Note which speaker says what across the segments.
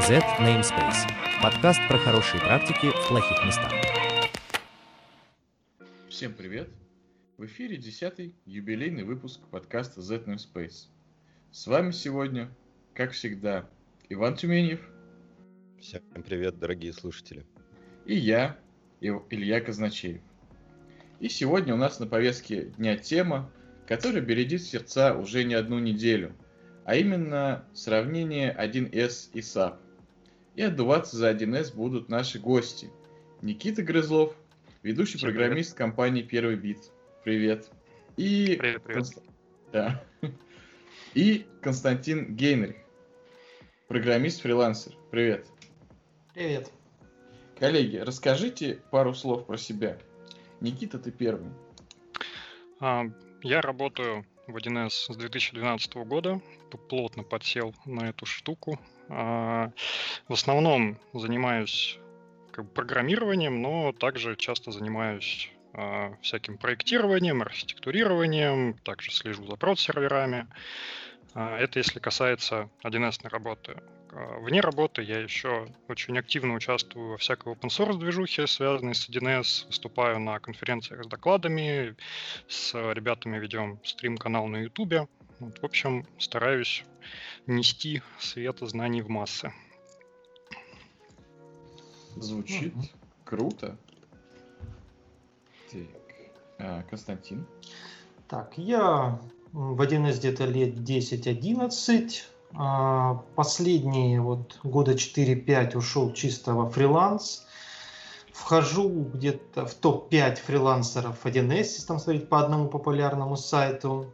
Speaker 1: Z Namespace. Подкаст про хорошие практики в плохих местах.
Speaker 2: Всем привет! В эфире 10-й юбилейный выпуск подкаста Z Namespace. С вами сегодня, как всегда, Иван Тюменев.
Speaker 3: Всем привет, дорогие слушатели.
Speaker 2: И я, Илья Казначеев. И сегодня у нас на повестке дня тема, которая бередит сердца уже не одну неделю, а именно сравнение 1С и SAP. И отдуваться за 1С будут наши гости. Никита Грызлов, ведущий Всем программист привет. компании Первый Бит. Привет.
Speaker 4: И... Привет, привет.
Speaker 2: Конст... Да. И Константин Гейнрих, программист-фрилансер. Привет.
Speaker 5: Привет.
Speaker 2: Коллеги, расскажите пару слов про себя. Никита, ты первый.
Speaker 4: А, я работаю в 1С с 2012 года, плотно подсел на эту штуку. А, в основном занимаюсь как бы, программированием, но также часто занимаюсь а, всяким проектированием, архитектурированием, также слежу за прод-серверами. Это если касается 1С работы. А, вне работы я еще очень активно участвую во всякой open source движухе, связанной с 1С, выступаю на конференциях с докладами, с ребятами ведем стрим-канал на YouTube. Вот, в общем, стараюсь нести свет знаний в массы.
Speaker 2: Звучит угу. круто. Так, а, Константин?
Speaker 5: Так, я в 1С где-то лет 10-11. А, последние вот года 4-5 ушел чисто во фриланс. Вхожу где-то в топ-5 фрилансеров 1С, если там смотреть по одному популярному сайту.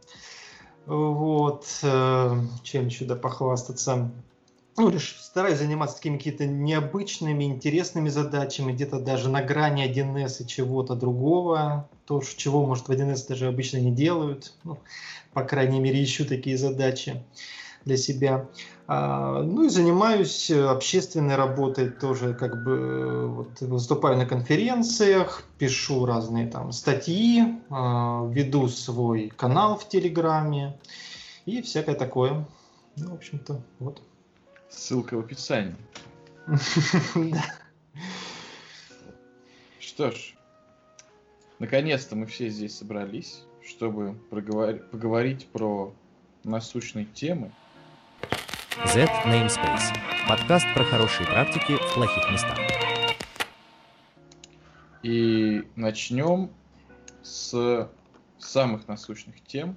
Speaker 5: Вот, э, чем сюда похвастаться. Ну, лишь стараюсь заниматься такими какими-то необычными, интересными задачами, где-то даже на грани 1С и чего-то другого. То, чего, может, в 1С даже обычно не делают. Ну, по крайней мере, ищу такие задачи для себя. А, ну и занимаюсь общественной работой тоже, как бы вот, выступаю на конференциях, пишу разные там статьи, а, веду свой канал в Телеграме и всякое такое. Ну, в общем-то, вот.
Speaker 2: Ссылка в описании. Что ж, наконец-то мы все здесь собрались, чтобы поговорить про насущные темы,
Speaker 1: Z Namespace. Подкаст про хорошие практики в плохих местах.
Speaker 2: И начнем с самых насущных тем,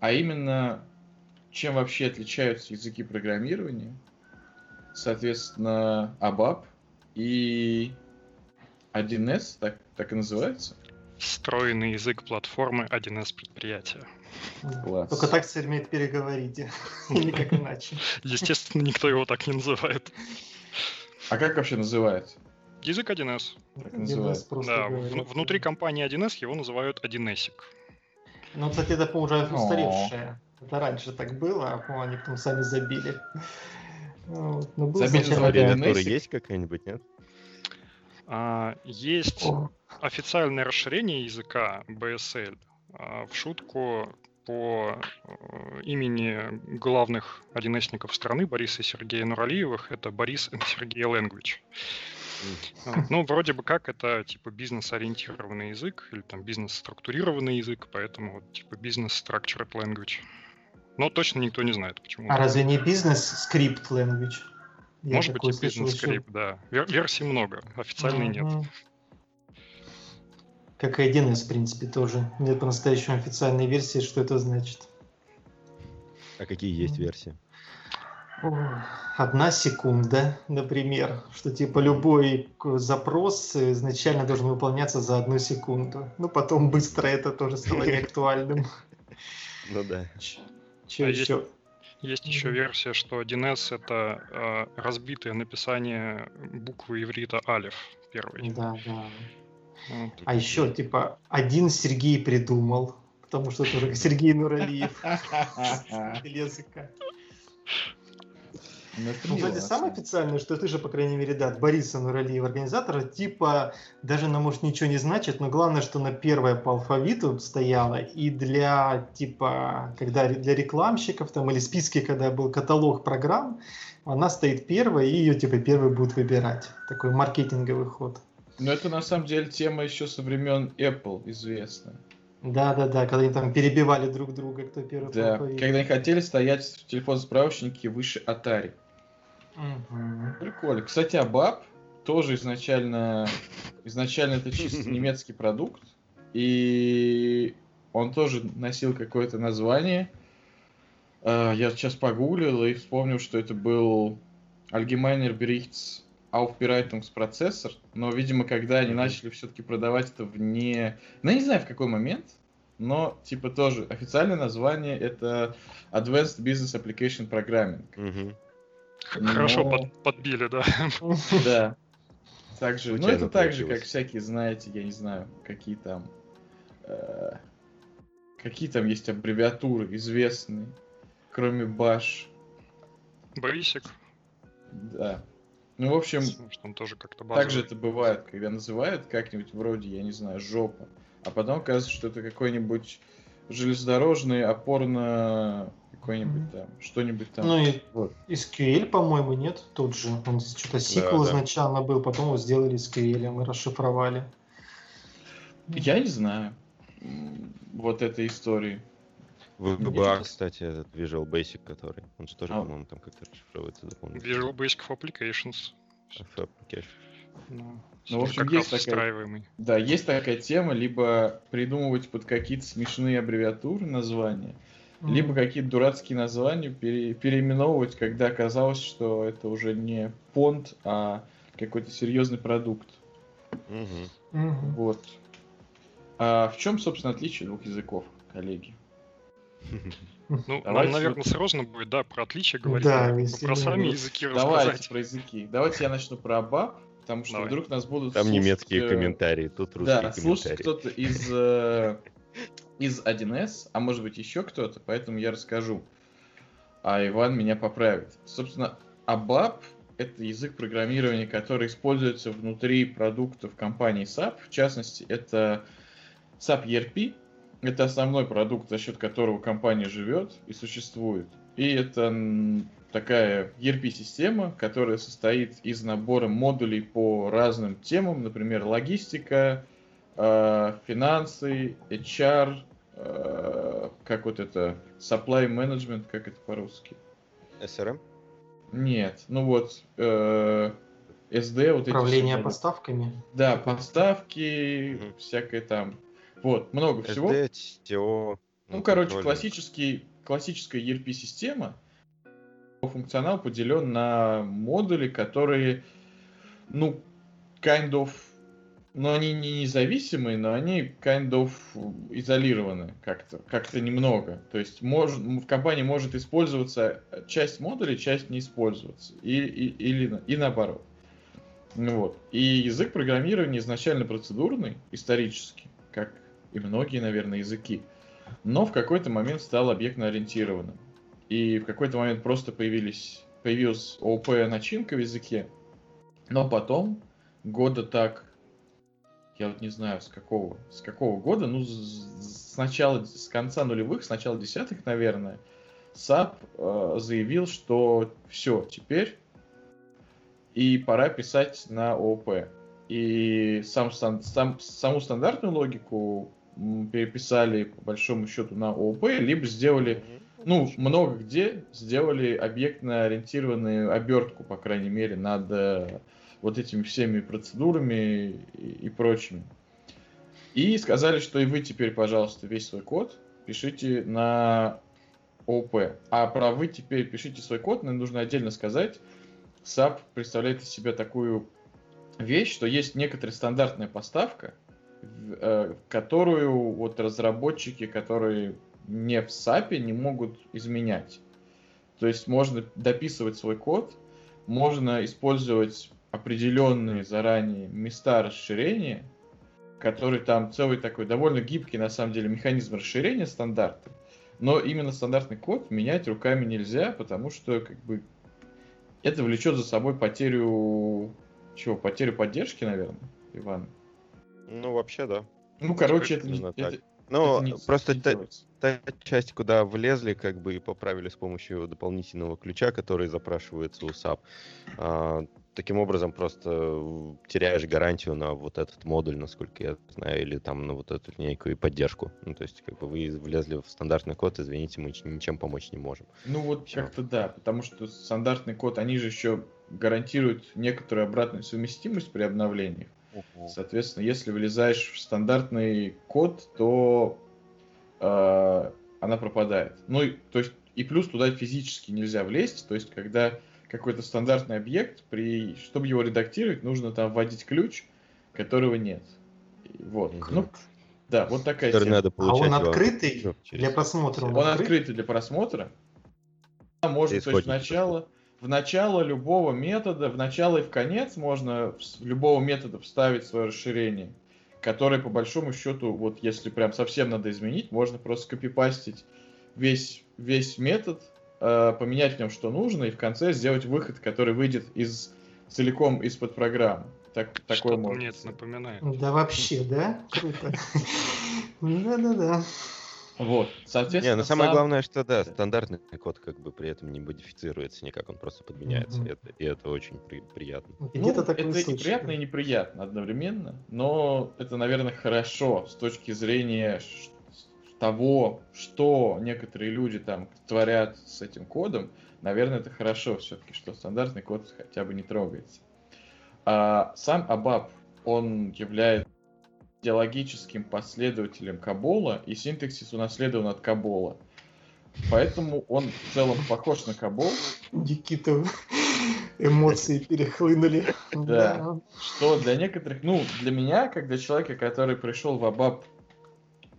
Speaker 2: а именно, чем вообще отличаются языки программирования, соответственно, ABAP и 1С, так, так и называется?
Speaker 4: Встроенный язык платформы 1С предприятия.
Speaker 5: Класс. Только так с Эрмей переговорите, никак иначе.
Speaker 4: Естественно, никто его так не называет.
Speaker 2: А как вообще называется?
Speaker 4: Язык 1С. Да, внутри компании 1С его называют 1Сик.
Speaker 5: Ну, кстати, это, по уже устаревшее. Это раньше так было, а по они потом сами забили.
Speaker 3: Вот. Но был забили есть какая-нибудь, нет?
Speaker 4: А, есть О. официальное расширение языка BSL. А, в шутку по э, имени главных 1Сников страны Бориса и Сергея Нуралиевых. Это Борис и Сергей Language. Ну, вроде бы как это типа бизнес-ориентированный язык или там бизнес-структурированный язык, поэтому вот типа бизнес-structured language. Но точно никто не знает, почему.
Speaker 5: А разве не бизнес-скрипт language?
Speaker 4: Я Может быть и бизнес-скрипт, да. Вер- версий много, официальной uh-huh. нет.
Speaker 5: Как и 1С, в принципе, тоже. Нет по-настоящему официальной версии, что это значит.
Speaker 3: А какие есть версии?
Speaker 5: Одна секунда, например, что типа любой запрос изначально должен выполняться за одну секунду. Ну, потом быстро это тоже стало неактуальным.
Speaker 3: Ну да.
Speaker 4: Че еще? Есть еще версия, что 1С это э, разбитое написание буквы иврита алиф первый.
Speaker 5: Да, да. А еще, типа, один Сергей придумал, потому что тоже Сергей Нуралиев. языка. Ну, кстати, самое официальное, что ты же, по крайней мере, да, Бориса на роли организатора, типа, даже, на может, ничего не значит, но главное, что на первое по алфавиту стояло, и для, типа, когда для рекламщиков там, или списки, когда был каталог программ, она стоит первой, и ее, типа, первый будут выбирать. Такой маркетинговый ход.
Speaker 2: Но это, на самом деле, тема еще со времен Apple известная.
Speaker 5: Да, да, да, когда они там перебивали друг друга, кто первый.
Speaker 2: Да, когда они хотели стоять в телефон-справочнике выше Atari.
Speaker 5: Угу.
Speaker 2: Прикольно. Кстати, Абаб тоже изначально, изначально это чисто немецкий продукт, и он тоже носил какое-то название. А, я сейчас погуглил и вспомнил, что это был Allgemeiner Berichts Aufbereitungsprozessor, но, видимо, когда они начали все-таки продавать это вне... Ну, я не знаю, в какой момент, но, типа, тоже официальное название это Advanced Business Application Programming.
Speaker 4: Угу. Хорошо Но... под, подбили, да.
Speaker 2: Да. Также, ну это так же, как всякие, знаете, я не знаю, какие там, э, какие там есть аббревиатуры известные, кроме баш.
Speaker 4: Бейсик.
Speaker 2: Да. Ну, в общем,
Speaker 4: Может, он тоже как-то
Speaker 2: так же это бывает, когда называют как-нибудь вроде, я не знаю, жопа, а потом оказывается, что это какой-нибудь железнодорожный опорно какой-нибудь там, что-нибудь там.
Speaker 5: Ну и вот. SQL, по-моему, нет, тот же. Он что-то SQL да, изначально да. был, потом его сделали SQL, мы расшифровали.
Speaker 2: Я не знаю вот этой истории.
Speaker 6: В VBA, кстати, этот Visual Basic, который, он же тоже, а. по-моему, там как-то расшифровывается,
Speaker 4: запомнил. Visual Basic of Applications.
Speaker 6: Of Applications.
Speaker 2: Ну, ну, в общем, есть такая, да, есть такая тема, либо придумывать под какие-то смешные аббревиатуры названия, mm-hmm. либо какие-то дурацкие названия пере, переименовывать, когда оказалось, что это уже не фонд, а какой-то серьезный продукт.
Speaker 6: Mm-hmm.
Speaker 2: Вот. А в чем, собственно, отличие двух языков, коллеги?
Speaker 4: Ну, нам, наверное, сложно будет, да, про отличия говорить. Да, про сами языки
Speaker 2: Давайте про языки. Давайте я начну про ABAP, потому что Давай. вдруг нас будут
Speaker 6: Там слушать, немецкие э... комментарии, тут русские да, комментарии. слушать
Speaker 2: кто-то из, э... из 1С, а может быть еще кто-то, поэтому я расскажу. А Иван меня поправит. Собственно, ABAP — это язык программирования, который используется внутри продуктов компании SAP. В частности, это SAP ERP, это основной продукт, за счет которого компания живет и существует. И это такая ERP-система, которая состоит из набора модулей по разным темам, например, логистика, э, финансы, HR, э, как вот это, supply management, как это по-русски?
Speaker 6: SRM?
Speaker 2: Нет, ну вот, э, SD, вот
Speaker 5: Управление эти... поставками?
Speaker 2: Да, поставки, mm-hmm. всякое там вот, много SD, всего.
Speaker 6: TO,
Speaker 2: ну, короче, классический, классическая ERP-система, функционал поделен на модули, которые, ну, kind of, ну, они не независимые, но они kind of изолированы как-то, как-то немного. То есть мож, в компании может использоваться часть модулей, часть не использоваться. И, и, или, и наоборот. Ну, вот. И язык программирования изначально процедурный, исторически, как и многие, наверное, языки. Но в какой-то момент стал объектно-ориентированным. И в какой-то момент просто появились, появилась ООП начинка в языке. Но потом, года так, я вот не знаю с какого, с какого года, ну, с начала, с конца нулевых, с начала десятых, наверное, SAP э, заявил, что все, теперь и пора писать на ООП. И сам, сам, саму стандартную логику переписали по большому счету на ООП, либо сделали, ну, много где сделали объектно-ориентированную обертку, по крайней мере, над э, вот этими всеми процедурами и, и прочими. И сказали, что и вы теперь, пожалуйста, весь свой код пишите на ООП. А про вы теперь пишите свой код, нам нужно отдельно сказать. SAP представляет из себя такую вещь, что есть некоторая стандартная поставка – которую вот разработчики, которые не в SAP, не могут изменять. То есть можно дописывать свой код, можно использовать определенные заранее места расширения, который там целый такой довольно гибкий на самом деле механизм расширения стандарта. Но именно стандартный код менять руками нельзя, потому что как бы это влечет за собой потерю чего? Потерю поддержки, наверное, Иван?
Speaker 6: Ну, вообще, да.
Speaker 2: Ну, короче, это не... Это,
Speaker 6: ну, не, просто не та, та часть, куда влезли, как бы и поправили с помощью дополнительного ключа, который запрашивается у SAP. А, таким образом просто теряешь гарантию на вот этот модуль, насколько я знаю, или там на вот эту линейку и поддержку. Ну, то есть, как бы вы влезли в стандартный код, извините, мы ничем помочь не можем.
Speaker 2: Ну, вот как-то да, потому что стандартный код, они же еще гарантируют некоторую обратную совместимость при обновлениях. Uh Соответственно, если влезаешь в стандартный код, то э, она пропадает. Ну, и, то есть, и плюс туда физически нельзя влезть, то есть, когда какой-то стандартный объект, при, чтобы его редактировать, нужно там вводить ключ, которого нет. Вот. Mm-hmm. Ну, да, вот такая
Speaker 5: тема. Надо а он открытый для просмотра?
Speaker 2: Он, он открытый для просмотра. Можно, то есть, сначала, в начало любого метода, в начало и в конец можно любого метода вставить свое расширение, которое по большому счету, вот если прям совсем надо изменить, можно просто копипастить весь, весь метод, э, поменять в нем что нужно, и в конце сделать выход, который выйдет из целиком из-под программы. Так, такое
Speaker 4: можно. мне это напоминает.
Speaker 5: Да вообще, да? Круто. Да-да-да.
Speaker 2: Вот,
Speaker 6: соответственно... Не, но самое сам... главное, что да, стандартный код как бы при этом не модифицируется никак, он просто подменяется, mm-hmm. это, и это очень при, приятно.
Speaker 2: Ну, это случай, неприятно и неприятно одновременно, но это, наверное, хорошо с точки зрения того, что некоторые люди там творят с этим кодом, наверное, это хорошо все-таки, что стандартный код хотя бы не трогается. А сам ABAP, он является идеологическим последователем Кабола, и синтаксис унаследован от Кабола. Поэтому он в целом похож на Кабол.
Speaker 5: Никита, эмоции перехлынули.
Speaker 2: Да. Что для некоторых, ну, для меня, как для человека, который пришел в Абаб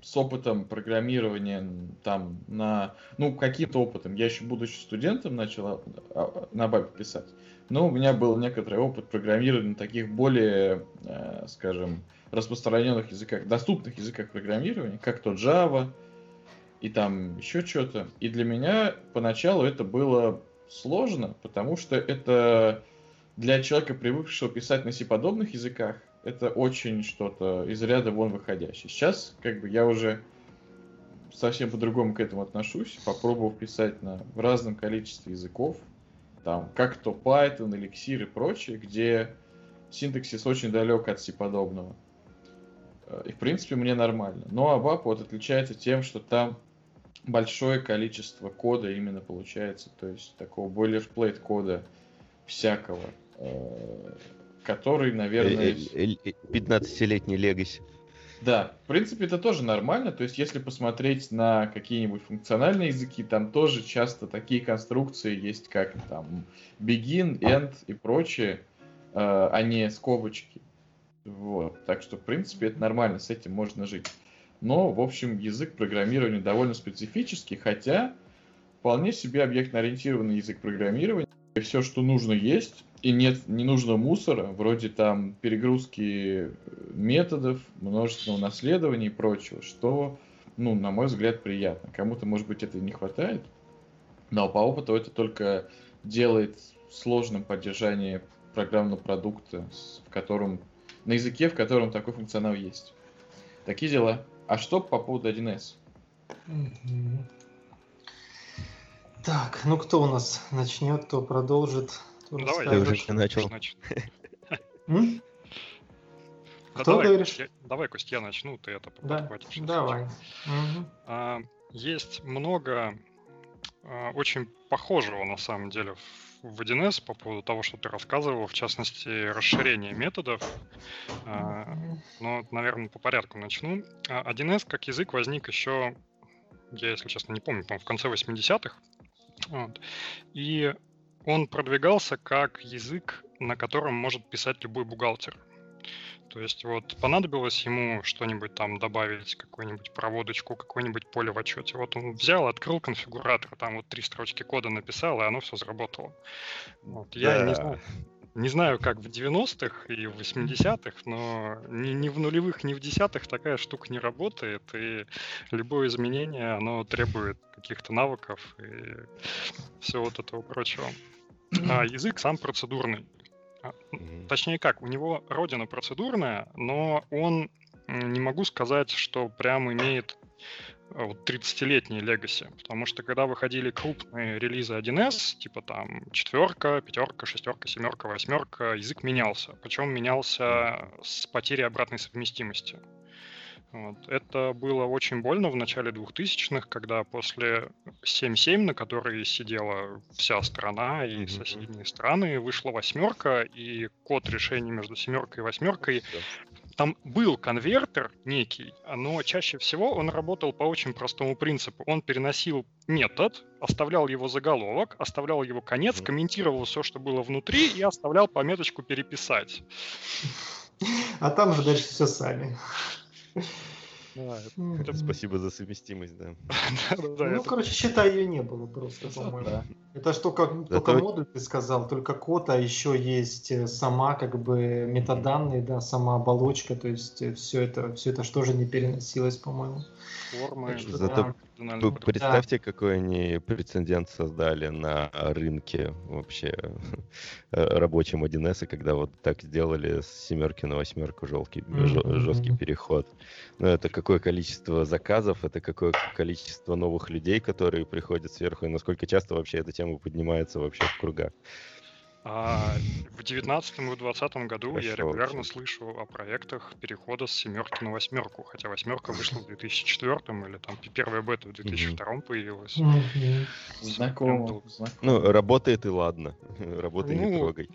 Speaker 2: с опытом программирования там на, ну, каким-то опытом. Я еще будучи студентом начал а, а, на Абабе писать. Но у меня был некоторый опыт программирования на таких более, э, скажем, распространенных языках, доступных языках программирования, как то Java и там еще что-то. И для меня поначалу это было сложно, потому что это для человека, привыкшего писать на C-подобных языках, это очень что-то из ряда вон выходящее. Сейчас как бы я уже совсем по-другому к этому отношусь, попробовал писать на в разном количестве языков, там, как то Python, Elixir и прочее, где синтаксис очень далек от C-подобного. И, в принципе, мне нормально. Но ABAP вот отличается тем, что там большое количество кода именно получается, то есть такого boilerplate кода всякого, э, который, наверное...
Speaker 6: 15-летний э, легаси.
Speaker 2: Да, в принципе, это тоже нормально. То есть, если посмотреть на какие-нибудь функциональные языки, там тоже часто такие конструкции есть, как там begin, end и прочее, э, а не скобочки. Вот. Так что, в принципе, это нормально, с этим можно жить. Но, в общем, язык программирования довольно специфический, хотя вполне себе объектно-ориентированный язык программирования. И все, что нужно, есть. И нет, не нужно мусора, вроде там перегрузки методов, множественного наследования и прочего, что, ну, на мой взгляд, приятно. Кому-то, может быть, это и не хватает, но по опыту это только делает сложным поддержание программного продукта, в котором на языке, в котором такой функционал есть. Такие дела. А что по поводу 1С?
Speaker 5: Так, ну кто у нас начнет, кто продолжит? Кто
Speaker 4: ну, давай, я уже начал.
Speaker 5: Кто давай, говоришь?
Speaker 4: Я, давай, Кость, я начну, ты это
Speaker 5: да, Давай.
Speaker 4: Угу. А, есть много а, очень похожего, на самом деле, в 1С по поводу того, что ты рассказывал, в частности, расширение методов. А, но, наверное, по порядку начну. 1С а, как язык возник еще, я, если честно, не помню, по в конце 80-х. Вот. И он продвигался как язык, на котором может писать любой бухгалтер. То есть вот понадобилось ему что-нибудь там добавить, какую-нибудь проводочку, какое-нибудь поле в отчете. Вот он взял, открыл конфигуратор, там вот три строчки кода написал, и оно все заработало. Вот. Я да. не знаю, не знаю, как в 90-х и в 80-х, но ни, ни в нулевых, ни в десятых такая штука не работает, и любое изменение, оно требует каких-то навыков и всего вот этого прочего. а язык сам процедурный. А, точнее как, у него родина процедурная, но он, не могу сказать, что прям имеет а, вот 30-летний легаси, потому что когда выходили крупные релизы 1С, типа там четверка, пятерка, шестерка, семерка, восьмерка, язык менялся. Причем менялся с потерей обратной совместимости. Вот. Это было очень больно в начале 2000-х, когда после 7.7, на которой сидела вся страна и mm-hmm. соседние страны, вышла восьмерка, и код решения между семеркой и восьмеркой там был конвертер некий, но чаще всего он работал по очень простому принципу. Он переносил метод, оставлял его заголовок, оставлял его конец, комментировал все, что было внутри, и оставлял пометочку переписать.
Speaker 5: А там уже дальше все сами.
Speaker 6: Спасибо за совместимость, да.
Speaker 5: Ну, короче, считай, ее не было просто, по-моему. Это что, как только модуль ты сказал, только код, а еще есть э, сама как бы метаданные, да, сама оболочка, то есть э, все это, все это что же не переносилось, по-моему.
Speaker 6: Формы. Зато представьте, какой они прецедент создали на рынке вообще рабочем 1С, когда вот так сделали с семерки на восьмерку жесткий, жесткий переход. Ну, это какое количество заказов, это какое количество новых людей, которые приходят сверху, и насколько часто вообще эта тема поднимается вообще в кругах.
Speaker 4: А в 2019 и в 2020 году Хорошо, я регулярно вообще. слышу о проектах перехода с семерки на восьмерку, хотя восьмерка вышла в 2004 или там первая бета в 2002 появилась.
Speaker 6: Знакомо. Ну, работает и ладно. Работай, ну, не трогай.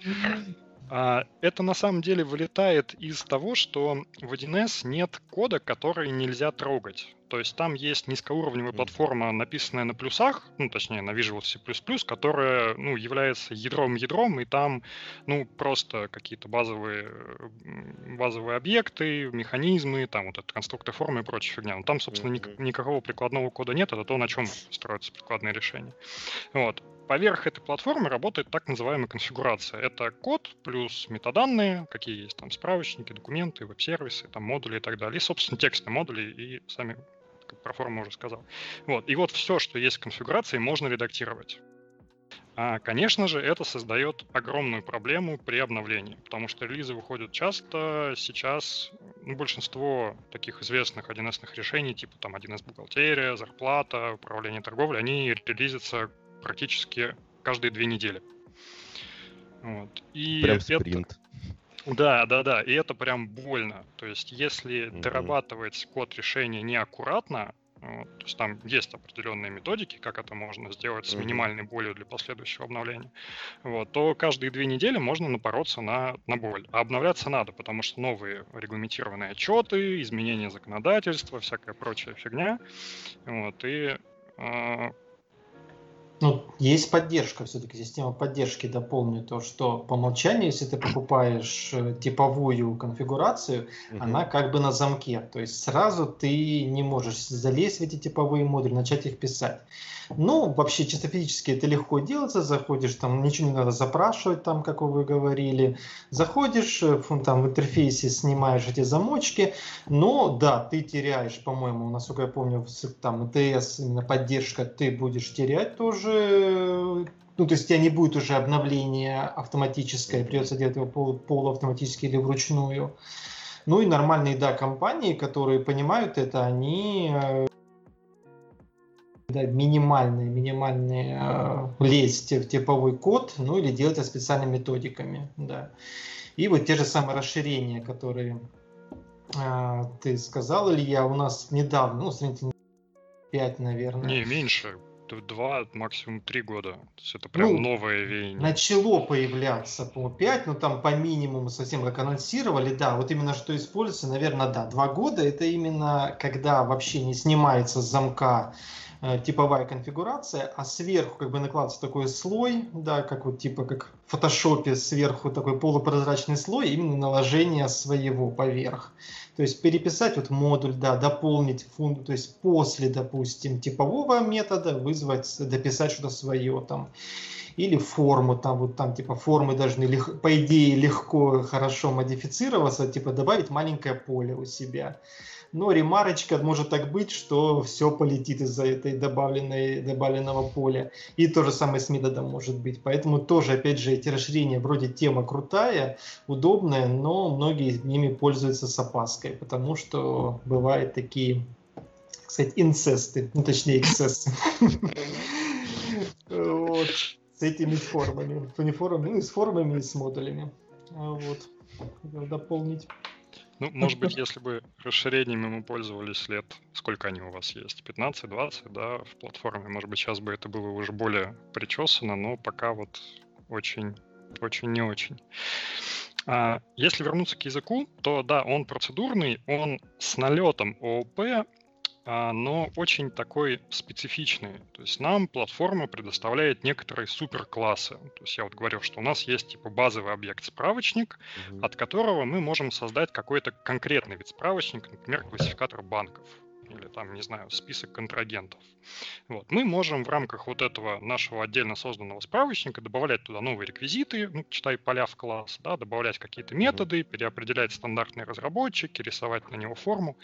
Speaker 4: А, это на самом деле вылетает из того, что в 1С нет кода, который нельзя трогать. То есть там есть низкоуровневая платформа, написанная на плюсах, ну, точнее, на Visual C++, которая, ну, является ядром-ядром, и там, ну, просто какие-то базовые, базовые объекты, механизмы, там вот этот конструктор формы и прочая фигня. Но там, собственно, ник- никакого прикладного кода нет, это то, на чем строятся прикладные решения. Вот поверх этой платформы работает так называемая конфигурация. Это код плюс метаданные, какие есть там справочники, документы, веб-сервисы, там модули и так далее. И, собственно, текстовые модули и сами про форму уже сказал. Вот. И вот все, что есть в конфигурации, можно редактировать. А, конечно же, это создает огромную проблему при обновлении, потому что релизы выходят часто. Сейчас ну, большинство таких известных 1С решений, типа там 1С бухгалтерия, зарплата, управление торговлей, они релизятся практически каждые две недели.
Speaker 6: Вот. И Прям спринт.
Speaker 4: Да, да, да, и это прям больно. То есть, если mm-hmm. дорабатывать код решения неаккуратно, вот, то есть там есть определенные методики, как это можно сделать с минимальной болью для последующего обновления, вот, то каждые две недели можно напороться на, на боль. А обновляться надо, потому что новые регламентированные отчеты, изменения законодательства, всякая прочая фигня. Вот, и э,
Speaker 5: ну, есть поддержка, все-таки система поддержки, дополню то, что по умолчанию, если ты покупаешь э, типовую конфигурацию, угу. она как бы на замке, то есть сразу ты не можешь залезть в эти типовые модули, начать их писать. Ну, вообще, чисто физически это легко делается, заходишь, там ничего не надо запрашивать, там, как вы говорили, заходишь, э, там в интерфейсе снимаешь эти замочки, но, да, ты теряешь, по-моему, насколько я помню, там, ТС, именно поддержка, ты будешь терять тоже ну, то есть у тебя не будет уже обновления автоматическое, придется делать его пол, полуавтоматически или вручную. Ну и нормальные, да, компании, которые понимают это, они э, да, минимальные, минимальные э, лезть в типовой код, ну или делать это специальными методиками, да. И вот те же самые расширения, которые э, ты сказал, Илья, у нас недавно, ну, сравнительно 5, наверное.
Speaker 4: Не, меньше, два, максимум три года. То есть это прям ну, новое веяние.
Speaker 5: Начало появляться, по 5, но там по минимуму совсем как анонсировали, да, вот именно что используется, наверное, да, два года, это именно когда вообще не снимается с замка типовая конфигурация, а сверху как бы накладывается такой слой, да, как вот типа как в фотошопе сверху такой полупрозрачный слой, именно наложение своего поверх. То есть переписать вот модуль, да, дополнить функцию, то есть после, допустим, типового метода вызвать, дописать что-то свое там или форму, там вот там типа формы должны, по идее, легко, хорошо модифицироваться, типа добавить маленькое поле у себя но ремарочка может так быть, что все полетит из-за этой добавленной, добавленного поля. И то же самое с методом может быть. Поэтому тоже, опять же, эти расширения, вроде тема крутая, удобная, но многие ними пользуются с опаской, потому что бывают такие, кстати, инцесты, ну точнее эксцессы. Вот. С этими формами. С униформами, ну и с формами, и с модулями. Вот. Дополнить.
Speaker 4: Ну, может быть, если бы расширениями мы пользовались лет, сколько они у вас есть, 15-20, да, в платформе, может быть, сейчас бы это было уже более причесано, но пока вот очень, очень не очень. А если вернуться к языку, то да, он процедурный, он с налетом ООП, но очень такой специфичный. То есть нам платформа предоставляет некоторые суперклассы. То есть я вот говорил, что у нас есть типа базовый объект справочник, mm-hmm. от которого мы можем создать какой-то конкретный вид справочника, например, классификатор банков или там, не знаю, список контрагентов. Вот. Мы можем в рамках вот этого нашего отдельно созданного справочника добавлять туда новые реквизиты, ну, читай поля в класс, да, добавлять какие-то методы, переопределять стандартные разработчики, рисовать на него форму.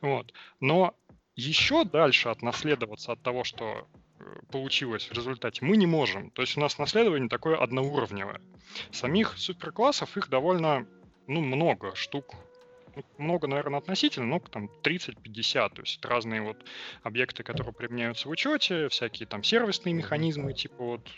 Speaker 4: Вот. Но еще дальше отнаследоваться от того, что э, получилось в результате, мы не можем. То есть у нас наследование такое одноуровневое. Самих суперклассов их довольно ну, много штук. Ну, много, наверное, относительно, но там 30-50. То есть разные вот объекты, которые применяются в учете, всякие там сервисные механизмы, типа вот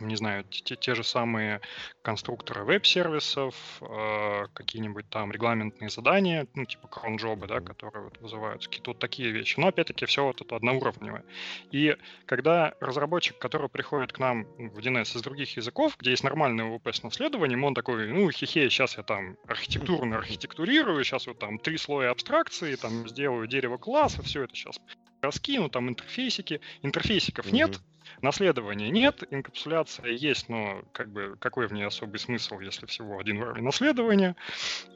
Speaker 4: не знаю, те, те же самые конструкторы веб-сервисов, э, какие-нибудь там регламентные задания, ну, типа кронджобы, да, которые вот вызываются, какие-то вот такие вещи. Но, опять-таки, все вот это одноуровневое. И когда разработчик, который приходит к нам в DNS из других языков, где есть нормальное ОВП с наследованием, он такой, ну, хихе, сейчас я там архитектурно архитектурирую, сейчас вот там три слоя абстракции, там сделаю дерево класса, все это сейчас раскину, там интерфейсики. Интерфейсиков mm-hmm. нет, Наследования нет, инкапсуляция есть, но как бы какой в ней особый смысл, если всего один уровень наследования.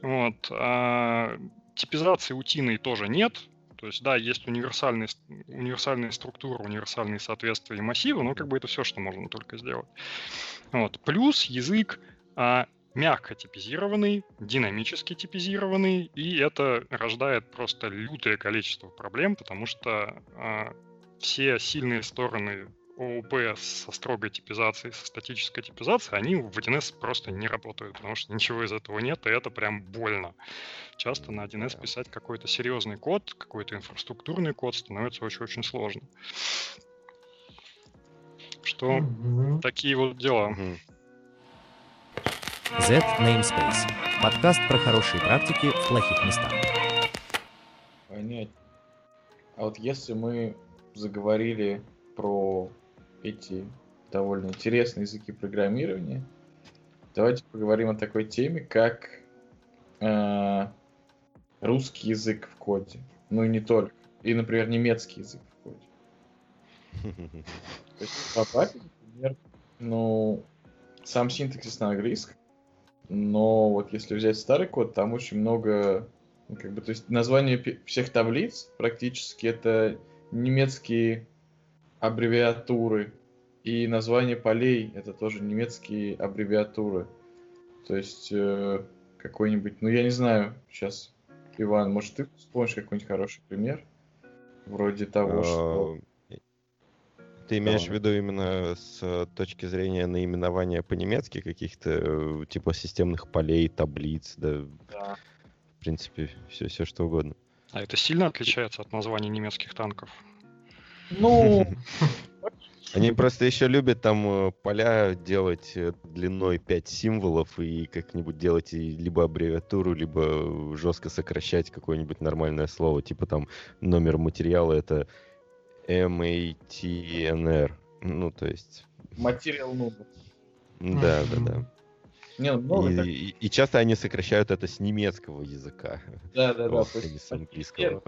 Speaker 4: Вот. А, типизации утиной тоже нет. То есть, да, есть универсальные, универсальные структуры, универсальные соответствия и массивы, но как бы это все, что можно только сделать. Вот. Плюс язык а, мягко типизированный, динамически типизированный, и это рождает просто лютое количество проблем, потому что а, все сильные стороны ОУП со строгой типизацией, со статической типизацией, они в 1С просто не работают, потому что ничего из этого нет, и это прям больно. Часто на 1С писать какой-то серьезный код, какой-то инфраструктурный код становится очень-очень сложно. Что mm-hmm. такие вот дела. Mm-hmm.
Speaker 1: Z Namespace. Подкаст про хорошие практики в плохих местах.
Speaker 2: Понять. А вот если мы заговорили про эти довольно интересные языки программирования. Давайте поговорим о такой теме, как э, русский язык в коде. Ну и не только. И, например, немецкий язык в коде. То есть, по папе, например, ну, сам синтаксис на английском, но вот если взять старый код, там очень много, ну, как бы, то есть название всех таблиц практически это немецкие аббревиатуры. И название полей это тоже немецкие аббревиатуры. То есть э, какой-нибудь, ну я не знаю, сейчас, Иван, может ты вспомнишь какой-нибудь хороший пример? Вроде того, что...
Speaker 6: А, ты имеешь в виду именно с точки зрения наименования по-немецки каких-то э, типа системных полей, таблиц, да? Да. В принципе, все, все что угодно.
Speaker 4: А это сильно отличается от названия немецких танков?
Speaker 2: Ну,
Speaker 6: они просто еще любят там э, поля делать э, длиной 5 символов и как-нибудь делать либо аббревиатуру, либо жестко сокращать какое-нибудь нормальное слово. Типа там номер материала это MATNR. Ну, то есть...
Speaker 2: Материал number.
Speaker 6: Да, да, да. Не, ну, много и, так... и, и часто они сокращают это с немецкого языка.
Speaker 2: Да, да, да. А не с английского.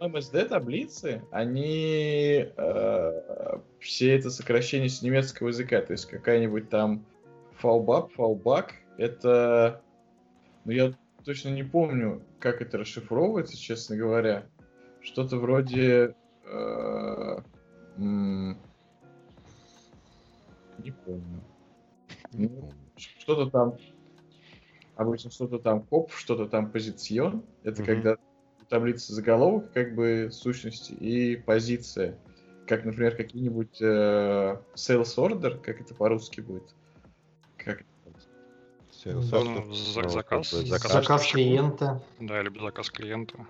Speaker 2: ММСД таблицы, они э, все это сокращение с немецкого языка. То есть какая-нибудь там fallback, fallback, это... Ну, я точно не помню, как это расшифровывается, честно говоря. Что-то вроде... Э, не помню. Не помню что-то там, обычно что-то там коп, что-то там позицион. Это mm-hmm. когда таблицы заголовок, как бы сущности, и позиция. Как, например, какие-нибудь э, sales order, как это по-русски будет. Как
Speaker 4: Sales order. Ну, ну, заказ,
Speaker 5: заказ, заказ клиента.
Speaker 4: Да, или заказ клиента.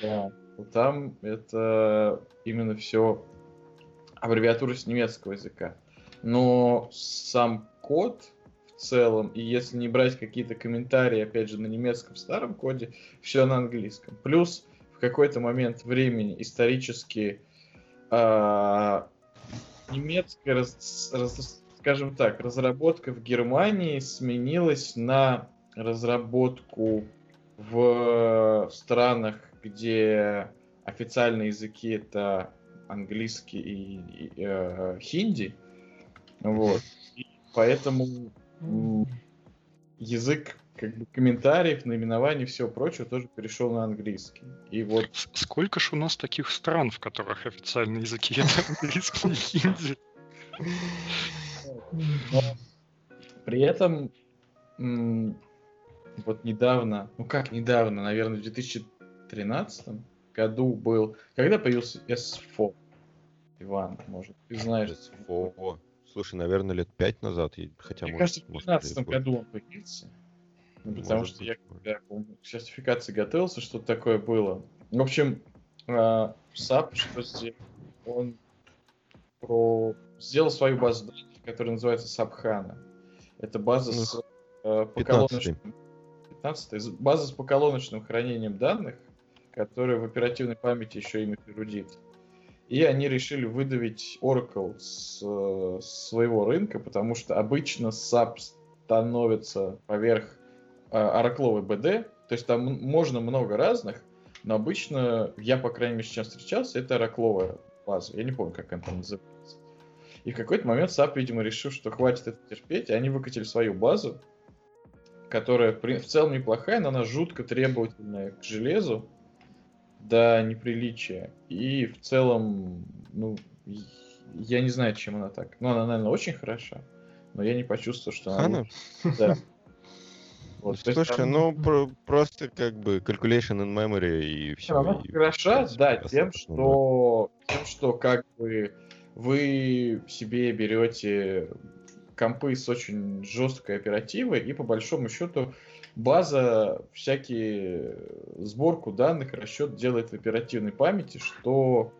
Speaker 2: Да. Там это именно все аббревиатура с немецкого языка. Но сам код целом, и если не брать какие-то комментарии, опять же, на немецком старом коде, все на английском. Плюс в какой-то момент времени исторически э, немецкая, раз, раз, скажем так, разработка в Германии сменилась на разработку в странах, где официальные языки это английский и, и э, хинди. Вот. И поэтому язык как бы комментариев, наименований, всего прочего тоже перешел на английский. И вот...
Speaker 4: Сколько ж у нас таких стран, в которых официальные языки это английский и хинди?
Speaker 2: При этом вот недавно, ну как недавно, наверное, в 2013 году был... Когда появился S4? Иван, может, ты знаешь.
Speaker 6: S4. Слушай, наверное, лет пять назад, хотя
Speaker 2: Мне может, кажется, в 2015 году он появился. Ну, потому может что я когда к сертификации готовился, что-то такое было. В общем, SAP, а, что сделал? Он про... сделал свою базу данных, которая называется SAP HANA. Это база ну, с э, поколоночным... 15 база с поколоночным хранением данных, которая в оперативной памяти еще ими перудит. И они решили выдавить Oracle с, с своего рынка, потому что обычно SAP становится поверх э, Oracle BD, то есть там можно много разных, но обычно, я, по крайней мере, с чем встречался, это Oracle база. Я не помню, как она там называется. И в какой-то момент SAP, видимо, решил, что хватит это терпеть, и они выкатили свою базу, которая в целом неплохая, но она жутко требовательная к железу, до неприличия. И в целом, ну, я не знаю, чем она так. Ну, она, наверное, очень хороша, но я не почувствовал, что она...
Speaker 6: Да. Вот, Слушай, там... ну про- просто как бы calculation in memory и все.
Speaker 2: Она и... хороша, да, тем, что тем, что как бы вы себе берете компы с очень жесткой оперативой и по большому счету база всякие сборку данных, расчет делает в оперативной памяти, что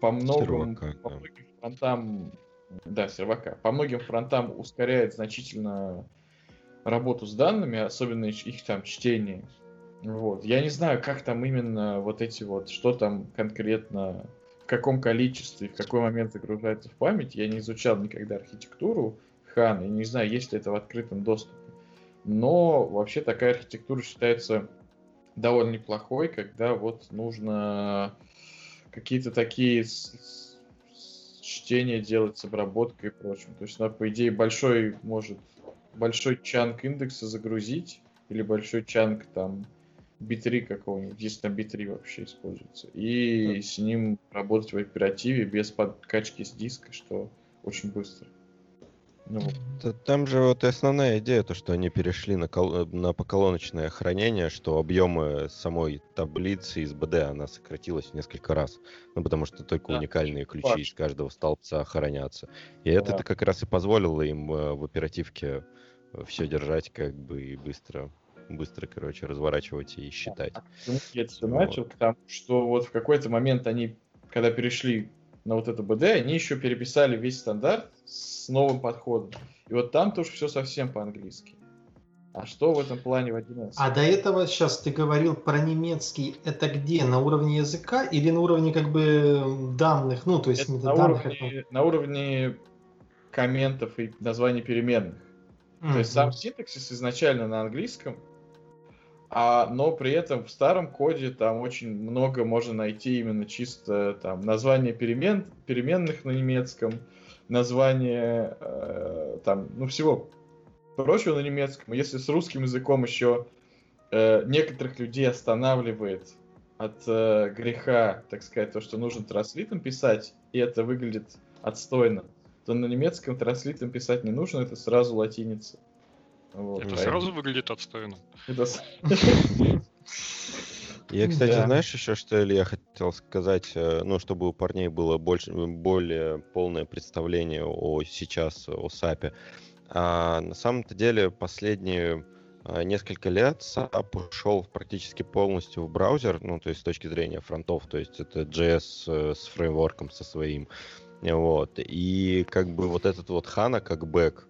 Speaker 2: по многим, сервака, по многим фронтам, да, сервака, по многим фронтам ускоряет значительно работу с данными, особенно их там чтение. Вот. Я не знаю, как там именно вот эти вот, что там конкретно, в каком количестве, в какой момент загружается в память. Я не изучал никогда архитектуру хан, и не знаю, есть ли это в открытом доступе. Но вообще такая архитектура считается довольно неплохой, когда вот нужно какие-то такие чтения делать с обработкой и прочим. То есть, да, по идее, большой может большой чанк индекса загрузить, или большой чанк там B3 какого-нибудь, если там B3 вообще используется, и да. с ним работать в оперативе без подкачки с диска, что очень быстро.
Speaker 6: Ну, Там же вот основная идея, то, что они перешли на, кол- на поколоночное хранение, что объемы самой таблицы из БД она сократилась в несколько раз. Ну, потому что только да. уникальные ключи Важно. из каждого столбца хранятся. И да. это как раз и позволило им э, в оперативке э, все держать как бы и быстро быстро, короче, разворачивать и считать. А
Speaker 2: я это все вот. начал, потому что вот в какой-то момент они, когда перешли на вот это БД, они еще переписали весь стандарт с новым подходом. И вот там тоже все совсем по-английски. А что в этом плане в 1С?
Speaker 5: А до этого сейчас ты говорил про немецкий. Это где? На уровне языка или на уровне как бы данных? Ну, то есть
Speaker 2: это на, данных, уровне, это... на уровне комментов и названий переменных. Mm-hmm. То есть сам синтаксис изначально на английском, а, но при этом в старом коде там очень много можно найти именно чисто там название перемен, переменных на немецком, название э, там, ну всего прочего на немецком. Если с русским языком еще э, некоторых людей останавливает от э, греха, так сказать, то, что нужно транслитом писать, и это выглядит отстойно, то на немецком транслитом писать не нужно, это сразу латиница.
Speaker 4: Вот, это правильно. сразу выглядит отстойно.
Speaker 6: Я, кстати, да. знаешь еще, что я хотел сказать, э, ну, чтобы у парней было больше, более полное представление о сейчас о САПе. А на самом-то деле последние а, несколько лет SAP ушел практически полностью в браузер, ну, то есть с точки зрения фронтов, то есть это JS э, с фреймворком со своим, вот, и как бы вот этот вот HANA как бэк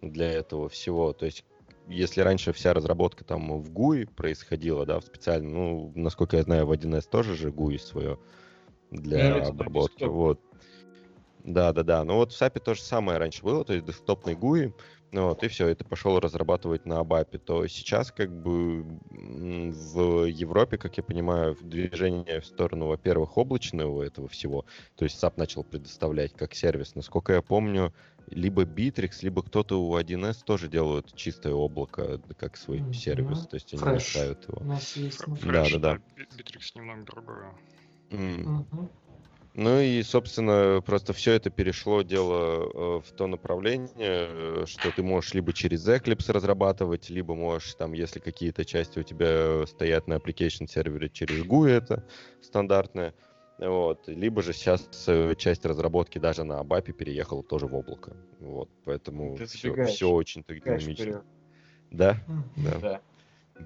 Speaker 6: для этого всего, то есть если раньше вся разработка там в GUI происходила, да, в специально, ну, насколько я знаю, в 1С тоже же GUI свое для ну, обработки, вот. Да, да, да. Ну вот в SAP то же самое раньше было, то есть десктопный GUI, ну вот, и все, ты пошел разрабатывать на ABAP, то сейчас как бы в Европе, как я понимаю, движение в сторону, во-первых, облачного этого всего, то есть SAP начал предоставлять как сервис. Насколько я помню, либо Bittrex, либо кто-то у 1С тоже делают чистое облако как свой mm-hmm. сервис, то есть они Fresh. ставят его.
Speaker 4: Да, да, да. Bittrex немного другое.
Speaker 6: Mm. Mm-hmm. Ну и, собственно, просто все это перешло дело э, в то направление, э, что ты можешь либо через Eclipse разрабатывать, либо можешь там, если какие-то части у тебя стоят на application сервере через GUI, это стандартное, вот, либо же сейчас э, часть разработки даже на ABAP переехала тоже в облако, вот, поэтому все, все очень так динамично. Да?
Speaker 2: Да. да.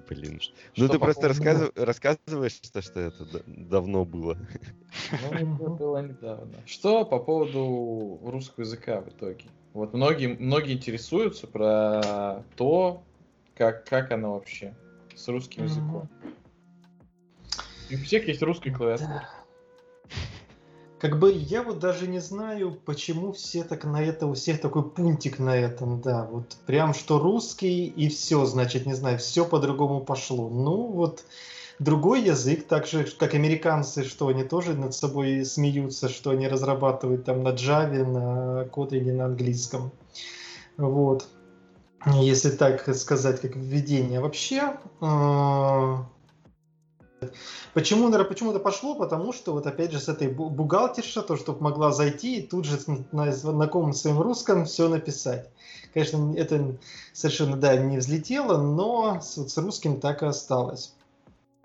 Speaker 6: Блин. Ну ты просто рассказыв... рассказываешь, что, что это давно было.
Speaker 2: Ну, это было недавно. Что по поводу русского языка в итоге? Вот многие, многие интересуются про то, как, как оно вообще с русским языком. И у всех есть русский клавиатура.
Speaker 5: Как бы я вот даже не знаю, почему все так на это, у всех такой пунктик на этом, да, вот прям что русский и все, значит, не знаю, все по-другому пошло. Ну вот другой язык, так же как американцы, что они тоже над собой смеются, что они разрабатывают там на Java, на Kotlin, на английском. Вот. Если так сказать, как введение. Вообще, а, Почему, наверное, почему это пошло? Потому что вот опять же с этой бухгалтерша, то, чтобы могла зайти и тут же на знакомом своем русском все написать. Конечно, это совершенно, да, не взлетело, но с, вот с русским так и осталось.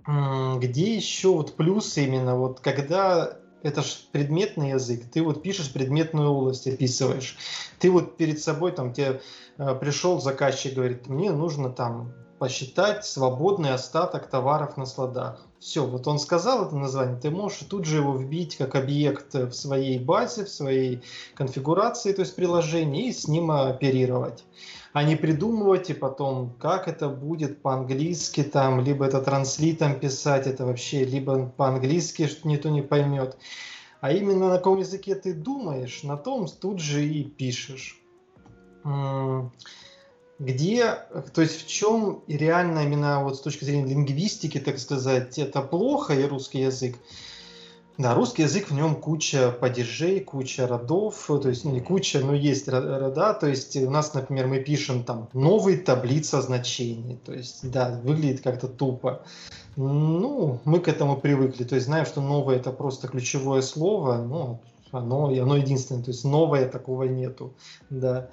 Speaker 5: Где еще вот плюс именно, вот когда это же предметный язык, ты вот пишешь предметную область, описываешь. Ты вот перед собой, там, тебе э, пришел заказчик, говорит, мне нужно там посчитать свободный остаток товаров на складах. Все, вот он сказал это название, ты можешь тут же его вбить как объект в своей базе, в своей конфигурации, то есть приложения, и с ним оперировать. А не придумывать и потом, как это будет по-английски там, либо это транслитом писать, это вообще, либо по-английски, что никто не поймет. А именно на каком языке ты думаешь, на том тут же и пишешь где, то есть в чем реально именно вот с точки зрения лингвистики, так сказать, это плохо и русский язык. Да, русский язык, в нем куча падежей, куча родов, то есть ну, не куча, но есть рода, то есть у нас, например, мы пишем там новые таблица значений, то есть, да, выглядит как-то тупо. Ну, мы к этому привыкли, то есть знаем, что новое это просто ключевое слово, ну, оно, оно единственное, то есть новое такого нету, да.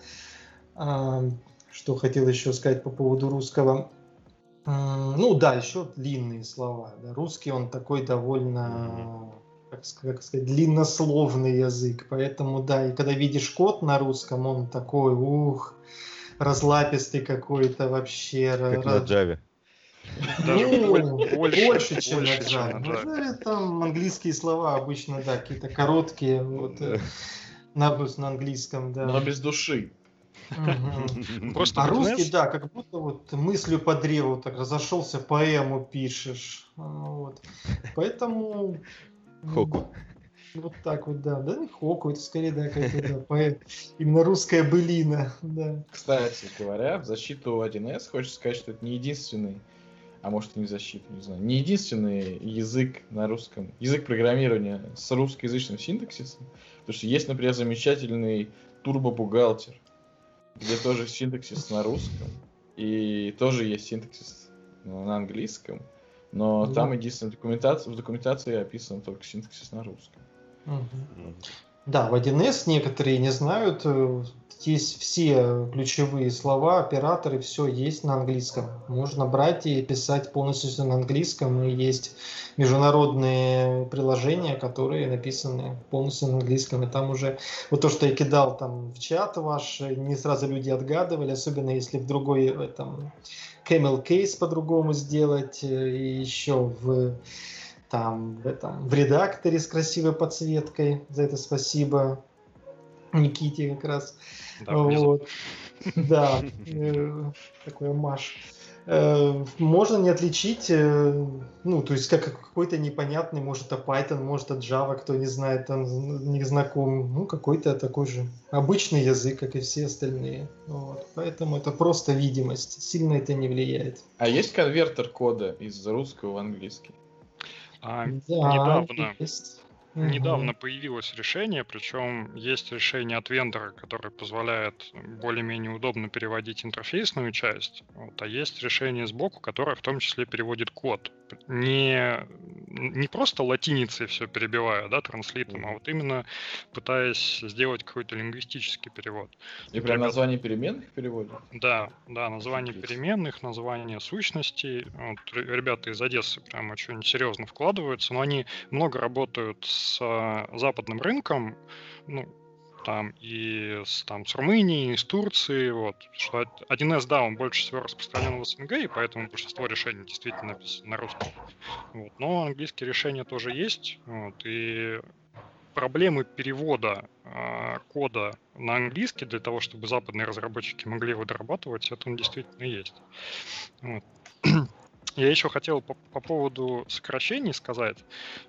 Speaker 5: Что хотел еще сказать по поводу русского. Ну да, еще длинные слова. Да. Русский он такой довольно, как, как сказать, длиннословный язык. Поэтому да, и когда видишь код на русском, он такой, ух, разлапистый какой-то вообще.
Speaker 6: Как на Java.
Speaker 5: Ну, больше, больше, чем больше, на Java. Чем на Java. Ну, там английские слова обычно, да, какие-то короткие, вот, э, на, на английском, да.
Speaker 2: Но без души.
Speaker 5: Просто а русский, да, как будто вот мыслью по древу так разошелся, поэму пишешь. А, вот. Поэтому...
Speaker 6: Хоку.
Speaker 5: Вот так вот, да. Да, не хоку, это скорее, да, какая-то да. Именно русская былина, да.
Speaker 2: Кстати говоря, в защиту 1С хочется сказать, что это не единственный а может и не защиту, не знаю, не единственный язык на русском, язык программирования с русскоязычным синтаксисом, потому что есть, например, замечательный турбобухгалтер, где тоже синтаксис на русском, и тоже есть синтаксис на английском, но да. там единственная документация, в документации описан только синтаксис на русском.
Speaker 5: Угу. Да, в 1С некоторые не знают, э, есть все ключевые слова, операторы, все есть на английском. Можно брать и писать полностью на английском. И есть международные приложения, которые написаны полностью на английском. И там уже вот то, что я кидал там в чат ваш, не сразу люди отгадывали, особенно если в другой этом camel case по-другому сделать, э, и еще в там в этом в редакторе с красивой подсветкой. За это спасибо. Никите как раз. Да, вот. да э, такой маш. Э, можно не отличить, э, ну, то есть как какой-то непонятный, может, это Python, может, это Java, кто не знает, там, не знаком, ну, какой-то такой же обычный язык, как и все остальные. Вот. Поэтому это просто видимость, сильно это не влияет.
Speaker 2: А есть конвертер кода из русского в английский?
Speaker 4: А, да, недавно. Есть. Недавно появилось решение, причем есть решение от вендора, которое позволяет более-менее удобно переводить интерфейсную часть, вот, а есть решение сбоку, которое в том числе переводит код. Не, не просто латиницей все перебивая, да, транслитом, а вот именно пытаясь сделать какой-то лингвистический перевод.
Speaker 2: И прям название переменных переводит?
Speaker 4: Да, да, название переменных, название сущностей. Вот, ребята из Одессы прям очень серьезно вкладываются, но они много работают с а, западным рынком, ну, там и с, там, с Румынией, и с Турцией, вот, что 1С, да, он больше всего распространен в СНГ, и поэтому большинство решений действительно на русском. Вот, но английские решения тоже есть, вот, и проблемы перевода э, кода на английский для того, чтобы западные разработчики могли его дорабатывать, это он действительно есть. Вот. Я еще хотел по, по поводу сокращений сказать,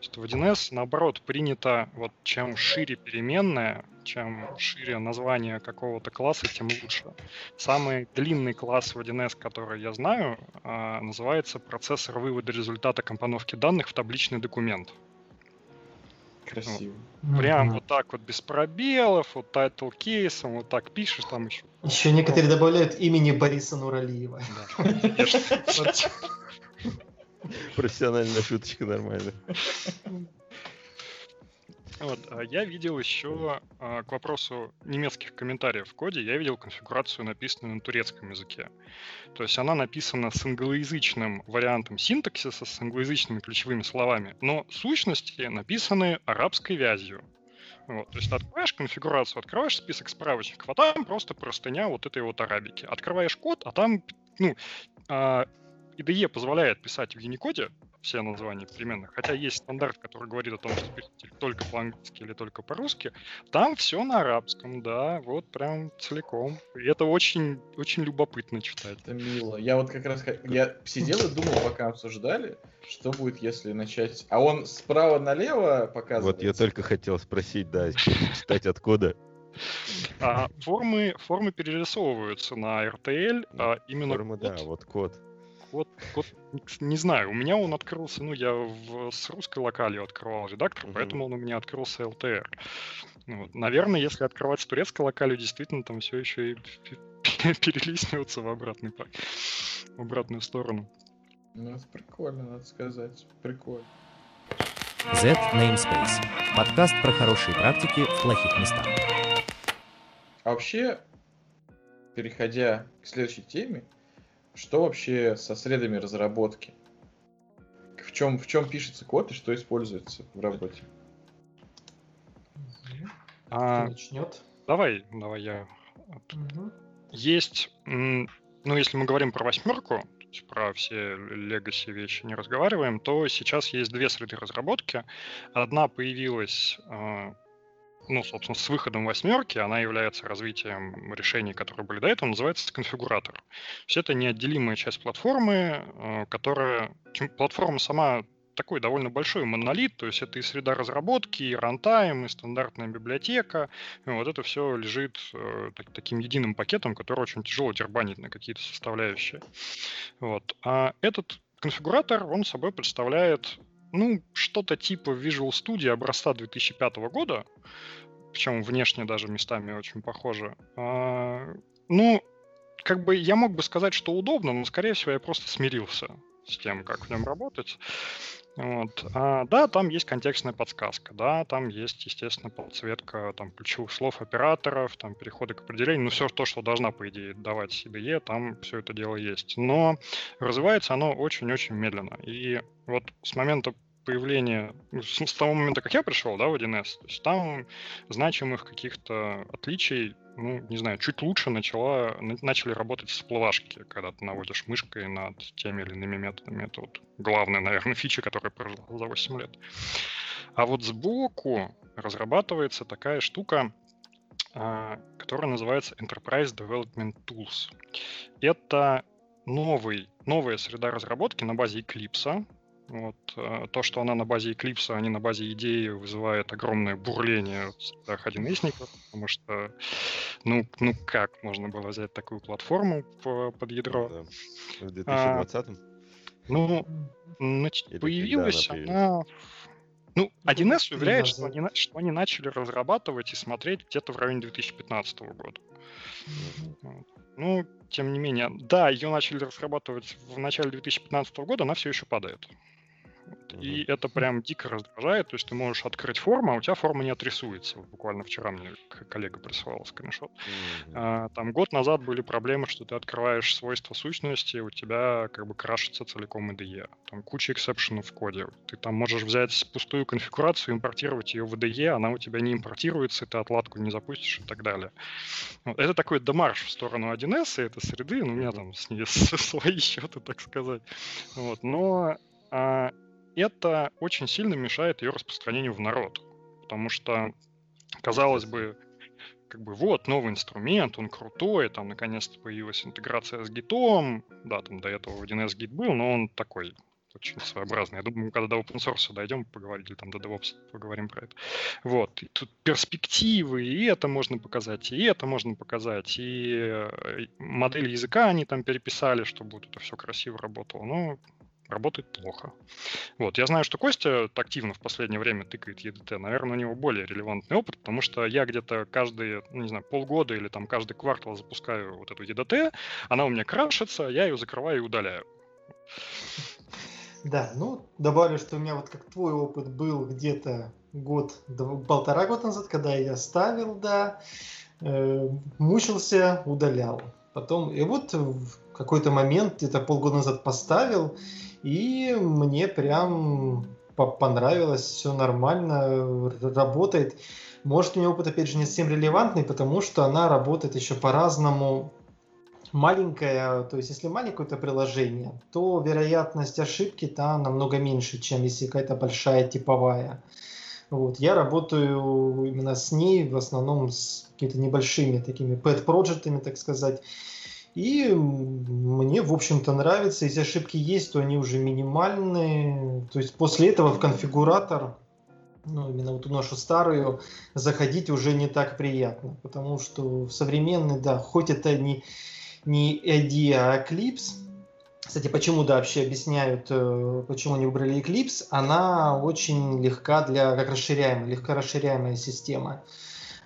Speaker 4: что в 1С наоборот принято, вот чем шире переменная, чем шире название какого-то класса, тем лучше. Самый длинный класс в 1С, который я знаю, а, называется процессор вывода результата компоновки данных в табличный документ.
Speaker 2: Красиво.
Speaker 4: Вот. Прям mm-hmm. вот так вот без пробелов, вот title кейсом, вот так пишешь там еще.
Speaker 5: Еще некоторые добавляют имени Бориса Нуралиева.
Speaker 6: Профессиональная шуточка, нормально.
Speaker 4: Вот, а я видел еще а, к вопросу немецких комментариев в коде, я видел конфигурацию, написанную на турецком языке. То есть она написана с англоязычным вариантом синтаксиса, с англоязычными ключевыми словами, но сущности написаны арабской вязью. Вот, то есть ты открываешь конфигурацию, открываешь список справочников, а там просто простыня вот этой вот арабики. Открываешь код, а там, ну, а, IDE позволяет писать в Unicode все названия переменных, хотя есть стандарт, который говорит о том, что пишите только по-английски или только по-русски, там все на арабском, да, вот прям целиком. И это очень, очень любопытно читать.
Speaker 2: Это мило. Я вот как раз я сидел и думал, пока обсуждали, что будет, если начать... А он справа налево показывает?
Speaker 6: Вот я только хотел спросить, да, читать откуда.
Speaker 4: А, формы, формы перерисовываются на RTL, а именно
Speaker 6: формы, код. да, вот код
Speaker 4: вот, вот не знаю, у меня он открылся, ну, я в, с русской локалью открывал редактор, mm-hmm. поэтому он у меня открылся LTR. Ну вот. Наверное, если открывать с турецкой локалью, действительно там все еще и перелистнется в, обратный, в обратную сторону.
Speaker 2: Ну, это прикольно, надо сказать. Прикольно.
Speaker 1: Z Namespace. Подкаст про хорошие практики в плохих местах.
Speaker 2: А вообще, переходя к следующей теме, что вообще со средами разработки? В чем, в чем пишется код и что используется в работе?
Speaker 4: А, начнет? Давай, давай я. Угу. Есть, ну, если мы говорим про восьмерку, про все legacy вещи не разговариваем, то сейчас есть две среды разработки. Одна появилась а, ну, собственно, с выходом восьмерки она является развитием решений, которые были до этого, называется конфигуратор. То есть это неотделимая часть платформы, э, которая... Платформа сама такой довольно большой монолит, то есть это и среда разработки, и рантайм, и стандартная библиотека. И вот это все лежит э, так, таким единым пакетом, который очень тяжело дербанить на какие-то составляющие. Вот. А этот конфигуратор, он собой представляет ну, что-то типа Visual Studio образца 2005 года, причем внешне даже местами очень похоже. А, ну, как бы я мог бы сказать, что удобно, но, скорее всего, я просто смирился с тем, как в нем работать. Вот. А, да, там есть контекстная подсказка, да, там есть, естественно, подсветка там, ключевых слов операторов, там переходы к определению, ну, все то, что должна, по идее, давать CDE, там все это дело есть. Но развивается оно очень-очень медленно. И вот с момента появления, ну, с, того момента, как я пришел, да, в 1С, то есть там значимых каких-то отличий ну, не знаю, чуть лучше начала, начали работать всплывашки, когда ты наводишь мышкой над теми или иными методами. Это вот главная, наверное, фича, которая прожила за 8 лет. А вот сбоку разрабатывается такая штука, а, которая называется Enterprise Development Tools. Это новый, новая среда разработки на базе Eclipse, вот, э, то, что она на базе Eclipse, а не на базе идеи, вызывает огромное бурление в 1 потому что, ну, ну как можно было взять такую платформу по, под ядро? Да.
Speaker 6: В 2020 а,
Speaker 4: Ну, значит, появилась она, она... Ну, 1С уверяет, что они, что они начали разрабатывать и смотреть где-то в районе 2015 года. Mm-hmm. Ну, тем не менее, да, ее начали разрабатывать в начале 2015 года, она все еще падает. И это прям дико раздражает. То есть ты можешь открыть форму, а у тебя форма не отрисуется. Вот буквально вчера мне коллега присылал скриншот. Mm-hmm. А, там год назад были проблемы, что ты открываешь свойства сущности, у тебя как бы крашится целиком IDE. Там куча эксепшенов в коде. Ты там можешь взять пустую конфигурацию, импортировать ее в IDE, она у тебя не импортируется, ты отладку не запустишь и так далее. Вот. Это такой демарш в сторону 1С и этой среды. Ну, у меня там с ней свои счеты, так сказать. Вот. Но а, это очень сильно мешает ее распространению в народ. Потому что, казалось бы, как бы вот новый инструмент, он крутой, там наконец-то появилась интеграция с гитом, да, там до этого 1С гит был, но он такой очень своеобразный. Я думаю, когда до open source дойдем, поговорим, или там до DevOps поговорим про это. Вот. И тут перспективы, и это можно показать, и это можно показать, и э, модель языка они там переписали, чтобы вот это все красиво работало. Но работает плохо. Вот, я знаю, что Костя активно в последнее время тыкает EDT. Наверное, у него более релевантный опыт, потому что я где-то каждые, ну, не знаю, полгода или там каждый квартал запускаю вот эту EDT, она у меня крашится, я ее закрываю и удаляю.
Speaker 5: Да, ну, добавлю, что у меня вот как твой опыт был где-то год, полтора года назад, когда я ставил, да, э, мучился, удалял. Потом, и вот в какой-то момент, где-то полгода назад поставил, и мне прям понравилось, все нормально, работает. Может, у меня опыт, опять же, не совсем релевантный, потому что она работает еще по-разному. Маленькое, то есть если маленькое это приложение, то вероятность ошибки там намного меньше, чем если какая-то большая типовая. Вот. Я работаю именно с ней, в основном с какими-то небольшими такими pet-проектами, так сказать. И мне, в общем-то, нравится. Если ошибки есть, то они уже минимальные. То есть после этого в конфигуратор, ну, именно вот нашу старую, заходить уже не так приятно. Потому что в современный, да, хоть это не, не IDEA, а Eclipse, кстати, почему, да, вообще объясняют, э, почему они выбрали Eclipse, она очень легка для, как расширяемая, легко расширяемая система.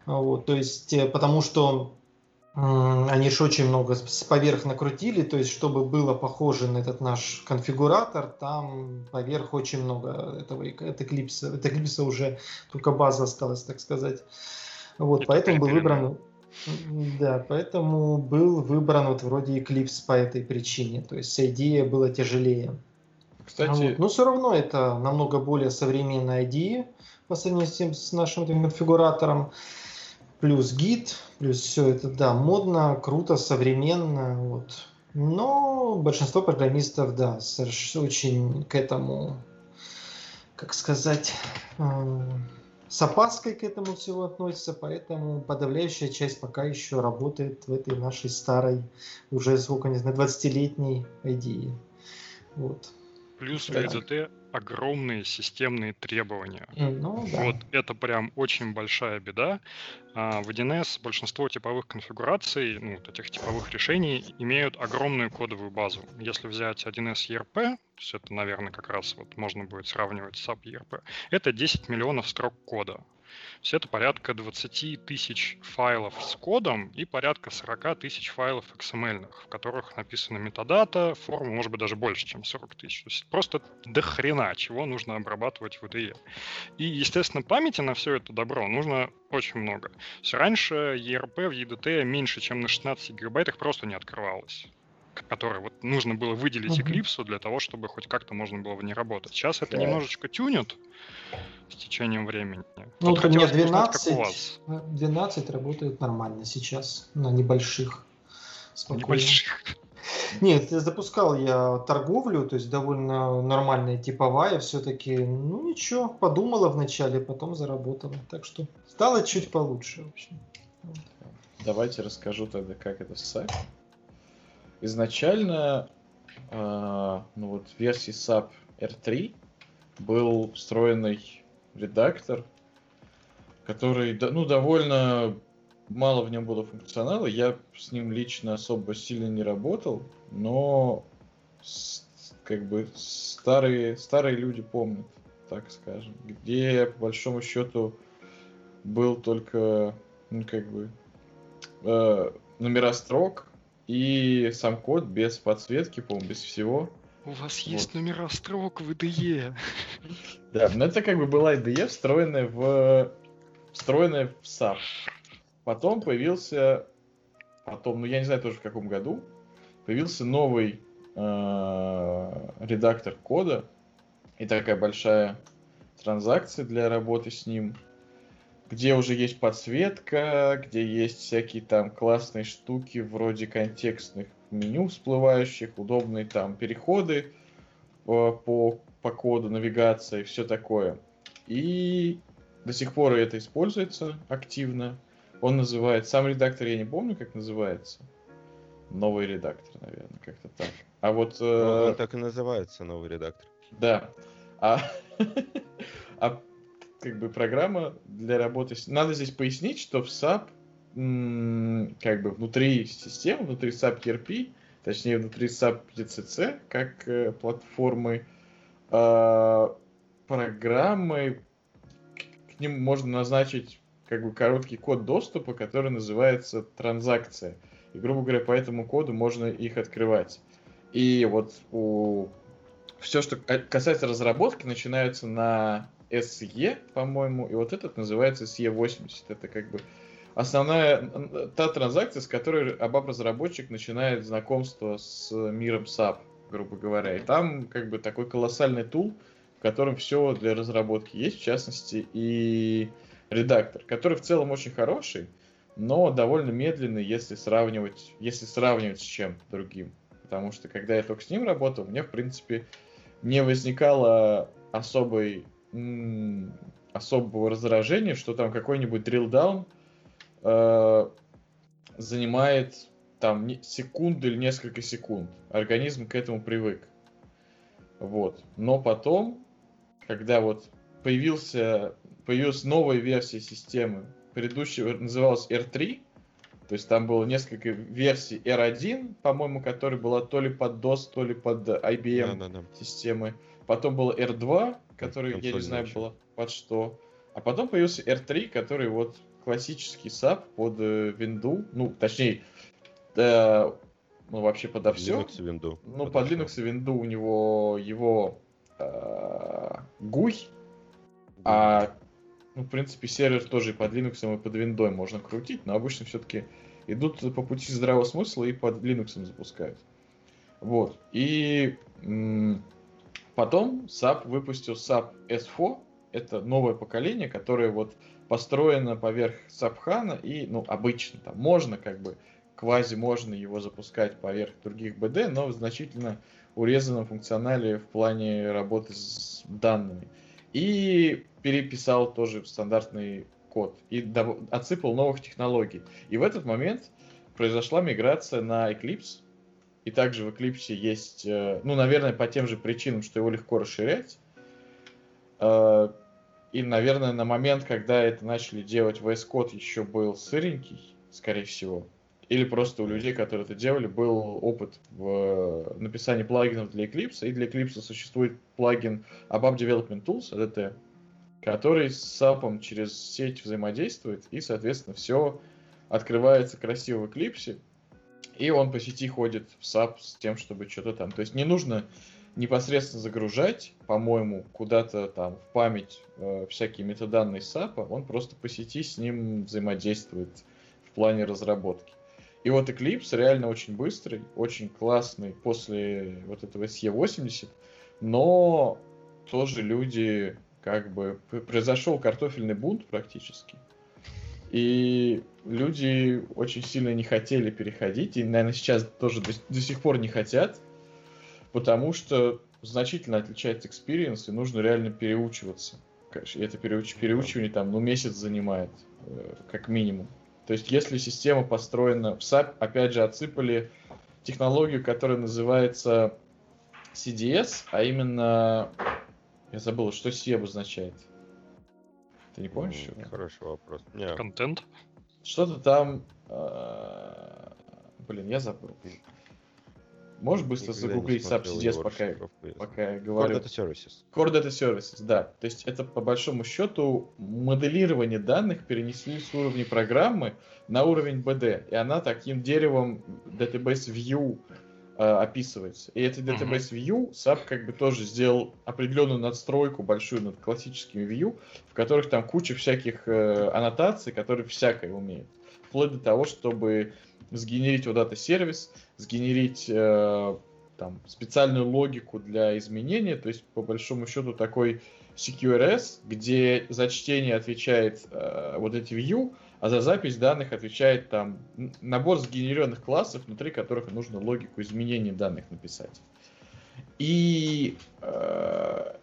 Speaker 5: Вот, то есть, э, потому что они же очень много поверх накрутили, то есть чтобы было похоже на этот наш конфигуратор, там поверх очень много этого от Eclipse. От Eclipse уже только база осталась, так сказать. Вот, поэтому был выбран... Да, поэтому был выбран вот вроде Eclipse по этой причине. То есть идея была тяжелее. Кстати... Вот. Но все равно это намного более современная IDE по сравнению с нашим конфигуратором плюс гид, плюс все это, да, модно, круто, современно, вот. Но большинство программистов, да, очень к этому, как сказать, э, с опаской к этому всего относится, поэтому подавляющая часть пока еще работает в этой нашей старой, уже сколько, не знаю, 20-летней идее. Вот.
Speaker 4: Плюс в EDT огромные системные требования.
Speaker 5: Ну, да.
Speaker 4: Вот это прям очень большая беда. А в 1С большинство типовых конфигураций, ну, вот этих типовых решений, имеют огромную кодовую базу. Если взять 1С ERP, то есть это, наверное, как раз вот можно будет сравнивать с SAP ERP, это 10 миллионов строк кода. Все это порядка 20 тысяч файлов с кодом и порядка 40 тысяч файлов XML, в которых написана метадата, форма может быть даже больше, чем 40 тысяч. То есть просто до хрена чего нужно обрабатывать в IDE. И, естественно, памяти на все это добро нужно очень много. Все раньше ERP в EDT меньше, чем на 16 гигабайтах просто не открывалось который вот нужно было выделить uh-huh. Eclipse для того, чтобы хоть как-то можно было в ней работать. Сейчас это немножечко тюнет с течением времени.
Speaker 5: Ну, вот у меня 12, узнать, у вас. 12 работает нормально сейчас на небольших.
Speaker 4: Спокойно. Небольших.
Speaker 5: Нет, запускал я торговлю, то есть довольно нормальная типовая, все-таки, ну ничего, подумала вначале, потом заработала. Так что стало чуть получше, в общем.
Speaker 2: Давайте расскажу тогда, как это сайт изначально э, ну вот, версии SAP R3 был встроенный редактор, который ну, довольно мало в нем было функционала. Я с ним лично особо сильно не работал, но как бы старые, старые люди помнят, так скажем, где по большому счету был только ну, как бы э, номера строк, и сам код без подсветки, по-моему, без всего.
Speaker 4: У вас есть номера строк в IDE.
Speaker 2: Да, но это как бы была IDE, встроенная в встроенная в SAP. Потом появился, потом, ну я не знаю тоже в каком году, появился новый э, редактор кода и такая большая транзакция для работы с ним где уже есть подсветка, где есть всякие там классные штуки вроде контекстных меню всплывающих, удобные там переходы э, по, по коду, навигация и все такое. И до сих пор это используется активно. Он называет, сам редактор я не помню, как называется. Новый редактор, наверное, как-то так. А вот...
Speaker 6: Э... Он так и называется, новый редактор.
Speaker 2: Да. А, а как бы программа для работы. Надо здесь пояснить, что в SAP как бы внутри системы, внутри SAP ERP, точнее внутри SAP ECC, как э, платформы, э, программы, к, ним можно назначить как бы короткий код доступа, который называется транзакция. И, грубо говоря, по этому коду можно их открывать. И вот у... все, что касается разработки, начинается на SE, по-моему, и вот этот называется SE80. Это как бы основная та транзакция, с которой ABAP-разработчик начинает знакомство с миром SAP, грубо говоря. И там как бы такой колоссальный тул, в котором все для разработки есть, в частности, и редактор, который в целом очень хороший, но довольно медленный, если сравнивать, если сравнивать с чем другим. Потому что когда я только с ним работал, мне, в принципе, не возникало особой особого раздражения, что там какой-нибудь down э, занимает там секунду или несколько секунд. Организм к этому привык. Вот. Но потом, когда вот появился, появилась новая версия системы, предыдущая называлась R3, то есть там было несколько версий R1, по-моему, которая была то ли под DOS, то ли под IBM да, да, да. системы. Потом был R2, который, я не знаю, было под что. А потом появился R3, который вот классический SAP под э, Windows, ну, точнее, да, ну, вообще подо все.
Speaker 6: Linux и Windows.
Speaker 2: Ну, под Linux и Windows у него его э, GUI, а, ну, в принципе, сервер тоже и под Linux, и под Windows можно крутить, но обычно все-таки идут по пути здравого смысла и под Linux запускают. Вот. И Потом SAP выпустил SAP S4, это новое поколение, которое вот построено поверх SAP HANA и, ну, обычно там можно как бы, квази можно его запускать поверх других BD, но в значительно урезанном функционале в плане работы с данными. И переписал тоже стандартный код и отсыпал новых технологий. И в этот момент произошла миграция на Eclipse, и также в Eclipse есть, э, ну, наверное, по тем же причинам, что его легко расширять. Э, и, наверное, на момент, когда это начали делать, VS Code еще был сыренький, скорее всего. Или просто у людей, которые это делали, был опыт в написании плагинов для Eclipse. И для Eclipse существует плагин ABAP Development Tools, ADT, который с SAP через сеть взаимодействует, и, соответственно, все открывается красиво в Eclipse, и он по сети ходит в SAP с тем, чтобы что-то там. То есть не нужно непосредственно загружать, по-моему, куда-то там в память э, всякие метаданные SAP, он просто по сети с ним взаимодействует в плане разработки. И вот Eclipse реально очень быстрый, очень классный после вот этого SE80, но тоже люди как бы произошел картофельный бунт практически. И люди очень сильно не хотели переходить, и, наверное, сейчас тоже до, до сих пор не хотят, потому что значительно отличается experience, и нужно реально переучиваться. И это переуч... переучивание там, ну, месяц занимает, э, как минимум. То есть, если система построена в SAP, опять же, отсыпали технологию, которая называется CDS, а именно... Я забыл, что C обозначает. Ты не помнишь?
Speaker 6: Mm, хороший вопрос.
Speaker 4: Контент?
Speaker 2: Что-то там... Э, блин, я забыл. Можешь быстро загуглить SubCDS, пока, пока я говорю?
Speaker 6: Core Data Services.
Speaker 2: Core Data Services, да. То есть это по большому счету моделирование данных перенесли с уровня программы на уровень BD. И она таким деревом Database View э, описывается. И этот Database View SAP как бы тоже сделал определенную надстройку большую над классическими View, в которых там куча всяких э, аннотаций, которые всякое умеют. Вплоть до того, чтобы сгенерить вот этот сервис, сгенерить э, там, специальную логику для изменения, то есть по большому счету такой CQRS, где за чтение отвечает э, вот эти view, а за запись данных отвечает там набор сгенерированных классов, внутри которых нужно логику изменения данных написать. И э,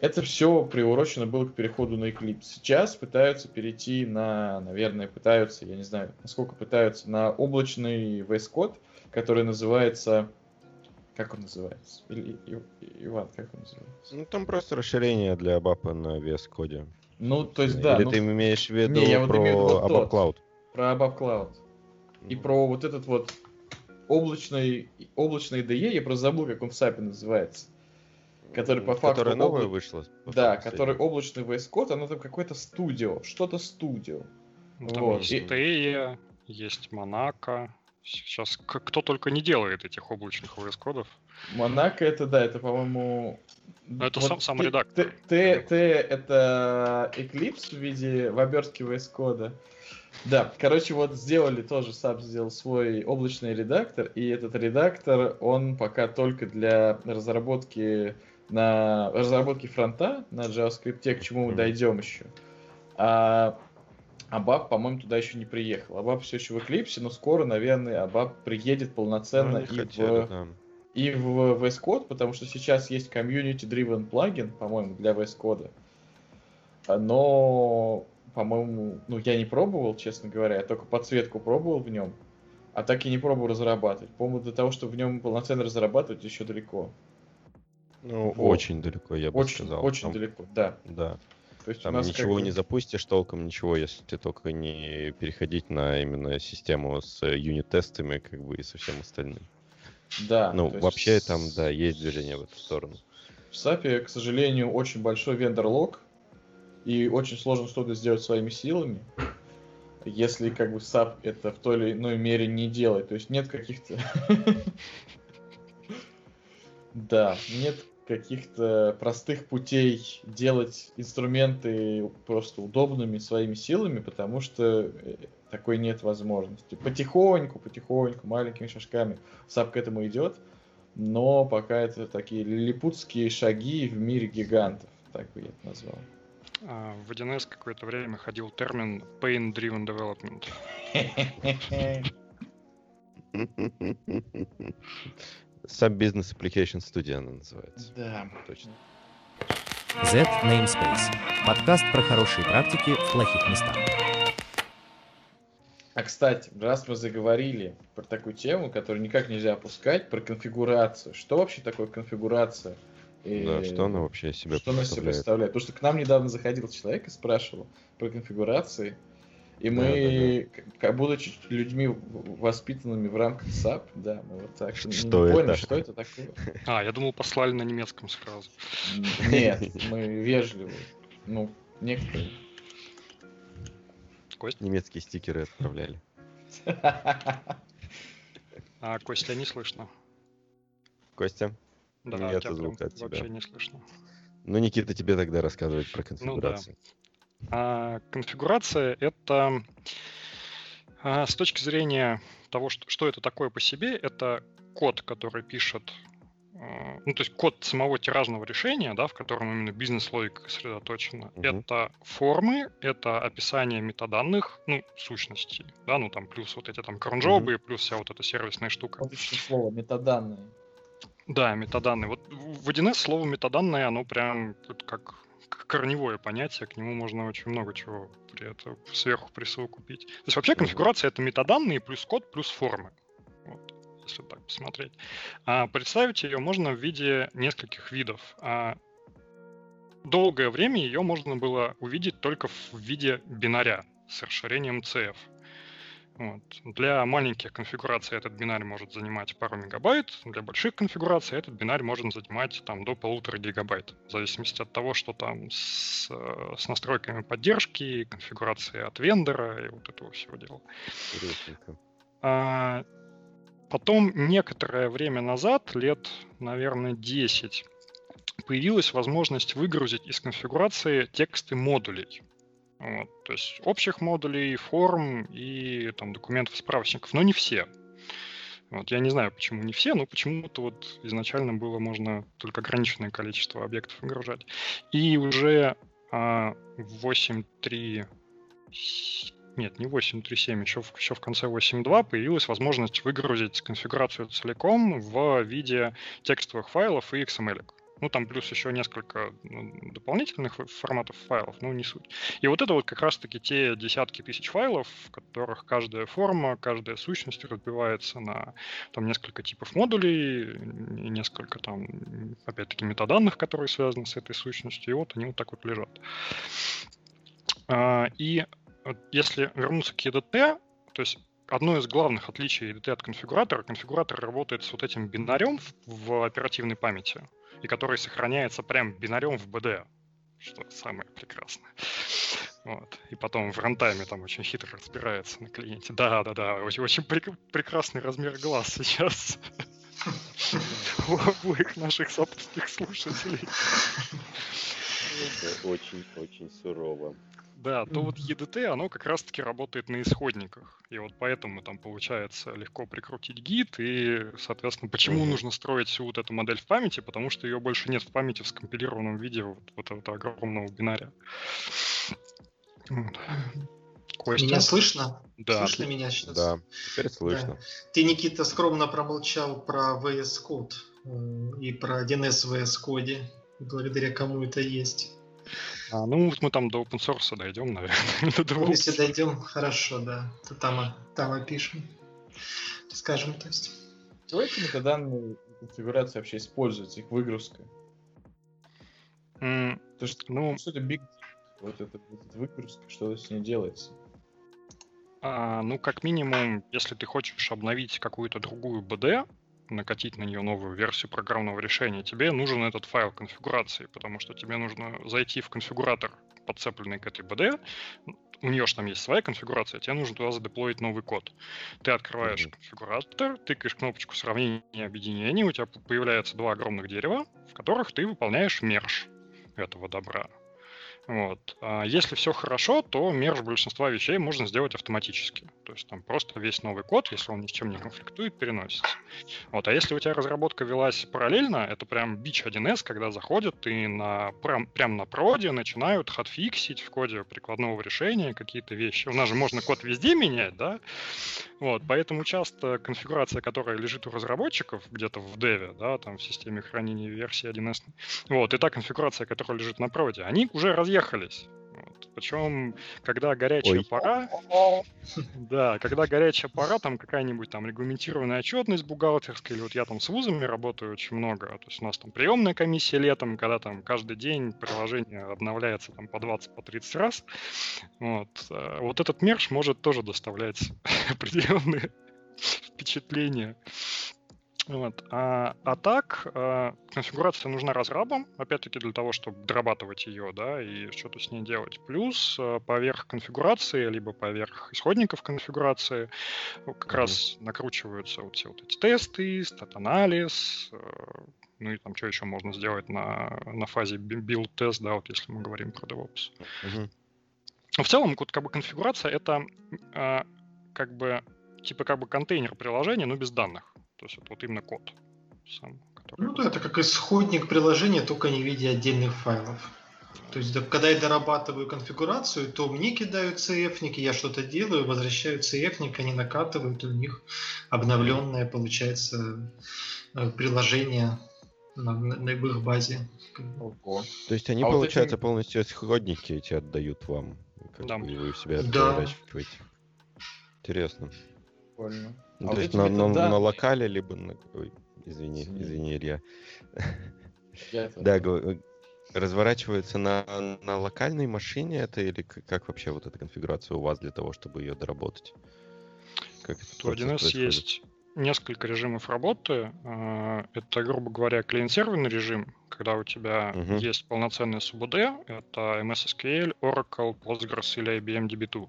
Speaker 2: это все приурочено было к переходу на Eclipse. Сейчас пытаются перейти на, наверное, пытаются, я не знаю, насколько пытаются, на облачный VS Code, который называется... Как он называется? Или, Иван, как он называется?
Speaker 6: Ну, там просто расширение для ABAP на VS Code.
Speaker 2: Ну, то есть, да.
Speaker 6: Или
Speaker 2: ну,
Speaker 6: ты имеешь в виду не, я про имею вот ABAP Cloud?
Speaker 2: Про ABAP Cloud. И про вот этот вот облачный, облачный DE, я просто забыл, как он в SAP называется который по факту...
Speaker 6: Которая новая обла... вышла?
Speaker 2: Да, который облачный VS Code, оно там какое-то студио, что-то студио.
Speaker 4: Ну, там вот. есть Тея, есть Монако. Сейчас кто только не делает этих облачных VS кодов.
Speaker 2: Монако это, да, это, по-моему...
Speaker 4: Но это вот сам, сам редактор.
Speaker 2: Т, Т, это Eclipse в виде в обертке VS кода. Да, короче, вот сделали тоже, SAP сделал свой облачный редактор, и этот редактор, он пока только для разработки на разработке фронта на JavaScript, к чему мы дойдем еще. А Абаб, по-моему, туда еще не приехал. Абаб все еще в Eclipse, но скоро, наверное, Абаб приедет полноценно и, хотели, в, да. И в VS Code, потому что сейчас есть community-driven плагин, по-моему, для VS Code. Но, по-моему, ну, я не пробовал, честно говоря, я только подсветку пробовал в нем, а так и не пробовал разрабатывать. По-моему, для того, чтобы в нем полноценно разрабатывать, еще далеко.
Speaker 6: Ну, вот. очень далеко, я бы
Speaker 2: очень,
Speaker 6: сказал.
Speaker 2: Очень Там, далеко, да.
Speaker 6: Да. То есть Там ничего как... не запустишь толком, ничего, если ты только не переходить на именно систему с юнит-тестами, как бы, и со всем остальным.
Speaker 2: Да.
Speaker 6: Ну, вообще есть... там, да, есть движение в эту сторону.
Speaker 2: В SAP, к сожалению, очень большой вендор-лог, и очень сложно что-то сделать своими силами, если как бы SAP это в той или иной мере не делает. То есть нет каких-то... Да, нет каких-то простых путей делать инструменты просто удобными своими силами, потому что э, такой нет возможности. Потихоньку, потихоньку, маленькими шажками SAP к этому идет, но пока это такие лилипутские шаги в мире гигантов, так бы я это назвал.
Speaker 4: А, в 1С какое-то время ходил термин Pain Driven Development.
Speaker 6: Sub Business Application Studio она называется.
Speaker 2: Да.
Speaker 6: Точно.
Speaker 1: Z Namespace. Подкаст про хорошие практики в плохих местах.
Speaker 2: А кстати, раз мы заговорили про такую тему, которую никак нельзя опускать, про конфигурацию. Что вообще такое конфигурация?
Speaker 6: И да, что она вообще
Speaker 2: что представляет? Что она себя представляет? Потому что к нам недавно заходил человек и спрашивал про конфигурации. И мы, да, да. как будучи людьми воспитанными в рамках SAP, да, мы вот так
Speaker 6: что не это? поняли,
Speaker 2: что это такое.
Speaker 4: А, я думал, послали на немецком сразу.
Speaker 2: Нет, мы вежливые. Ну, Некоторые.
Speaker 6: Кость? Немецкие стикеры отправляли.
Speaker 4: А Костя не слышно.
Speaker 6: Костя?
Speaker 4: Да, Нет звука от тебя. вообще не слышно.
Speaker 6: Ну, Никита, тебе тогда рассказывать про конфигурацию.
Speaker 4: Ну, да. А, конфигурация — это а, с точки зрения того, что, что это такое по себе, это код, который пишет а, ну, то есть код самого тиражного решения, да, в котором именно бизнес-логика сосредоточена, угу. это формы, это описание метаданных, ну, сущностей, да, ну, там, плюс вот эти там кронжобы, угу. плюс вся вот эта сервисная штука.
Speaker 2: Отличное слово, метаданные.
Speaker 4: Да, метаданные. Вот в 1С слово метаданные, оно прям как корневое понятие, к нему можно очень много чего при этом сверху присовокупить. То есть вообще конфигурация это метаданные плюс код плюс формы. Вот если так посмотреть. А представить ее можно в виде нескольких видов. А долгое время ее можно было увидеть только в виде бинаря с расширением CF. Вот. Для маленьких конфигураций этот бинарь может занимать пару мегабайт, для больших конфигураций этот бинарь может занимать там, до полутора гигабайт, в зависимости от того, что там с, с настройками поддержки, конфигурации от вендора и вот этого всего дела. А, Потом некоторое время назад, лет, наверное, 10, появилась возможность выгрузить из конфигурации тексты модулей. Вот, то есть общих модулей, форм и там, документов, справочников, но не все. Вот, я не знаю, почему не все, но почему-то вот изначально было можно только ограниченное количество объектов выгружать. И уже а, 8.3 нет, не 8.3.7, еще, еще в конце 8.2 появилась возможность выгрузить конфигурацию целиком в виде текстовых файлов и XML. Ну, там плюс еще несколько ну, дополнительных форматов файлов, но не суть. И вот это вот как раз-таки те десятки тысяч файлов, в которых каждая форма, каждая сущность разбивается на там несколько типов модулей, и несколько там, опять-таки, метаданных, которые связаны с этой сущностью, и вот они вот так вот лежат. А, и если вернуться к EDT, то есть одно из главных отличий EDT от конфигуратора, конфигуратор работает с вот этим бинарем в, в оперативной памяти, и который сохраняется прям бинарем в BD, что самое прекрасное. Вот. И потом в рантайме там очень хитро разбирается на клиенте. Да, да, да, очень, очень прек- прекрасный размер глаз сейчас у обоих наших собственных слушателей.
Speaker 6: Очень-очень сурово.
Speaker 4: Да, то вот EDT, оно как раз-таки работает на исходниках. И вот поэтому там получается легко прикрутить гид, и, соответственно, почему нужно строить всю вот эту модель в памяти? Потому что ее больше нет в памяти в скомпилированном виде вот, вот этого огромного бинаря.
Speaker 5: Костя? Меня слышно?
Speaker 4: Да.
Speaker 5: Слышно меня сейчас?
Speaker 6: Да, теперь слышно. Да.
Speaker 5: Ты, Никита, скромно промолчал про VS Code э, и про 1С в VS Code, благодаря кому это есть.
Speaker 4: А, ну, мы там до open source дойдем, наверное.
Speaker 5: Если дойдем, хорошо, да. То там, там опишем. Скажем, то есть.
Speaker 2: Давайте метаданные конфигурации вообще используются, их выгрузка.
Speaker 4: Mm,
Speaker 2: То что, ну, что это big вот эта, вот выгрузка, что с ней делается?
Speaker 4: А, ну, как минимум, если ты хочешь обновить какую-то другую BD, накатить на нее новую версию программного решения, тебе нужен этот файл конфигурации, потому что тебе нужно зайти в конфигуратор, подцепленный к этой BD, у нее же там есть своя конфигурация, тебе нужно туда задеплоить новый код. Ты открываешь mm-hmm. конфигуратор, тыкаешь кнопочку сравнения и объединения, у тебя появляется два огромных дерева, в которых ты выполняешь мерж этого добра. Вот. А если все хорошо, то мерж большинства вещей можно сделать автоматически. То есть там просто весь новый код, если он ни с чем не конфликтует, переносится. Вот. А если у тебя разработка велась параллельно, это прям бич 1С, когда заходят и на, прям, прям на проде начинают хатфиксить в коде прикладного решения какие-то вещи. У нас же можно код везде менять, да? Вот, поэтому часто конфигурация, которая лежит у разработчиков где-то в деве, да, там в системе хранения версии 1С, вот, и та конфигурация, которая лежит на проде, они уже разъехались разъехались. Вот. Причем, когда горячая Ой. пора, да, когда горячая пора, там какая-нибудь там регламентированная отчетность бухгалтерская, или вот я там с вузами работаю очень много, то есть у нас там приемная комиссия летом, когда там каждый день приложение обновляется там по 20, по 30 раз, вот, э, вот этот мерч может тоже доставлять определенные впечатления. Вот. А, а так, а, конфигурация нужна разрабам, опять-таки для того, чтобы дорабатывать ее, да, и что-то с ней делать. Плюс а, поверх конфигурации, либо поверх исходников конфигурации как mm-hmm. раз накручиваются вот все вот эти тесты, стат-анализ, а, ну и там что еще можно сделать на, на фазе build-тест, да, вот если мы говорим про DevOps. Mm-hmm. В целом, вот как бы конфигурация это а, как бы типа как бы контейнер приложения, но без данных. То есть это вот именно код
Speaker 5: сам. Который... Ну да, это как исходник приложения, только не в виде отдельных файлов. То есть, когда я дорабатываю конфигурацию, то мне кидают CF-ники, я что-то делаю, возвращаю CF-ник, они накатывают, и у них обновленное получается э, приложение на, на их базе.
Speaker 6: Ого. То есть они, а получается, вот эти... полностью исходники эти отдают вам, как да. вы в себя да. Интересно. Прикольно. Ну, а то вот есть на, на, на локале, либо на... Ой, извини, извини, извини Илья. Да, разворачивается на, на локальной машине это или как вообще вот эта конфигурация у вас для того, чтобы ее доработать?
Speaker 4: Как это У 1С есть несколько режимов работы. А, это, грубо говоря, клиент-серверный режим, когда у тебя uh-huh. есть полноценный SUBD, это MS SQL, Oracle, Postgres или IBM DB2.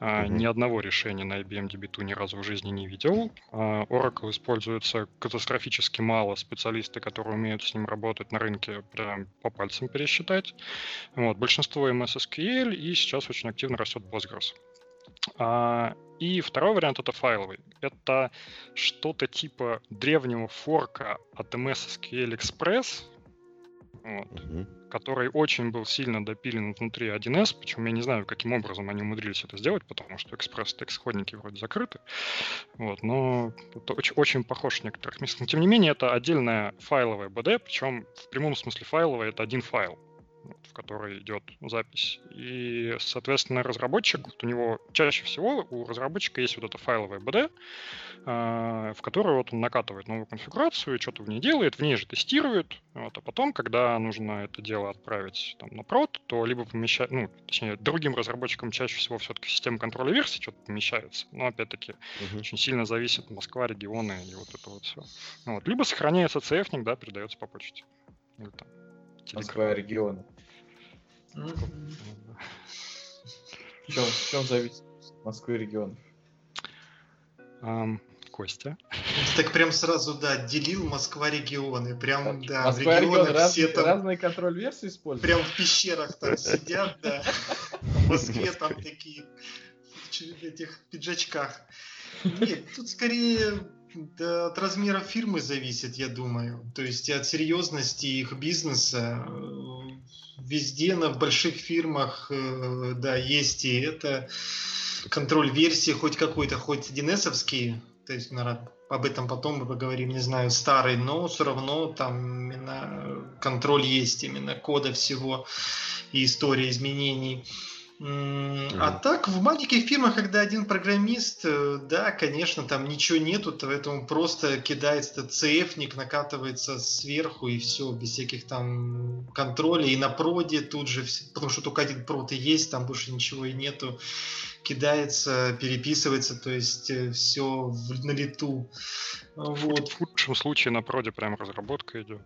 Speaker 4: Uh-huh. Ни одного решения на IBM DB2 ни разу в жизни не видел. А, Oracle используется катастрофически мало. Специалисты, которые умеют с ним работать на рынке, прям по пальцам пересчитать. Вот. Большинство MS SQL, и сейчас очень активно растет Postgres. А, и второй вариант это файловый. Это что-то типа древнего форка от MS SQL Express, вот, mm-hmm. который очень был сильно допилен внутри 1С, причем я не знаю, каким образом они умудрились это сделать, потому что Express текст исходники вроде закрыты, вот, но это очень, очень похож в некоторых местах. Но тем не менее, это отдельная файловая BD, причем в прямом смысле файловая это один файл в которой идет запись. И, соответственно, разработчик, вот у него чаще всего у разработчика есть вот эта файловая BD, а, в которую вот он накатывает новую конфигурацию, что-то в ней делает, в ней же тестирует, вот, а потом, когда нужно это дело отправить там, на прод, то либо помещать, ну, точнее, другим разработчикам чаще всего все-таки система контроля версий что-то помещается, но опять-таки uh-huh. очень сильно зависит Москва, регионы и вот это вот все. Вот. Либо сохраняется CF-ник, да, передается по почте. Или
Speaker 2: там Москва региона. В чем, в чем зависит Москвы и регионов?
Speaker 4: Um, Костя.
Speaker 5: Так прям сразу, да, делил Москва регионы. Прям, да,
Speaker 2: Москва регионы регион, все раз, там... Разные контроль версии используют?
Speaker 5: Прям в пещерах там сидят, да. В Москве там такие в этих пиджачках. Нет, тут скорее да, от размера фирмы зависит, я думаю. То есть от серьезности их бизнеса. Везде на больших фирмах, э, да, есть и это контроль версии хоть какой-то, хоть 1 то есть, наверное, об этом потом мы поговорим, не знаю, старый, но все равно там именно контроль есть, именно кода всего и история изменений. А так, в маленьких фирмах, когда один программист, э, да, конечно, там ничего нету, поэтому просто кидается этот CF-ник, накатывается сверху и все, без всяких там контролей. И на проде тут же, потому что только один прод и есть, там больше ничего и нету, кидается, переписывается, то есть э, все на лету.
Speaker 4: Вот. В худшем случае на проде прям разработка идет.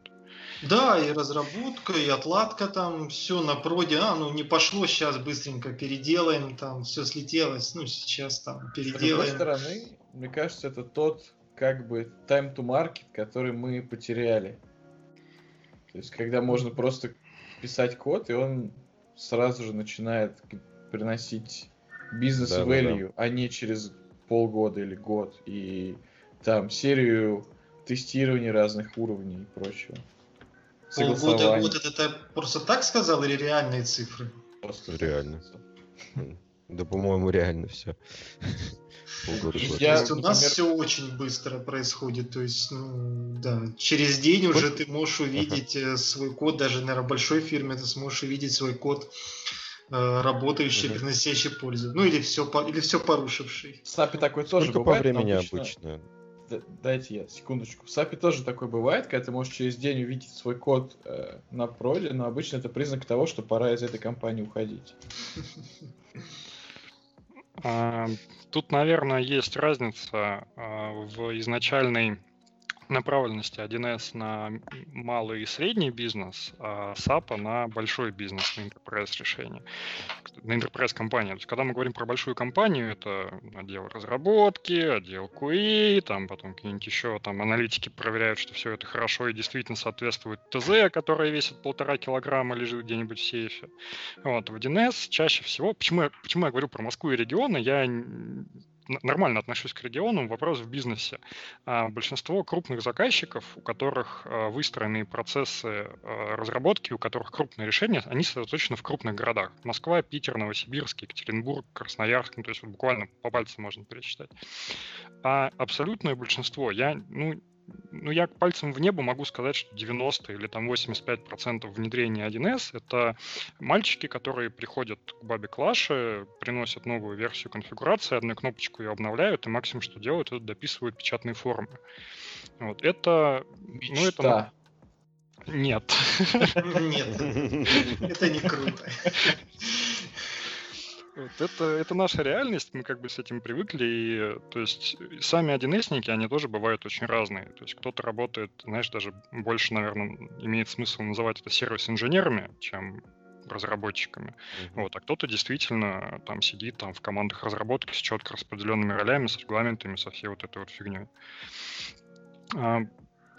Speaker 5: Да, и разработка, и отладка там, все на проде. А, ну не пошло, сейчас быстренько переделаем, там все слетелось, ну сейчас там переделаем.
Speaker 2: С другой стороны, мне кажется, это тот как бы time to market, который мы потеряли. То есть, когда можно просто писать код, и он сразу же начинает приносить бизнес да, value, да, да. а не через полгода или год. И там серию тестирований разных уровней и прочего.
Speaker 5: Полгода год это ты просто так сказал или реальные цифры?
Speaker 6: Просто реально. Да, по-моему, реально все.
Speaker 5: Полгода год. Я, у нас например... все очень быстро происходит. То есть, ну, да, через день уже ты можешь увидеть ага. Э, свой код, даже, наверное, большой фирме ты сможешь увидеть свой код э, работающий, приносящий пользу. Ну или все, или все порушивший.
Speaker 2: В SAP такой тоже
Speaker 6: Сколько бывает. по времени обычно? обычно?
Speaker 2: Дайте я секундочку. В SAP тоже такое бывает, когда ты можешь через день увидеть свой код э, на проде, но обычно это признак того, что пора из этой компании уходить.
Speaker 4: А, тут, наверное, есть разница а, в изначальной направленности 1С на малый и средний бизнес, а SAP на большой бизнес, на enterprise решение, на enterprise компанию. То есть, когда мы говорим про большую компанию, это отдел разработки, отдел QA, там потом какие-нибудь еще там аналитики проверяют, что все это хорошо и действительно соответствует ТЗ, которая весит полтора килограмма, лежит где-нибудь в сейфе. Вот, в 1С чаще всего, почему я, почему я говорю про Москву и регионы, я нормально отношусь к регионам, вопрос в бизнесе. А большинство крупных заказчиков, у которых а, выстроены процессы а, разработки, у которых крупные решения, они сосредоточены в крупных городах. Москва, Питер, Новосибирск, Екатеринбург, Красноярск, ну, то есть буквально по пальцам можно пересчитать. А абсолютное большинство, я, ну, ну, я пальцем в небо могу сказать, что 90 или там 85% внедрения 1С — это мальчики, которые приходят к бабе Клаше, приносят новую версию конфигурации, одной кнопочку ее обновляют, и максимум, что делают, это дописывают печатные формы. Вот, это...
Speaker 2: Мечта. Ну, это...
Speaker 4: Нет.
Speaker 5: Нет, это не круто.
Speaker 4: Вот это, это наша реальность, мы как бы с этим привыкли, и, то есть сами 1С, они тоже бывают очень разные. То есть кто-то работает, знаешь, даже больше, наверное, имеет смысл называть это сервис-инженерами, чем разработчиками. Mm-hmm. Вот, а кто-то действительно там сидит там в командах разработки с четко распределенными ролями, с регламентами, со всей вот этой вот фигней. А,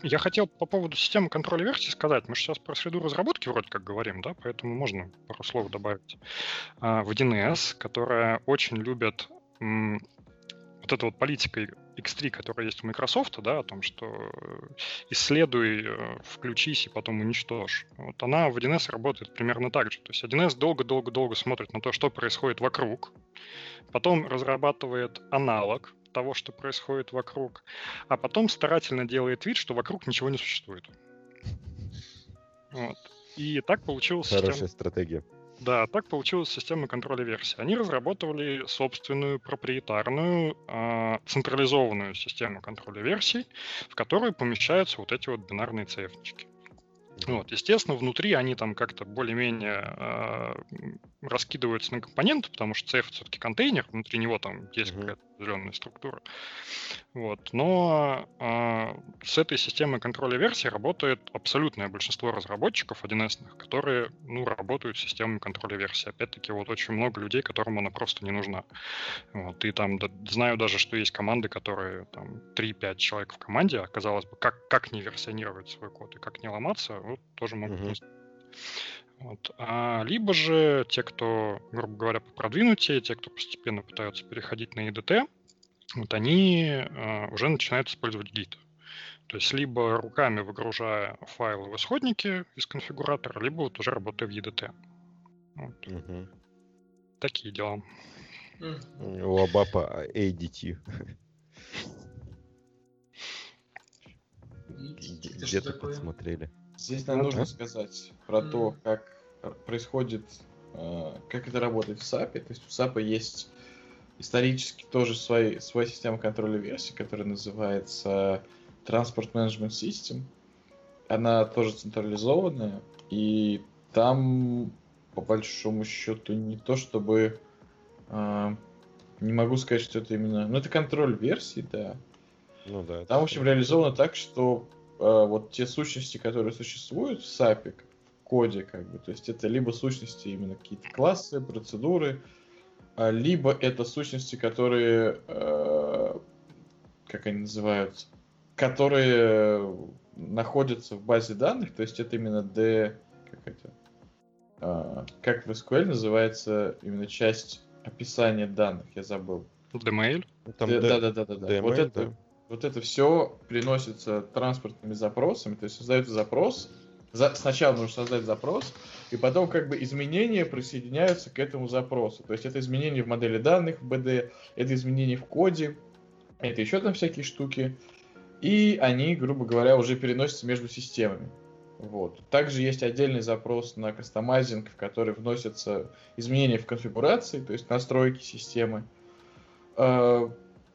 Speaker 4: я хотел по поводу системы контроля версий сказать. Мы же сейчас про среду разработки вроде как говорим, да, поэтому можно пару слов добавить. А, в 1С, которая очень любит вот эта вот политика X3, которая есть у Microsoft, да, о том, что э, исследуй, э, включись и потом уничтожь. Вот она в 1С работает примерно так же. То есть 1С долго-долго-долго смотрит на то, что происходит вокруг, потом разрабатывает аналог, того, что происходит вокруг, а потом старательно делает вид, что вокруг ничего не существует. Вот. И так получилась
Speaker 6: Хорошая система... стратегия.
Speaker 4: Да, так получилась система контроля версий. Они разработали собственную проприетарную э, централизованную систему контроля версий, в которую помещаются вот эти вот бинарные цефнички. Вот, естественно, внутри они там как-то более-менее э, раскидываются на компоненты, потому что CF все-таки контейнер, внутри него там есть uh-huh. какая-то определенная структура. Вот. Но э, с этой системой контроля версий работает абсолютное большинство разработчиков 1С, которые ну, работают с системой контроля версий. Опять-таки, вот очень много людей, которым она просто не нужна. Вот. И там да, знаю даже, что есть команды, которые там 3-5 человек в команде, а казалось бы, как, как не версионировать свой код и как не ломаться, вот тоже могут uh-huh. Вот. А, либо же те, кто, грубо говоря, продвинутее, те, кто постепенно пытаются переходить на EDT, вот они а, уже начинают использовать Git. То есть либо руками выгружая файлы в исходники из конфигуратора, либо вот уже работая в EDT. Вот. Угу. Такие дела.
Speaker 6: У Абапа ADT. Где-то подсмотрели.
Speaker 2: Здесь нам нужно сказать про то, как происходит, э, как это работает в SAP. То есть у SAP есть исторически тоже свой, своя система контроля версий, которая называется Transport Management System. Она тоже централизованная, и там, по большому счету, не то чтобы... Э, не могу сказать, что это именно... Ну, это контроль версий, да. Ну да. Там, в общем, реализовано так, что вот те сущности, которые существуют в SAP, в коде, как бы, то есть это либо сущности именно какие-то классы, процедуры, а, либо это сущности, которые, э, как они называются, которые находятся в базе данных, то есть это именно D, как это, а, как в SQL называется именно часть описания данных, я забыл.
Speaker 4: DML?
Speaker 2: Да, да, да, да, да. Вот это, вот это все приносится транспортными запросами, то есть создается запрос, за, сначала нужно создать запрос, и потом как бы изменения присоединяются к этому запросу. То есть это изменения в модели данных в BD, это изменения в коде, это еще там всякие штуки, и они, грубо говоря, уже переносятся между системами. Вот. Также есть отдельный запрос на кастомайзинг, в который вносятся изменения в конфигурации, то есть настройки системы.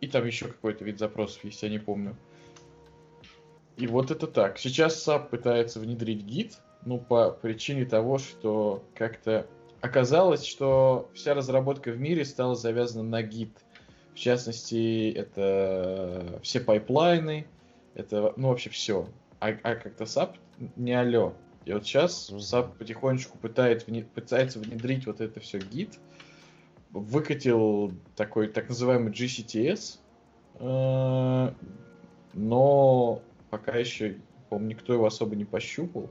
Speaker 2: И там еще какой-то вид запросов есть, я не помню. И вот это так. Сейчас SAP пытается внедрить Git, ну, по причине того, что как-то оказалось, что вся разработка в мире стала завязана на Git. В частности, это все пайплайны, Это, ну, вообще все. А, а как-то SAP не алё. И вот сейчас SAP потихонечку пытает, пытается внедрить вот это все Git. Выкатил такой так называемый GCTS, э, но пока еще, по-моему, никто его особо не пощупал.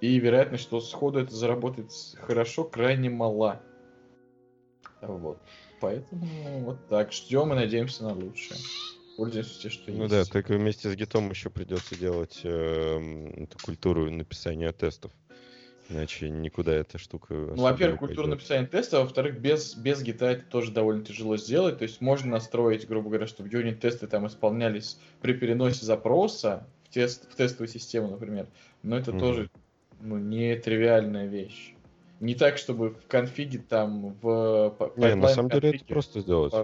Speaker 2: И вероятность, что сходу это заработает хорошо, крайне мала. Вот. Поэтому вот так. Ждем и надеемся на лучшее. Пользуемся тем, что
Speaker 6: ну есть. да, только вместе с гитом еще придется делать э, эту культуру написания тестов. Иначе никуда эта штука...
Speaker 2: Ну, во-первых, культура написания теста, а во-вторых, без, без гита это тоже довольно тяжело сделать. То есть можно настроить, грубо говоря, чтобы юнит-тесты там исполнялись при переносе запроса в, тест, в тестовую систему, например. Но это mm-hmm. тоже ну, не тривиальная вещь. Не так, чтобы в конфиге там в...
Speaker 6: Не, на самом деле это просто сделать.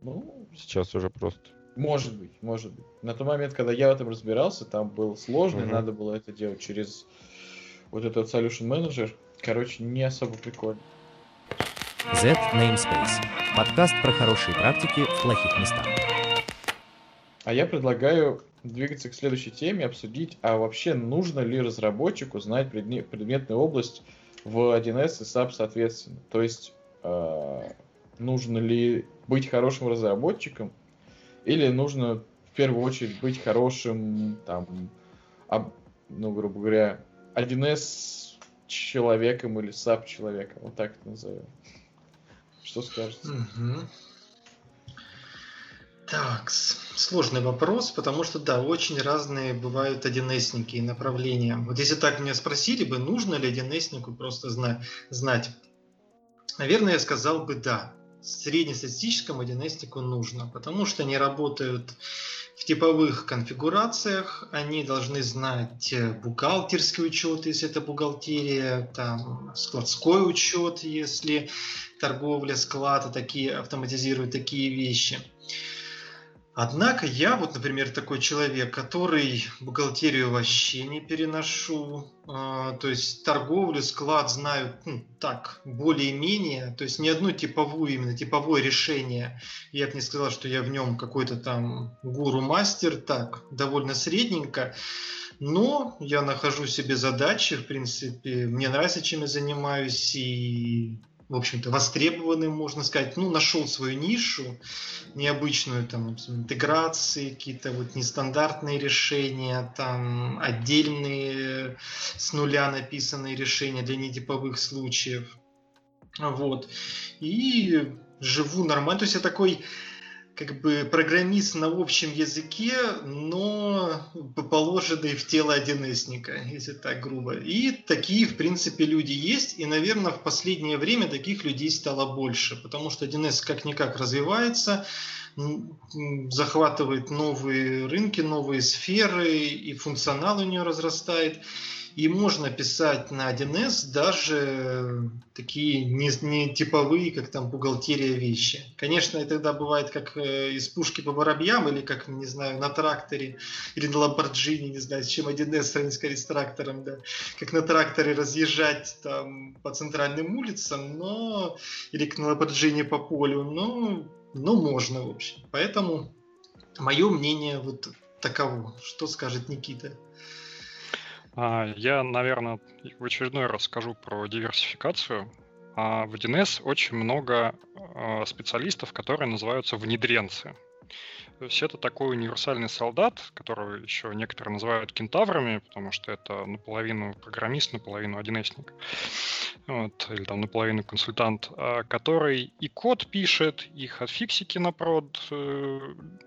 Speaker 6: Ну, сейчас уже просто.
Speaker 2: Может быть, может быть. На тот момент, когда я в этом разбирался, там было сложно, и надо было это делать через вот этот Solution Manager. Короче, не особо прикольно.
Speaker 1: Z Namespace. Подкаст про хорошие практики в плохих местах.
Speaker 2: А я предлагаю двигаться к следующей теме, обсудить, а вообще нужно ли разработчику знать предметную область в 1С и SAP соответственно. То есть э, нужно ли быть хорошим разработчиком или нужно в первую очередь быть хорошим, там, об, ну, грубо говоря, 1С человеком или SAP человеком, вот так это назовем. Что скажете? Угу.
Speaker 5: Так, сложный вопрос, потому что, да, очень разные бывают 1С-ники и направления. Вот если так меня спросили бы, нужно ли 1С-нику просто знать, знать, наверное, я сказал бы да. Среднестатистическому 1С-нику нужно, потому что они работают в типовых конфигурациях, они должны знать бухгалтерский учет, если это бухгалтерия, там, складской учет, если торговля, склад, такие автоматизируют такие вещи – Однако я вот, например, такой человек, который бухгалтерию вообще не переношу, э, то есть торговлю, склад знаю ну, так, более-менее, то есть ни одно типовую, именно типовое решение, я бы не сказал, что я в нем какой-то там гуру-мастер, так, довольно средненько, но я нахожу себе задачи, в принципе, мне нравится, чем я занимаюсь, и в общем-то, востребованным, можно сказать, ну, нашел свою нишу, необычную, там, интеграции, какие-то вот нестандартные решения, там, отдельные с нуля написанные решения для нетиповых случаев. Вот. И живу нормально. То есть я такой как бы программист на общем языке, но положенный в тело 1 если так грубо. И такие, в принципе, люди есть, и, наверное, в последнее время таких людей стало больше, потому что 1С как-никак развивается, захватывает новые рынки, новые сферы, и функционал у нее разрастает. И можно писать на 1С даже такие не, не типовые, как там бухгалтерия вещи. Конечно, это тогда бывает как э, из пушки по воробьям, или как, не знаю, на тракторе, или на ламборджини, не знаю, с чем 1С сравнить с трактором, да. Как на тракторе разъезжать там по центральным улицам, но или как на ламборджини по полю, но, но можно, в общем. Поэтому мое мнение вот таково. Что скажет Никита?
Speaker 4: А, я, наверное, в очередной раз скажу про диверсификацию. А в 1С очень много а, специалистов, которые называются внедренцы. То есть это такой универсальный солдат, которого еще некоторые называют кентаврами, потому что это наполовину программист, наполовину 1С. Вот, или там наполовину консультант, а, который и код пишет, и хатфиксики на прод э,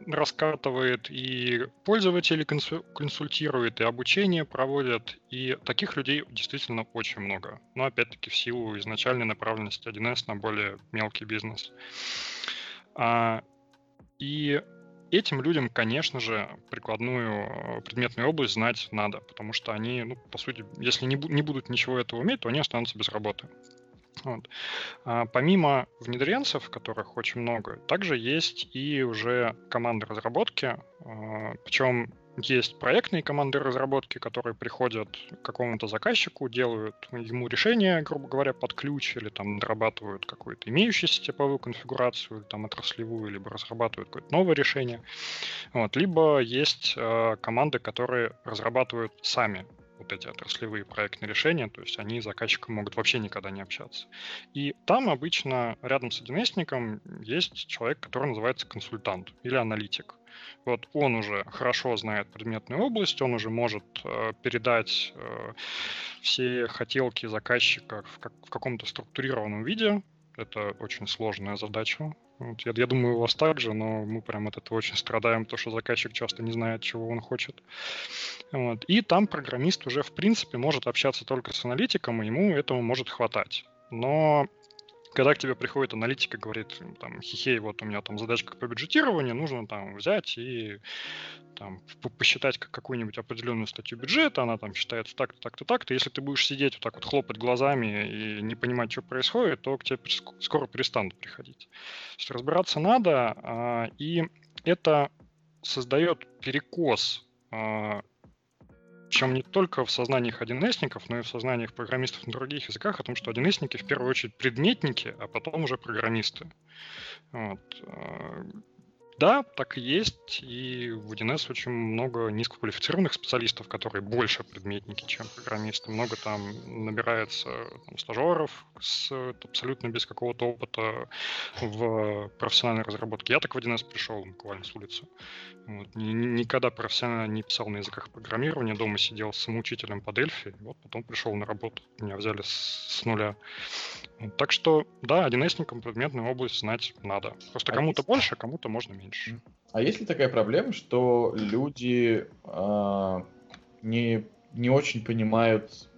Speaker 4: раскатывает, и пользователей консультирует, и обучение проводит. И таких людей действительно очень много. Но опять-таки в силу изначальной направленности 1С на более мелкий бизнес. А, и этим людям, конечно же, прикладную э, предметную область знать надо, потому что они, ну, по сути, если не, не будут ничего этого уметь, то они останутся без работы. Вот. А, помимо внедренцев, которых очень много, также есть и уже команды разработки, а, причем есть проектные команды разработки, которые приходят к какому-то заказчику, делают ему решение, грубо говоря, под ключ, или там дорабатывают какую-то имеющуюся типовую конфигурацию, или там отраслевую, либо разрабатывают какое-то новое решение. Вот. Либо есть э, команды, которые разрабатывают сами вот эти отраслевые проектные решения, то есть они с заказчиком могут вообще никогда не общаться. И там обычно рядом с 1 есть человек, который называется консультант или аналитик. Вот он уже хорошо знает предметную область, он уже может э, передать э, все хотелки заказчика в, как, в каком-то структурированном виде. Это очень сложная задача. Вот, я, я думаю, у вас также, но мы прям от этого очень страдаем, то что заказчик часто не знает, чего он хочет. Вот. И там программист уже, в принципе, может общаться только с аналитиком, и ему этого может хватать. Но когда к тебе приходит аналитик и говорит, там, хихей, вот у меня там задачка по бюджетированию, нужно там взять и там, посчитать какую-нибудь определенную статью бюджета, она там считается так-то, так-то, так-то. Если ты будешь сидеть вот так вот хлопать глазами и не понимать, что происходит, то к тебе скоро перестанут приходить. То есть разбираться надо, а, и это создает перекос а, причем не только в сознаниях 1С, но и в сознаниях программистов на других языках, о том, что 1С в первую очередь предметники, а потом уже программисты. Вот. Да, так и есть. И в 1С очень много низкоквалифицированных специалистов, которые больше предметники, чем программисты. Много там набирается там, стажеров с, абсолютно без какого-то опыта в профессиональной разработке. Я так в 1С пришел буквально с улицы. Вот. Никогда профессионально не писал на языках программирования. Дома сидел с самоучителем по Дельфи. Вот потом пришел на работу. Меня взяли с, с нуля. Так что, да, 1С предметную область знать надо. Просто а кому-то больше, кому-то можно меньше.
Speaker 2: А есть ли такая проблема, что люди э, не, не очень понимают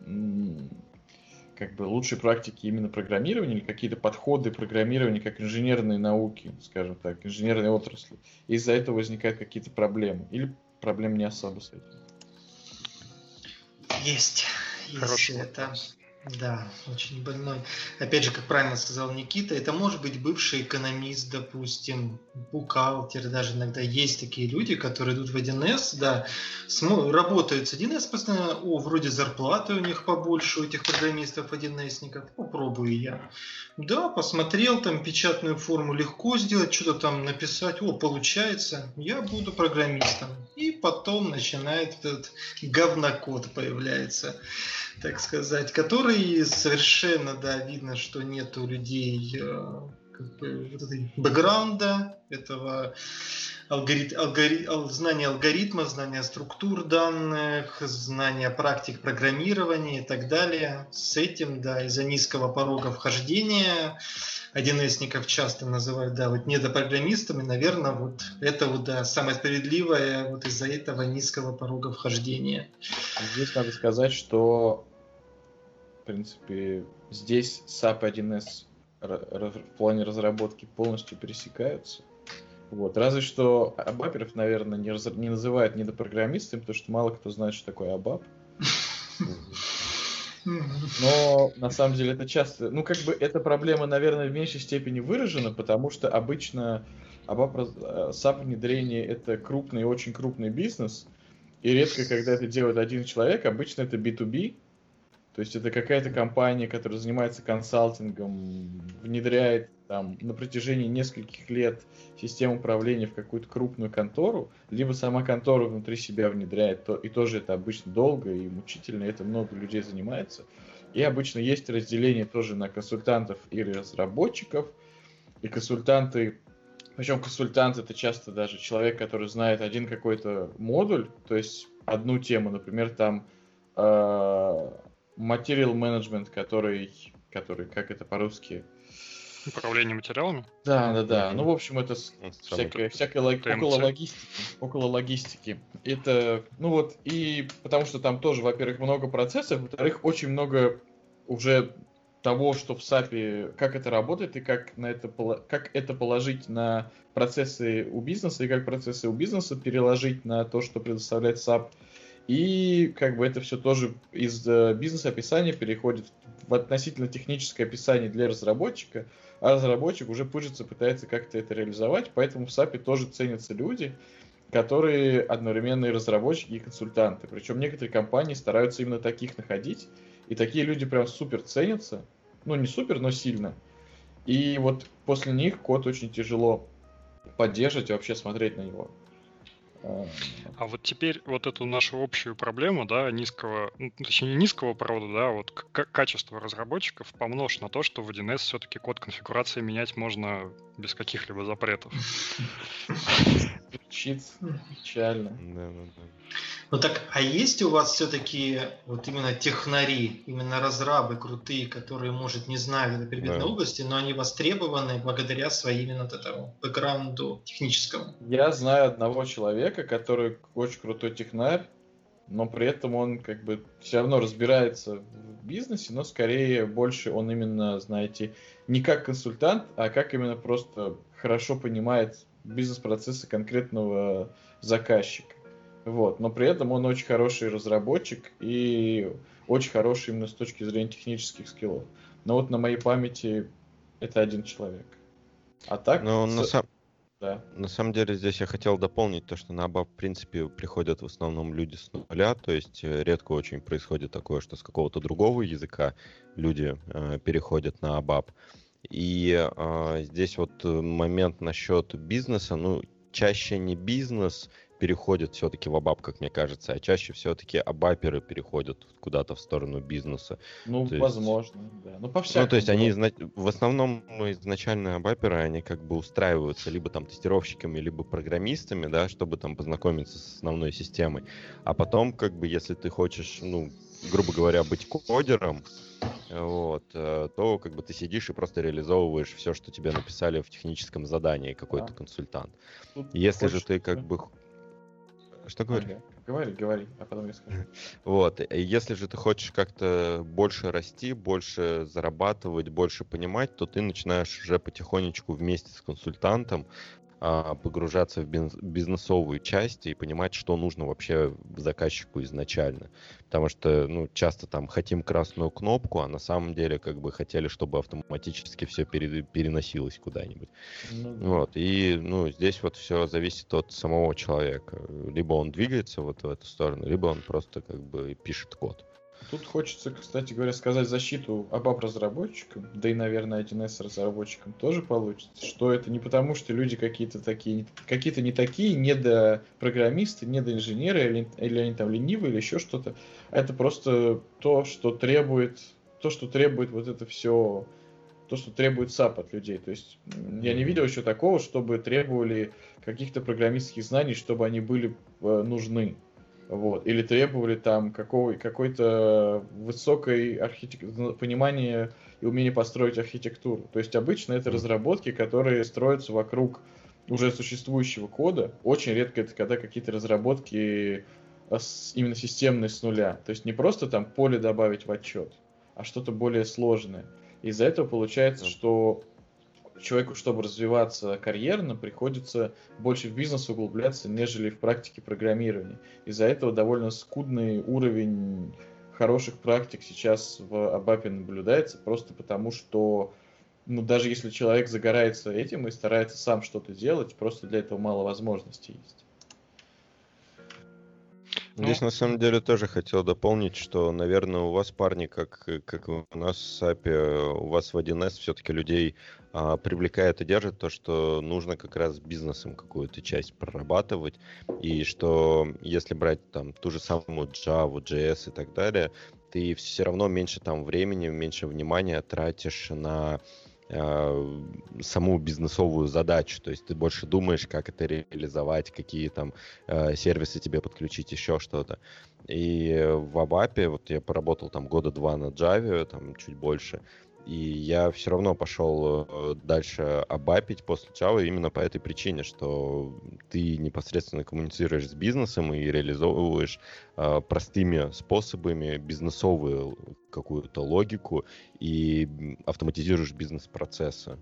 Speaker 2: как бы лучшие практики именно программирования или какие-то подходы программирования как инженерные науки, скажем так, инженерной отрасли. Из-за этого возникают какие-то проблемы. Или проблем не особо с этим?
Speaker 5: Есть. Есть Хороший это. Да, очень больной. Опять же, как правильно сказал Никита, это может быть бывший экономист, допустим, бухгалтер, даже иногда есть такие люди, которые идут в 1С, да, работают с 1С постоянно, о, вроде зарплаты у них побольше, у этих программистов 1Сников, попробую я. Да, посмотрел, там печатную форму легко сделать, что-то там написать, о, получается, я буду программистом. И потом начинает этот говнокод появляется так сказать, который совершенно, да, видно, что нет у людей э, как бы, вот этой бэкграунда, этого алгорит, алгори, ал, знания алгоритма, знания структур данных, знания практик программирования и так далее. С этим, да, из-за низкого порога вхождения 1Сников часто называют, да, вот недопрограммистами, наверное, вот это вот, да, самое справедливое вот из-за этого низкого порога вхождения.
Speaker 2: Здесь надо сказать, что, в принципе, здесь SAP 1С в плане разработки полностью пересекаются. Вот. Разве что абаперов, наверное, не, раз... не называют недопрограммистами, потому что мало кто знает, что такое абап. Но на самом деле это часто, ну как бы эта проблема, наверное, в меньшей степени выражена, потому что обычно SAP внедрение это крупный, очень крупный бизнес, и редко, когда это делает один человек, обычно это B2B, то есть это какая-то компания, которая занимается консалтингом, внедряет там на протяжении нескольких лет систему управления в какую-то крупную контору, либо сама контора внутри себя внедряет, то, и тоже это обычно долго и мучительно, и это много людей занимается. И обычно есть разделение тоже на консультантов и разработчиков, и консультанты причем консультант это часто даже человек, который знает один какой-то модуль, то есть одну тему, например, там э, Material Management, который, который, как это по-русски?
Speaker 4: Управление материалами?
Speaker 2: Да, да, да. Ну, в общем, это всякая, всякая лог... около логистики. Около логистики. Это, ну вот, и потому что там тоже, во-первых, много процессов, во-вторых, очень много уже того, что в SAP, как это работает и как, на это, как это положить на процессы у бизнеса и как процессы у бизнеса переложить на то, что предоставляет SAP и как бы это все тоже из э, бизнес-описания переходит в относительно техническое описание для разработчика, а разработчик уже пыжится, пытается как-то это реализовать, поэтому в SAP тоже ценятся люди, которые одновременно и разработчики, и консультанты. Причем некоторые компании стараются именно таких находить, и такие люди прям супер ценятся. Ну, не супер, но сильно. И вот после них код очень тяжело поддерживать и вообще смотреть на него.
Speaker 4: А вот теперь вот эту нашу общую проблему, да, низкого, ну, точнее, не низкого провода, да, вот качество разработчиков помножь на то, что в 1С все-таки код конфигурации менять можно без каких-либо запретов.
Speaker 2: Звучит печально. Да,
Speaker 5: да, да. Ну так, а есть у вас все-таки вот именно технари, именно разрабы крутые, которые, может, не знают этой предметной да. области, но они востребованы благодаря своим именно вот этому бэкграунду техническому?
Speaker 2: Я знаю одного человека, который очень крутой технарь, но при этом он как бы все равно разбирается в бизнесе, но скорее больше он именно, знаете, не как консультант, а как именно просто хорошо понимает бизнес-процессы конкретного заказчика. Вот. Но при этом он очень хороший разработчик и очень хороший именно с точки зрения технических скиллов. Но вот на моей памяти это один человек. А так...
Speaker 6: Но на, сам... да. на самом деле здесь я хотел дополнить то, что на ABAP в принципе приходят в основном люди с нуля, то есть э, редко очень происходит такое, что с какого-то другого языка люди э, переходят на ABAP. И э, здесь вот э, момент насчет бизнеса, ну, чаще не бизнес переходит все-таки в абап, как мне кажется, а чаще все-таки абаперы переходят куда-то в сторону бизнеса.
Speaker 2: Ну, то возможно, есть... да. Ну, по
Speaker 6: Ну, то есть они в основном ну, изначально абаперы, они как бы устраиваются либо там тестировщиками, либо программистами, да, чтобы там познакомиться с основной системой. А потом, как бы, если ты хочешь, ну, грубо говоря, быть кодером, вот, э, то как бы ты сидишь и просто реализовываешь все, что тебе написали в техническом задании какой-то да. консультант. Тут Если хочешь... же ты как бы... Что говоришь? Ага.
Speaker 2: Говори, говори, а потом я скажу.
Speaker 6: Вот, если же ты хочешь как-то больше расти, больше зарабатывать, больше понимать, то ты начинаешь уже потихонечку вместе с консультантом погружаться в бизнесовые части и понимать, что нужно вообще заказчику изначально. Потому что, ну, часто там хотим красную кнопку, а на самом деле как бы хотели, чтобы автоматически все переносилось куда-нибудь. Ну. Вот, и, ну, здесь вот все зависит от самого человека. Либо он двигается вот в эту сторону, либо он просто как бы пишет код.
Speaker 2: Тут хочется, кстати говоря, сказать защиту ABAP разработчикам, да и, наверное, 1С разработчикам тоже получится, что это не потому, что люди какие-то такие, какие-то не такие, не до программисты, не до инженеры, или, или они там ленивые, или еще что-то. Это просто то, что требует, то, что требует вот это все, то, что требует SAP от людей. То есть я не видел еще такого, чтобы требовали каких-то программистских знаний, чтобы они были э, нужны. Вот. Или требовали там какого, какой-то высокой архитектуры, понимания и умения построить архитектуру. То есть обычно это разработки, которые строятся вокруг уже существующего кода. Очень редко это когда какие-то разработки э, именно системные с нуля. То есть не просто там поле добавить в отчет, а что-то более сложное. Из-за этого получается, что человеку, чтобы развиваться карьерно, приходится больше в бизнес углубляться, нежели в практике программирования. Из-за этого довольно скудный уровень хороших практик сейчас в Абапе наблюдается, просто потому что ну, даже если человек загорается этим и старается сам что-то делать, просто для этого мало возможностей есть.
Speaker 6: Здесь ну, на самом деле тоже хотел дополнить, что, наверное, у вас, парни, как, как у нас в САПе, у вас в 1С все-таки людей а, привлекает и держит то, что нужно как раз бизнесом какую-то часть прорабатывать, и что если брать там ту же самую Java, JS и так далее, ты все равно меньше там времени, меньше внимания тратишь на Э, саму бизнесовую задачу, то есть ты больше думаешь, как это реализовать, какие там э, сервисы тебе подключить, еще что-то. И в Абапе, вот я поработал там года два на Java, там чуть больше, и я все равно пошел э, дальше обапить после Java именно по этой причине, что ты непосредственно коммуницируешь с бизнесом и реализовываешь э, простыми способами бизнесовую какую-то логику и автоматизируешь бизнес-процессы.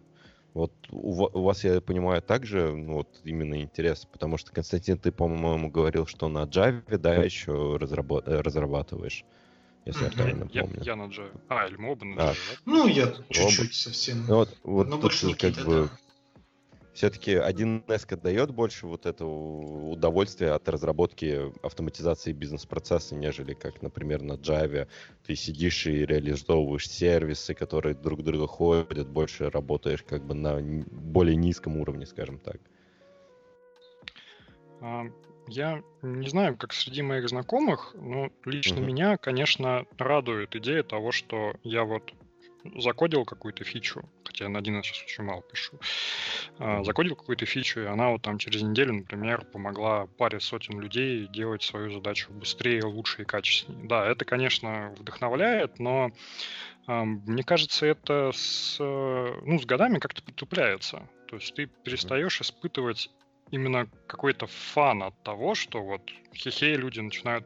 Speaker 6: Вот у, у вас, я понимаю, также ну, вот именно интерес, потому что, Константин, ты, по-моему, говорил, что на Java, да, еще разработ- э, разрабатываешь если я правильно
Speaker 4: я,
Speaker 6: помню.
Speaker 4: Я на Java. А, или мы оба на Java,
Speaker 5: а. Ну, я чуть-чуть совсем.
Speaker 6: Ну, вот, вот
Speaker 5: Но
Speaker 6: тут как бы... все-таки 1С дает больше вот этого удовольствия от разработки автоматизации бизнес-процесса, нежели как, например, на Java. Ты сидишь и реализовываешь сервисы, которые друг друга ходят, больше работаешь как бы на более низком уровне, скажем так.
Speaker 4: Я не знаю, как среди моих знакомых, но лично uh-huh. меня, конечно, радует идея того, что я вот закодил какую-то фичу, хотя я на 1 сейчас очень мало пишу, а, закодил какую-то фичу, и она вот там через неделю, например, помогла паре сотен людей делать свою задачу быстрее, лучше и качественнее. Да, это, конечно, вдохновляет, но мне кажется, это с, ну, с годами как-то притупляется. То есть ты перестаешь испытывать именно какой-то фан от того, что вот хе-хе люди начинают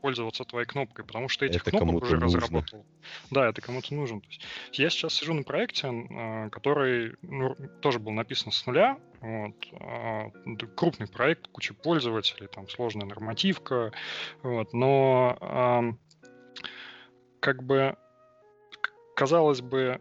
Speaker 4: пользоваться твоей кнопкой, потому что этих это кнопок уже нужно. разработал. Да, это кому-то нужен. То есть я сейчас сижу на проекте, а, который ну, тоже был написан с нуля. Вот, а, крупный проект, куча пользователей, там сложная нормативка. Вот, но как бы казалось бы,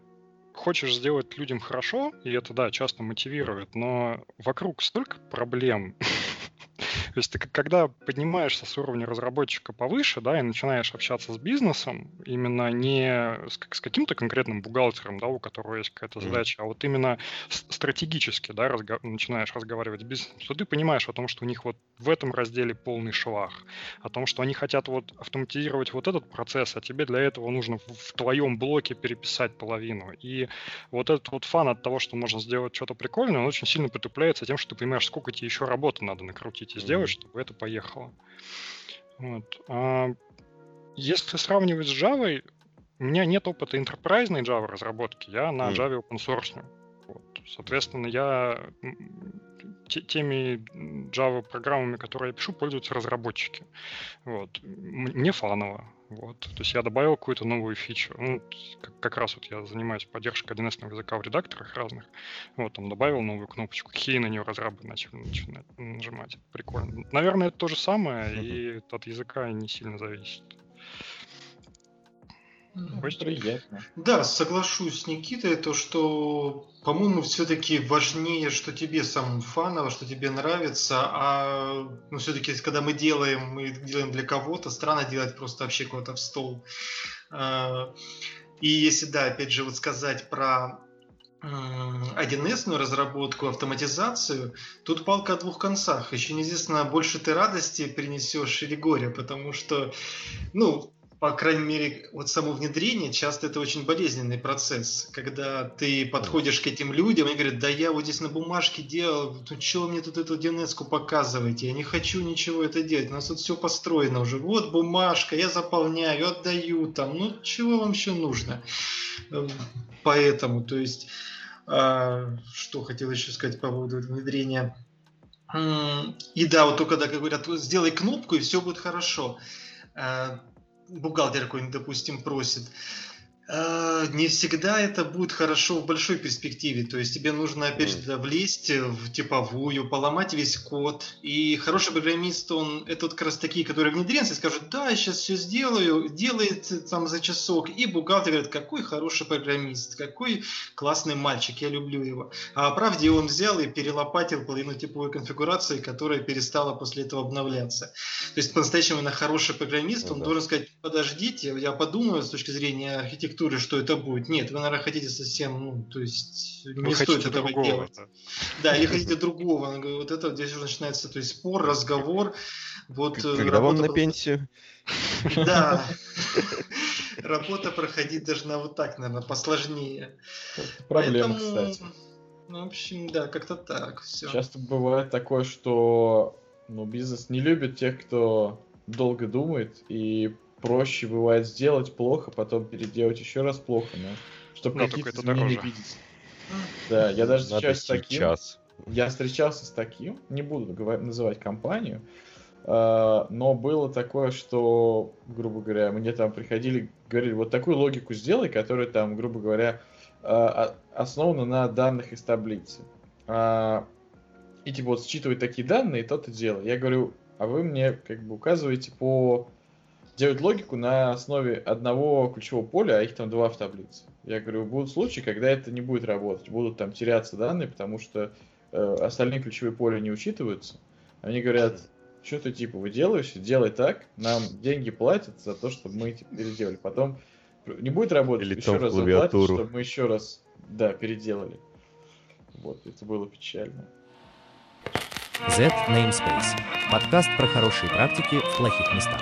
Speaker 4: хочешь сделать людям хорошо, и это, да, часто мотивирует, но вокруг столько проблем, То есть ты когда поднимаешься с уровня разработчика повыше, да, и начинаешь общаться с бизнесом, именно не с, с каким-то конкретным бухгалтером, да, у которого есть какая-то задача, mm. а вот именно стратегически, да, разго- начинаешь разговаривать с бизнесом, то ты понимаешь о том, что у них вот в этом разделе полный швах, о том, что они хотят вот автоматизировать вот этот процесс, а тебе для этого нужно в, в твоем блоке переписать половину. И вот этот вот фан от того, что можно сделать что-то прикольное, он очень сильно притупляется тем, что ты понимаешь, сколько тебе еще работы надо накрутить сделать, чтобы это поехало. Вот. А если сравнивать с Java, у меня нет опыта enterprise Java разработки, я на Java open source. Вот. Соответственно, я теми Java программами, которые я пишу, пользуются разработчики. Вот. Мне фаново. Вот. То есть я добавил какую-то новую фичу. Ну, как, как раз вот я занимаюсь поддержкой 1С языка в редакторах разных. Вот, там добавил новую кнопочку, какие на нее разрабы начали начинать нажимать. Прикольно. Наверное, это то же самое, mm-hmm. и от языка не сильно зависит.
Speaker 5: Приятно. Да, соглашусь с Никитой, то, что, по-моему, все-таки важнее, что тебе самому фаново, что тебе нравится, а ну, все-таки, когда мы делаем, мы делаем для кого-то, странно делать просто вообще кого-то в стол. А, и если, да, опять же, вот сказать про 1С разработку, автоматизацию, тут палка о двух концах. Еще неизвестно, больше ты радости принесешь или горя, потому что, ну, по крайней мере, вот само внедрение, часто это очень болезненный процесс, когда ты подходишь к этим людям и говорят, да я вот здесь на бумажке делал, ну что мне тут эту dns показываете, я не хочу ничего это делать, у нас тут все построено уже, вот бумажка, я заполняю, отдаю там, ну чего вам еще нужно? Эм, поэтому, то есть, а, что хотел еще сказать по поводу внедрения. И да, вот только когда говорят, сделай кнопку и все будет хорошо а, бухгалтер какой-нибудь, допустим, просит, не всегда это будет хорошо в большой перспективе. То есть тебе нужно, опять же, влезть в типовую, поломать весь код. И хороший программист, он это вот как раз такие, которые внедренцы, скажут, да, я сейчас все сделаю, делает там за часок. И бухгалтер говорит, какой хороший программист, какой классный мальчик, я люблю его. А правде он взял и перелопатил половину типовой конфигурации, которая перестала после этого обновляться. То есть по-настоящему на хороший программист, ну, он да. должен сказать, подождите, я подумаю с точки зрения архитектуры, архитектуре, что это будет. Нет, вы, наверное, хотите совсем, ну, то есть не вы стоит этого другого, делать. Да. да, или хотите другого. Вот это здесь уже начинается, то есть спор, разговор. Вот,
Speaker 6: э, Когда работа... вам на пенсию?
Speaker 5: Да. Работа проходить должна вот так, наверное, посложнее.
Speaker 2: Проблема, кстати.
Speaker 5: Ну, в общем, да, как-то так. Все.
Speaker 2: Часто бывает такое, что ну, бизнес не любит тех, кто долго думает и проще бывает сделать плохо, потом переделать еще раз плохо, но чтобы но какие-то изменения видеть. Да, я даже встречаюсь с таким. Сейчас. Я встречался с таким, не буду называть компанию, а, но было такое, что, грубо говоря, мне там приходили, говорили, вот такую логику сделай, которая там, грубо говоря, а, основана на данных из таблицы. А, и типа вот считывать такие данные, то ты делай. Я говорю, а вы мне как бы указываете по делать логику на основе одного ключевого поля, а их там два в таблице. Я говорю, будут случаи, когда это не будет работать, будут там теряться данные, потому что э, остальные ключевые поля не учитываются. Они говорят, что ты типа выделываешься, делай так, нам деньги платят за то, чтобы мы эти переделали. Потом не будет работать, Или еще раз заплатят, чтобы мы еще раз, да, переделали. Вот, это было печально.
Speaker 1: Z Namespace. Подкаст про хорошие практики в плохих местах.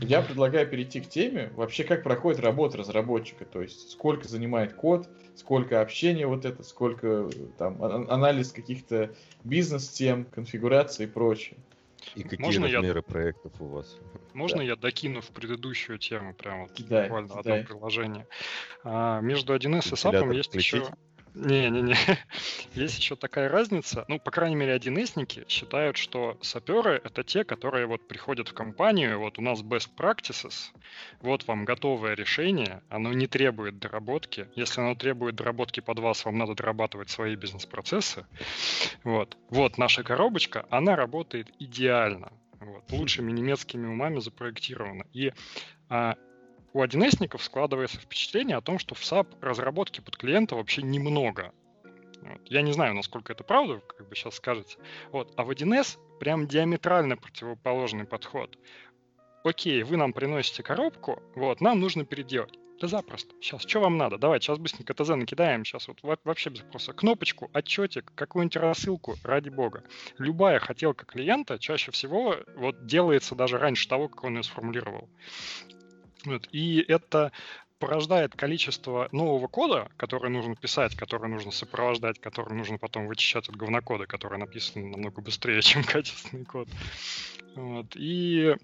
Speaker 2: Я предлагаю перейти к теме, вообще как проходит работа разработчика, то есть сколько занимает код, сколько общения вот это, сколько там анализ каких-то бизнес-тем, конфигурации и прочее.
Speaker 6: И какие Можно размеры я... проектов у вас?
Speaker 4: Можно да. я докину в предыдущую тему, прям вот да, буквально одно приложение? А, между 1С и SAP есть включить? еще не-не-не. Есть еще такая разница. Ну, по крайней мере, одинесники считают, что саперы — это те, которые вот приходят в компанию, вот у нас best practices, вот вам готовое решение, оно не требует доработки. Если оно требует доработки под вас, вам надо дорабатывать свои бизнес-процессы. Вот. Вот наша коробочка, она работает идеально. Вот, лучшими немецкими умами запроектирована. И а, у 1С складывается впечатление о том, что в SAP разработки под клиента вообще немного. Вот. Я не знаю, насколько это правда, как бы сейчас скажете. Вот. А в 1С прям диаметрально противоположный подход. Окей, вы нам приносите коробку, вот, нам нужно переделать. Да запросто. Сейчас, что вам надо? Давайте, сейчас быстренько ТЗ накидаем. Сейчас вот вообще без вопроса. Кнопочку, отчетик, какую-нибудь рассылку, ради бога. Любая хотелка клиента чаще всего вот делается даже раньше того, как он ее сформулировал. Вот. И это порождает количество нового кода, который нужно писать, который нужно сопровождать, который нужно потом вычищать от говнокода, который написан намного быстрее, чем качественный код. Вот. И,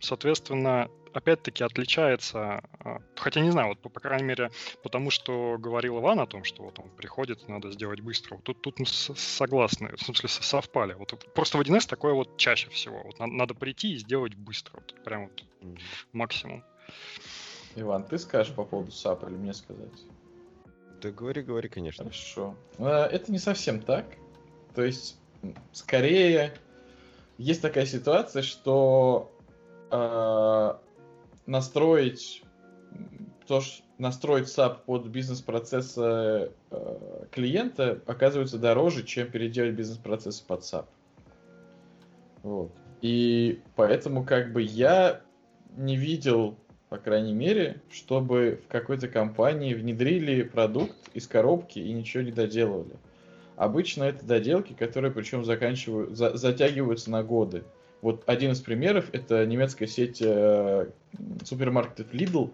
Speaker 4: соответственно, опять-таки отличается, а, хотя не знаю, вот по, по крайней мере, потому что говорил Иван о том, что вот он приходит, надо сделать быстро. Вот тут, тут мы согласны, в смысле совпали. Вот просто в 1С такое вот чаще всего. Вот надо, надо прийти и сделать быстро, вот прям вот mm-hmm. максимум.
Speaker 2: Иван, ты скажешь по поводу SAP или мне сказать?
Speaker 6: Да говори, говори, конечно.
Speaker 2: Хорошо. А, это не совсем так. То есть, скорее, есть такая ситуация, что э, настроить то, что настроить SAP под бизнес-процессы э, клиента оказывается дороже, чем переделать бизнес-процессы под SAP. Вот. И поэтому как бы я не видел, по крайней мере, чтобы в какой-то компании внедрили продукт из коробки и ничего не доделывали. Обычно это доделки, которые причем заканчивают, за, затягиваются на годы. Вот один из примеров это немецкая сеть э, супермаркетов Lidl,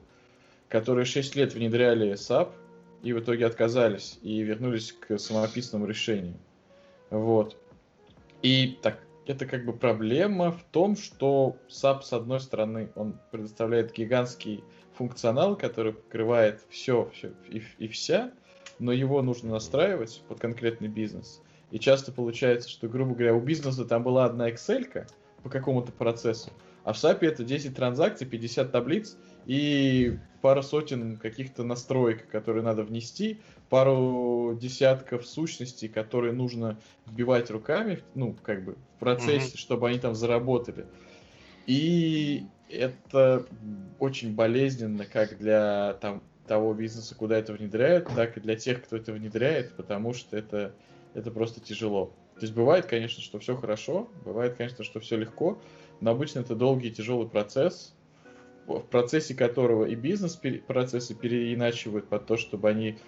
Speaker 2: которые 6 лет внедряли SAP и в итоге отказались и вернулись к самописному решению. Вот. И так, это как бы проблема в том, что SAP, с одной стороны, он предоставляет гигантский функционал, который покрывает все, все и, и вся, но его нужно настраивать под конкретный бизнес. И часто получается, что, грубо говоря, у бизнеса там была одна Excel, по какому-то процессу. А в SAP это 10 транзакций, 50 таблиц и пара сотен каких-то настроек, которые надо внести, пару десятков сущностей, которые нужно вбивать руками, ну, как бы в процессе, mm-hmm. чтобы они там заработали. И это очень болезненно как для там, того бизнеса, куда это внедряют, так и для тех, кто это внедряет, потому что это, это просто тяжело. То есть бывает, конечно, что все хорошо, бывает, конечно, что все легко, но обычно это долгий и тяжелый процесс, в процессе которого и бизнес-процессы переиначивают под то, чтобы они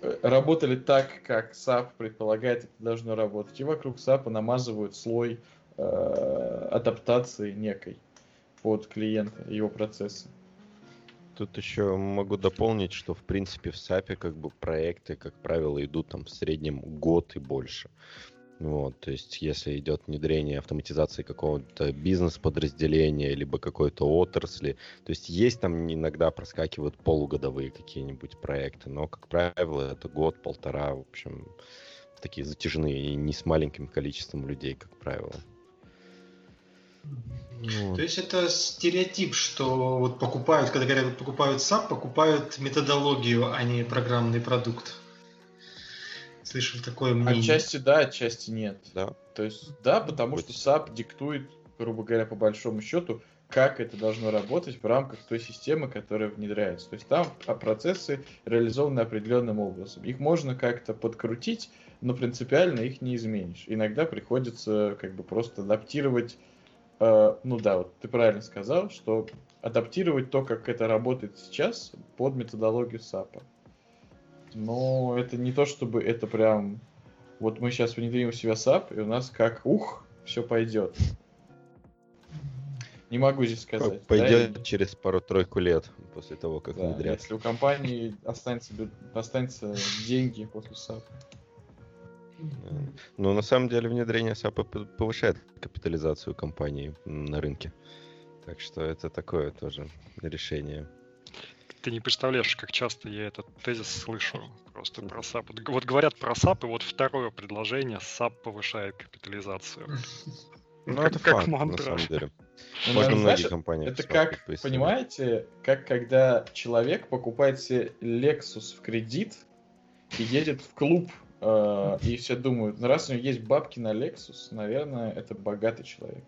Speaker 2: э, работали так, как SAP предполагает, это должно работать. И вокруг SAP намазывают слой э, адаптации некой под клиента, его процессы.
Speaker 6: Тут еще могу дополнить, что в принципе в SAP как бы проекты, как правило, идут там в среднем год и больше. Вот, то есть, если идет внедрение автоматизации какого-то бизнес-подразделения, либо какой-то отрасли, то есть есть там иногда проскакивают полугодовые какие-нибудь проекты, но, как правило, это год-полтора, в общем, такие затяжные и не с маленьким количеством людей, как правило.
Speaker 5: Вот. То есть это стереотип, что вот покупают, когда говорят, покупают SAP, покупают методологию, а не программный продукт слышал такое мнение.
Speaker 2: Отчасти да, отчасти нет. Да. То есть да, потому Будет. что SAP диктует, грубо говоря, по большому счету, как это должно работать в рамках той системы, которая внедряется. То есть там процессы реализованы определенным образом. Их можно как-то подкрутить, но принципиально их не изменишь. Иногда приходится как бы просто адаптировать, ну да, вот ты правильно сказал, что адаптировать то, как это работает сейчас, под методологию САПа. Но это не то, чтобы это прям... Вот мы сейчас внедрим в себя SAP, и у нас как ух, все пойдет. Не могу здесь сказать.
Speaker 6: Пойдет да? через пару-тройку лет после того, как да, внедрят.
Speaker 2: Если у компании останется, останется деньги после SAP.
Speaker 6: Но на самом деле внедрение SAP повышает капитализацию компании на рынке. Так что это такое тоже решение.
Speaker 4: Ты не представляешь, как часто я этот тезис слышу просто про SAP. Вот говорят про SAP, и вот второе предложение SAP повышает капитализацию.
Speaker 6: Ну, это как факт, мантра. на самом деле.
Speaker 2: Ну, Можно многие знаешь, компании. Это как, понимаете, как когда человек покупает себе Lexus в кредит и едет в клуб, э, и все думают, ну раз у него есть бабки на Lexus, наверное, это богатый человек.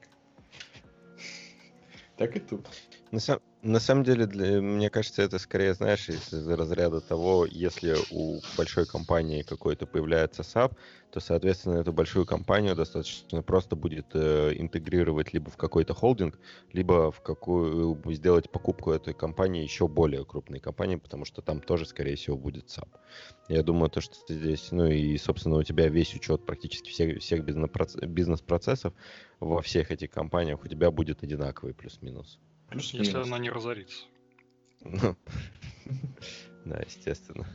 Speaker 2: Так и тут.
Speaker 6: На, сам, на самом деле, для, мне кажется, это скорее, знаешь, из, разряда того, если у большой компании какой-то появляется SAP, то, соответственно, эту большую компанию достаточно просто будет э, интегрировать либо в какой-то холдинг, либо в какую сделать покупку этой компании еще более крупной компании, потому что там тоже, скорее всего, будет SAP. Я думаю, то, что здесь, ну и, собственно, у тебя весь учет практически всех, всех бизнес-процессов во всех этих компаниях у тебя будет одинаковый плюс-минус.
Speaker 4: Плюс Если она не разорится.
Speaker 6: Ну, да, естественно.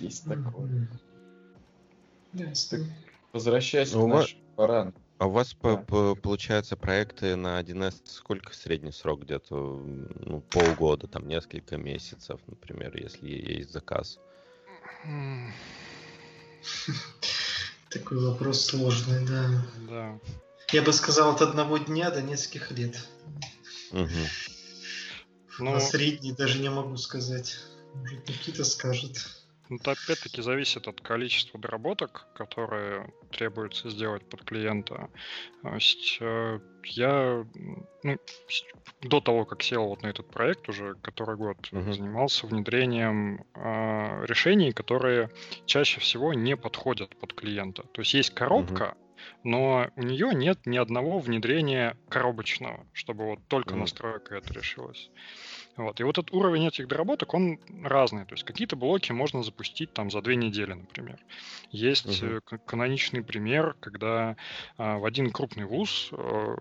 Speaker 2: Есть такое. Возвращаясь ну, к нашему барану.
Speaker 6: А у вас да. по, получается проекты на 1С сколько средний срок где-то ну, полгода, там несколько месяцев, например, если есть заказ?
Speaker 5: Такой вопрос сложный, да.
Speaker 4: Да.
Speaker 5: Я бы сказал от одного дня до нескольких лет.
Speaker 6: Угу.
Speaker 5: Ну, На средний даже не могу сказать. Может, Никита скажет.
Speaker 4: Ну, это опять-таки зависит от количества доработок, которые требуется сделать под клиента. То есть э, я ну, до того, как сел вот на этот проект уже который год, uh-huh. занимался внедрением э, решений, которые чаще всего не подходят под клиента. То есть есть коробка, uh-huh но у нее нет ни одного внедрения коробочного, чтобы вот только mm. настройка это решилась. Вот. И вот этот уровень этих доработок, он разный. То есть какие-то блоки можно запустить там за две недели, например. Есть uh-huh. каноничный пример, когда а, в один крупный вуз, э,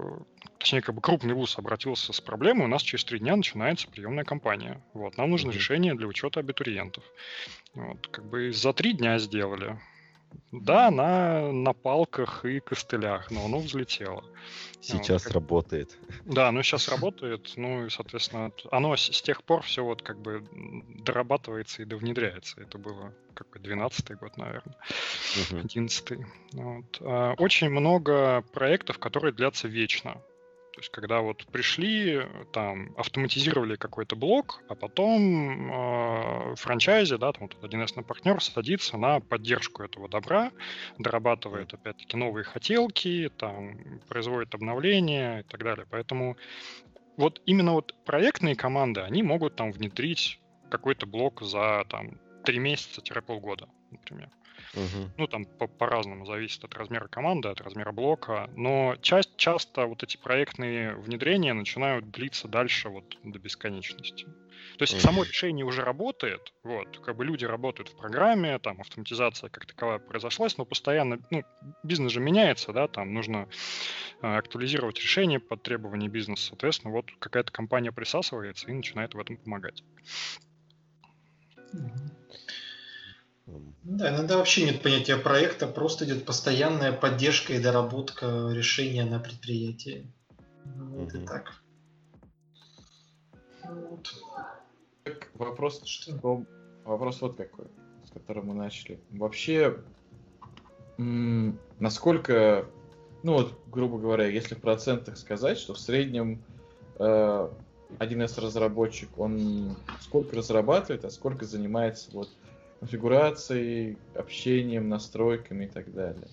Speaker 4: точнее, как бы крупный вуз обратился с проблемой, у нас через три дня начинается приемная кампания. Вот. Нам нужно uh-huh. решение для учета абитуриентов. Вот. Как бы за три дня сделали. Да, на, на палках и костылях, но оно взлетело.
Speaker 6: Сейчас вот, работает.
Speaker 4: Да, ну сейчас работает, ну и, соответственно, оно с, с тех пор все вот как бы дорабатывается и довнедряется. Это было как бы 12-й год, наверное, uh 11-й. Вот. А, очень много проектов, которые длятся вечно. То есть, когда вот пришли, там, автоматизировали какой-то блок, а потом э, франчайзи, да, там вот один из партнер садится на поддержку этого добра, дорабатывает, опять-таки, новые хотелки, там, производит обновления и так далее. Поэтому вот именно вот проектные команды, они могут там внедрить какой-то блок за там три месяца-полгода, например.
Speaker 6: Угу.
Speaker 4: Ну, там по- по-разному зависит от размера команды, от размера блока. Но часть, часто вот эти проектные внедрения начинают длиться дальше вот до бесконечности. То есть само решение уже работает, вот, как бы люди работают в программе, там автоматизация как таковая произошла, но постоянно, ну, бизнес же меняется, да, там нужно э, актуализировать решение под требования бизнеса, соответственно, вот какая-то компания присасывается и начинает в этом помогать.
Speaker 5: Да, иногда вообще нет понятия проекта, просто идет постоянная поддержка и доработка решения на предприятии. Вот угу. и так.
Speaker 2: Вот. Вопрос, что? вопрос вот какой, с которым мы начали. Вообще, насколько, ну вот, грубо говоря, если в процентах сказать, что в среднем э, 1С разработчик, он сколько разрабатывает, а сколько занимается вот конфигурацией, общением, настройками и так далее.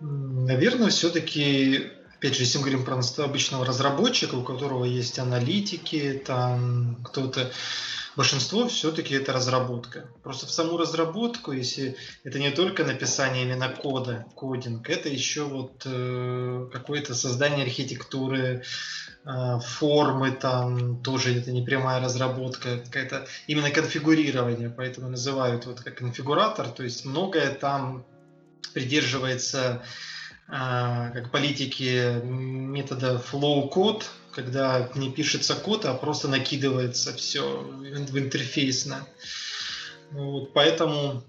Speaker 5: Наверное, все-таки, опять же, если мы говорим про обычного разработчика, у которого есть аналитики, там кто-то большинство все-таки это разработка. Просто в саму разработку, если это не только написание именно кода, кодинг, это еще вот э, какое-то создание архитектуры, формы там тоже это не прямая разработка, какая-то именно конфигурирование, поэтому называют вот как конфигуратор, то есть многое там придерживается э, как политики метода flow code, когда не пишется код, а просто накидывается все в интерфейсно. Вот, поэтому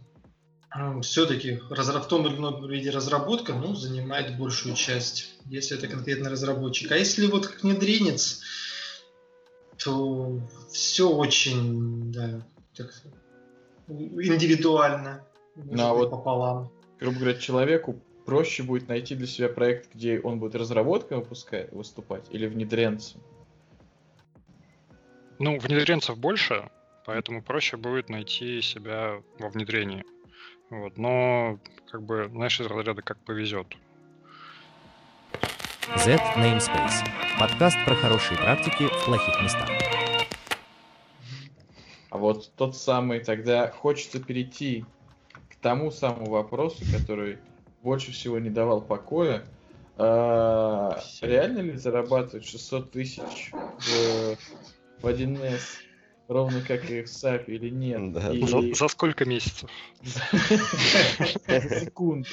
Speaker 5: все-таки в том или ином виде разработка ну, занимает большую часть, если это конкретно разработчик. А если вот как внедренец, то все очень да, так, индивидуально.
Speaker 2: Ну а вот пополам. Грубо говоря, человеку проще будет найти для себя проект, где он будет разработкой выпускать, выступать, или внедренцем?
Speaker 4: Ну, внедренцев больше, поэтому проще будет найти себя во внедрении. Вот. Но, как бы, знаешь, из разряда как повезет.
Speaker 1: Z Namespace. Подкаст про хорошие практики в плохих местах.
Speaker 2: А вот тот самый, тогда хочется перейти к тому самому вопросу, который больше всего не давал покоя. А, реально ли зарабатывать 600 тысяч в, в 1С ровно как и в SAP или нет?
Speaker 4: Да. И... За, за сколько месяцев?
Speaker 2: Секунду.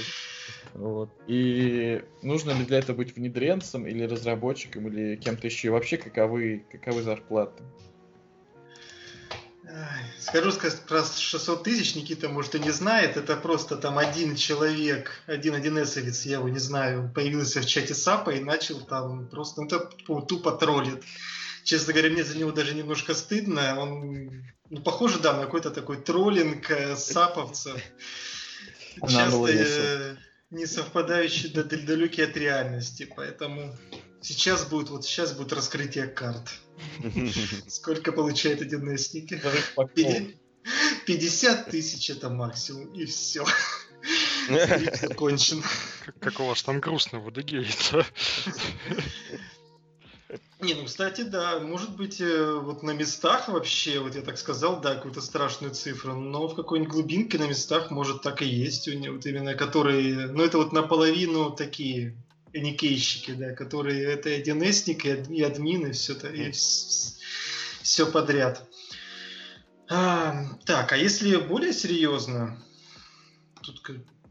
Speaker 2: Вот. И нужно ли для этого быть внедренцем или разработчиком или кем-то еще? И вообще каковы, каковы зарплаты?
Speaker 5: Скажу сказать про 600 тысяч, Никита, может, и не знает. Это просто там один человек, один один эсовец, я его не знаю, появился в чате САПа и начал там просто, ну, это тупо троллит. Честно говоря, мне за него даже немножко стыдно. Он, ну, похоже, да, на какой-то такой троллинг э, саповцев. Часто э, не совпадающий, далекий от реальности. Поэтому сейчас будет, вот сейчас будет раскрытие карт. Сколько получает один сники? 50 тысяч это максимум, и все. Закончен.
Speaker 4: Как у вас там грустно в Адыгее
Speaker 5: Не, ну, кстати, да, может быть, э, вот на местах вообще, вот я так сказал, да, какую-то страшную цифру, но в какой-нибудь глубинке на местах, может, так и есть у него, вот именно которые, ну, это вот наполовину такие никейщики, да, которые это и 1 и админ, и все, это, и все подряд. А, так, а если более серьезно, тут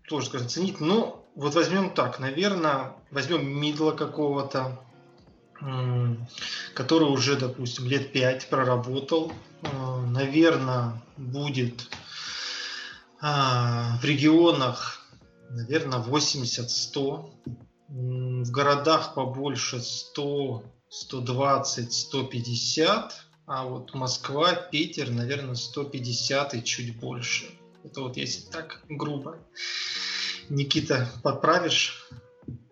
Speaker 5: тоже скажем, ценить, ну, вот возьмем так, наверное, возьмем мидла какого-то, который уже, допустим, лет 5 проработал, а, наверное, будет а, в регионах, наверное, 80-100 в городах побольше 100, 120, 150, а вот Москва, Питер, наверное, 150 и чуть больше. Это вот если так грубо. Никита, подправишь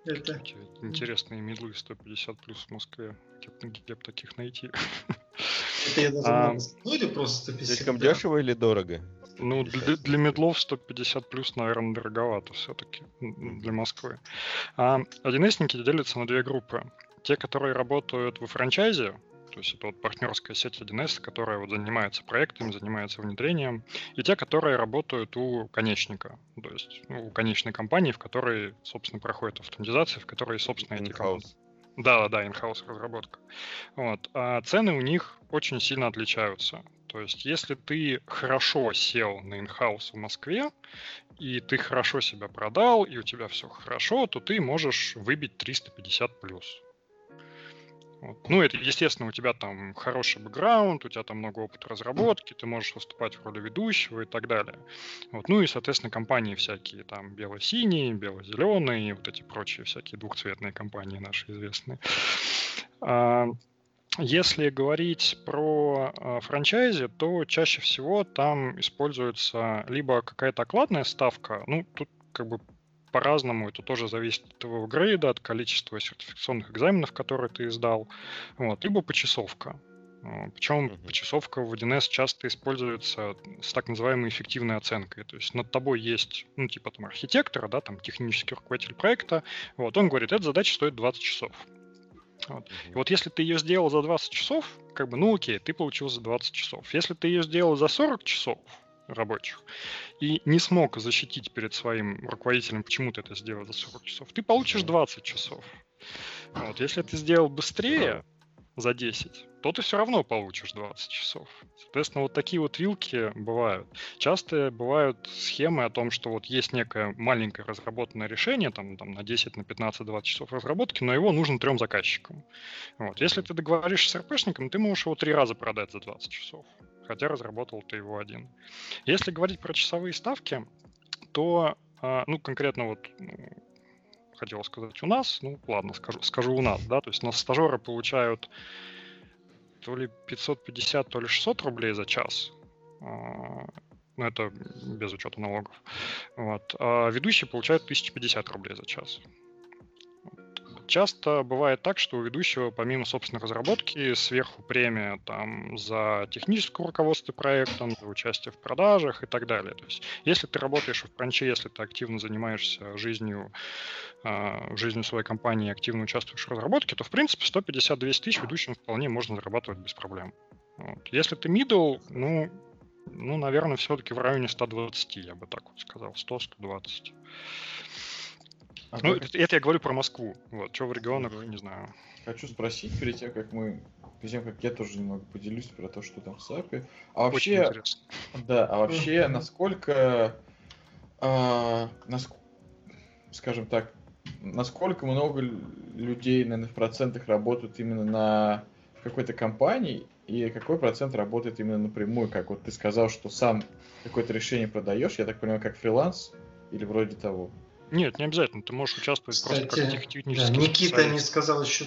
Speaker 4: это? Интересные медлы 150 плюс в Москве. Где, где бы таких найти?
Speaker 5: Это я даже а, ну или просто
Speaker 6: 150? Слишком дешево или дорого?
Speaker 4: Ну, для, для медлов 150 плюс, наверное, дороговато все-таки для Москвы. А 1С делятся на две группы. Те, которые работают во франчайзе, то есть это вот партнерская сеть 1С, которая вот занимается проектами, занимается внедрением, и те, которые работают у конечника, то есть ну, у конечной компании, в которой, собственно, проходит автоматизация, в которой, собственно, эти компании. Да, да, in-house разработка. Вот. А цены у них очень сильно отличаются. То есть, если ты хорошо сел на инхаус в Москве, и ты хорошо себя продал, и у тебя все хорошо, то ты можешь выбить 350 плюс. Вот. Ну, это, естественно, у тебя там хороший бэкграунд, у тебя там много опыта разработки, ты можешь выступать в роли ведущего и так далее. Вот. Ну и, соответственно, компании всякие, там, бело-синие, бело-зеленые, вот эти прочие всякие двухцветные компании наши известные. А, если говорить про э, франчайзи, то чаще всего там используется либо какая-то окладная ставка, ну, тут как бы по-разному, это тоже зависит от твоего грейда, от количества сертификационных экзаменов, которые ты сдал, вот, либо почасовка. А, Причем uh-huh. почасовка в 1С часто используется с так называемой эффективной оценкой. То есть над тобой есть, ну, типа там архитектора, да, там технический руководитель проекта. Вот, он говорит, эта задача стоит 20 часов. Вот. И вот если ты ее сделал за 20 часов, как бы, ну окей, ты получил за 20 часов. Если ты ее сделал за 40 часов рабочих и не смог защитить перед своим руководителем, почему ты это сделал за 40 часов, ты получишь 20 часов. Вот. Если ты сделал быстрее, за 10, то ты все равно получишь 20 часов. Соответственно, вот такие вот вилки бывают. Часто бывают схемы о том, что вот есть некое маленькое разработанное решение, там, там на 10, на 15, 20 часов разработки, но его нужно трем заказчикам. Вот. Если ты договоришься с РПшником, ты можешь его три раза продать за 20 часов, хотя разработал ты его один. Если говорить про часовые ставки, то, а, ну, конкретно вот хотел сказать у нас, ну ладно, скажу, скажу у нас, да, то есть у нас стажеры получают то ли 550, то ли 600 рублей за час, а, ну это без учета налогов, вот, а ведущие получают 1050 рублей за час. Часто бывает так, что у ведущего, помимо собственной разработки, сверху премия там, за техническое руководство проектом, за участие в продажах и так далее. То есть, если ты работаешь в пранче, если ты активно занимаешься жизнью, э, жизнью своей компании, активно участвуешь в разработке, то, в принципе, 150-200 тысяч ведущим вполне можно зарабатывать без проблем. Вот. Если ты middle, ну, ну, наверное, все-таки в районе 120, я бы так вот сказал, 100-120. А ну, это, это я говорю про Москву. Вот, что в регионах, не знаю.
Speaker 2: Хочу спросить перед тем, как мы, перед тем, как я тоже немного поделюсь про то, что там в САПе. А вообще, да, а вообще, насколько, а, наск... скажем так, насколько много людей, наверное, в процентах работают именно на какой-то компании, и какой процент работает именно напрямую, как вот ты сказал, что сам какое-то решение продаешь, я так понимаю, как фриланс или вроде того.
Speaker 4: Нет, не обязательно. Ты можешь участвовать
Speaker 5: Кстати, просто как технический да, Никита не сказал еще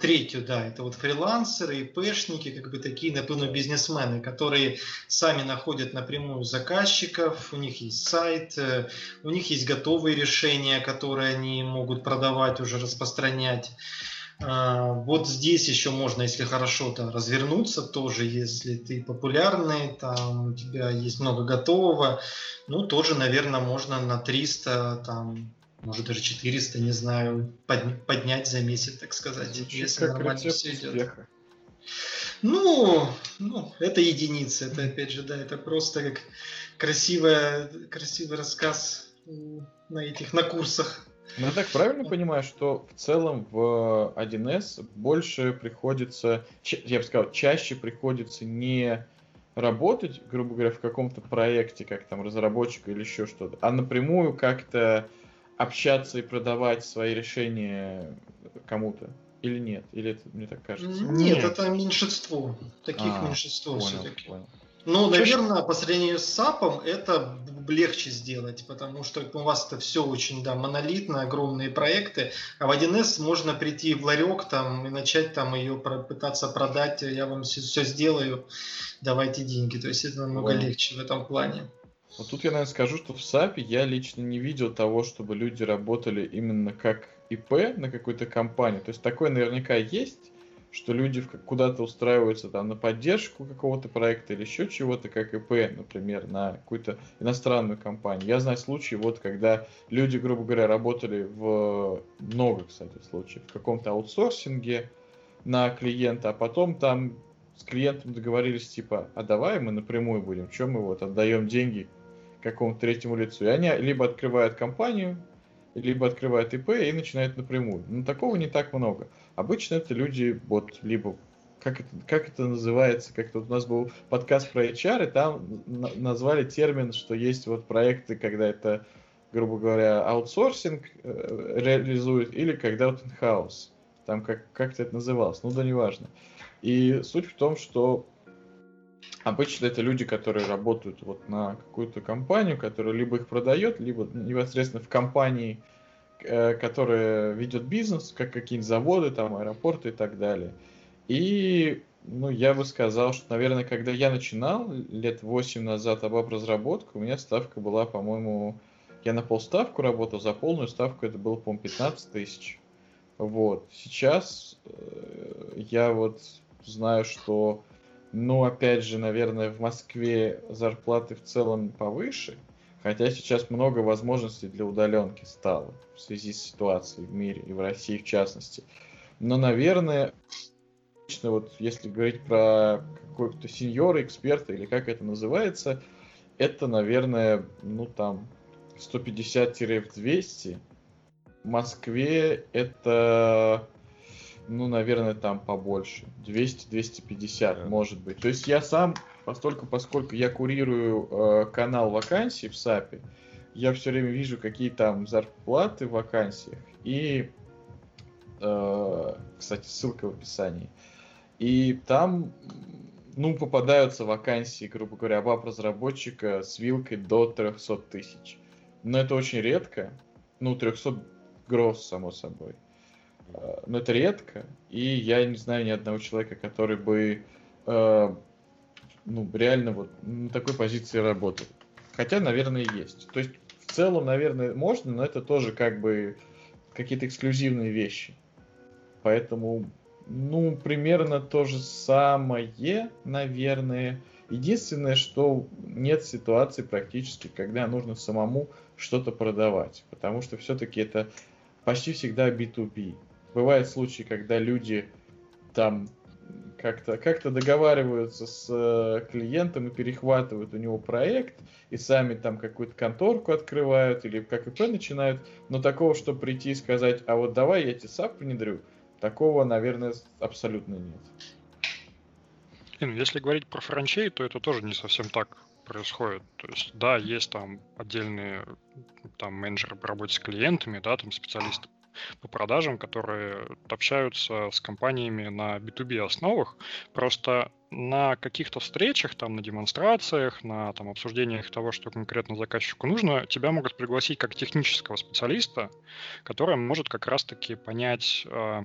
Speaker 5: третью, да, это вот фрилансеры, ИПшники, как бы такие, например, бизнесмены, которые сами находят напрямую заказчиков, у них есть сайт, э, у них есть готовые решения, которые они могут продавать, уже распространять. А, вот здесь еще можно, если хорошо-то развернуться, тоже, если ты популярный, там у тебя есть много готового, ну, тоже, наверное, можно на 300, там, может даже 400, не знаю, под, поднять за месяц, так сказать, Звучит если как нормально все идет. Успеха. Ну, ну, это единица, это опять же, да, это просто как красивая, красивый рассказ на этих, на курсах.
Speaker 2: Ну, я так правильно понимаю, что в целом в 1С больше приходится, я бы сказал, чаще приходится не работать, грубо говоря, в каком-то проекте, как там разработчик или еще что-то, а напрямую как-то общаться и продавать свои решения кому-то. Или нет? Или это мне так кажется?
Speaker 5: Нет, нет. это меньшинство. Таких а, меньшинство все-таки. Ну, наверное, по сравнению с САПом это легче сделать, потому что у вас это все очень да, монолитно, огромные проекты, а в 1С можно прийти в ларек там, и начать там ее пытаться продать, я вам все, все сделаю, давайте деньги. То есть это намного Понял. легче в этом плане.
Speaker 2: Вот тут я, наверное, скажу, что в САПе я лично не видел того, чтобы люди работали именно как ИП на какой-то компании. То есть такое наверняка есть, что люди куда-то устраиваются там на поддержку какого-то проекта или еще чего-то, как ИП, например, на какую-то иностранную компанию. Я знаю случаи, вот когда люди, грубо говоря, работали в много, кстати, случаев, в каком-то аутсорсинге на клиента, а потом там с клиентом договорились типа, а давай мы напрямую будем, чем мы вот отдаем деньги какому-то третьему лицу. И они либо открывают компанию, либо открывают ИП и начинают напрямую. Но такого не так много. Обычно это люди, вот, либо как это, как это называется, как-то вот у нас был подкаст про HR, и там назвали термин, что есть вот проекты, когда это, грубо говоря, аутсорсинг э, реализует, или когда вот in-house. Там как, как-то это называлось, ну да неважно. И суть в том, что обычно это люди, которые работают вот на какую-то компанию, которая либо их продает, либо непосредственно в компании, Э, которая ведет бизнес, как какие-нибудь заводы, там, аэропорты и так далее. И ну, я бы сказал, что, наверное, когда я начинал лет 8 назад об разработку, у меня ставка была, по-моему, я на полставку работал, за полную ставку это было, по-моему, 15 тысяч. Вот. Сейчас э, я вот знаю, что Ну, опять же, наверное, в Москве зарплаты в целом повыше, хотя сейчас много возможностей для удаленки стало в связи с ситуацией в мире и в России в частности. Но, наверное, вот если говорить про какого-то сеньора, эксперта или как это называется, это, наверное, ну там 150-200. В Москве это ну, наверное, там побольше. 200-250, да. может быть. То есть я сам, постольку, поскольку я курирую э, канал вакансий в САПе, я все время вижу, какие там зарплаты в вакансиях. И, э, кстати, ссылка в описании. И там, ну, попадаются вакансии, грубо говоря, веб-разработчика с вилкой до 300 тысяч. Но это очень редко. Ну, 300 гроз, само собой. Э, но это редко, и я не знаю ни одного человека, который бы э, ну, реально вот на такой позиции работал. Хотя, наверное, есть. То есть, в целом, наверное, можно, но это тоже как бы какие-то эксклюзивные вещи. Поэтому, ну, примерно то же самое, наверное. Единственное, что нет ситуации практически, когда нужно самому что-то продавать. Потому что все-таки это почти всегда B2B бывают случаи, когда люди там как-то как договариваются с э, клиентом и перехватывают у него проект, и сами там какую-то конторку открывают или как ИП начинают, но такого, чтобы прийти и сказать, а вот давай я тебе SAP внедрю, такого, наверное, абсолютно нет.
Speaker 4: Ну, если говорить про франчей, то это тоже не совсем так происходит. То есть, да, есть там отдельные там менеджеры по работе с клиентами, да, там специалисты по продажам, которые общаются с компаниями на B2B основах. Просто на каких-то встречах, там, на демонстрациях, на там, обсуждениях того, что конкретно заказчику нужно, тебя могут пригласить как технического специалиста, который может как раз-таки понять, э,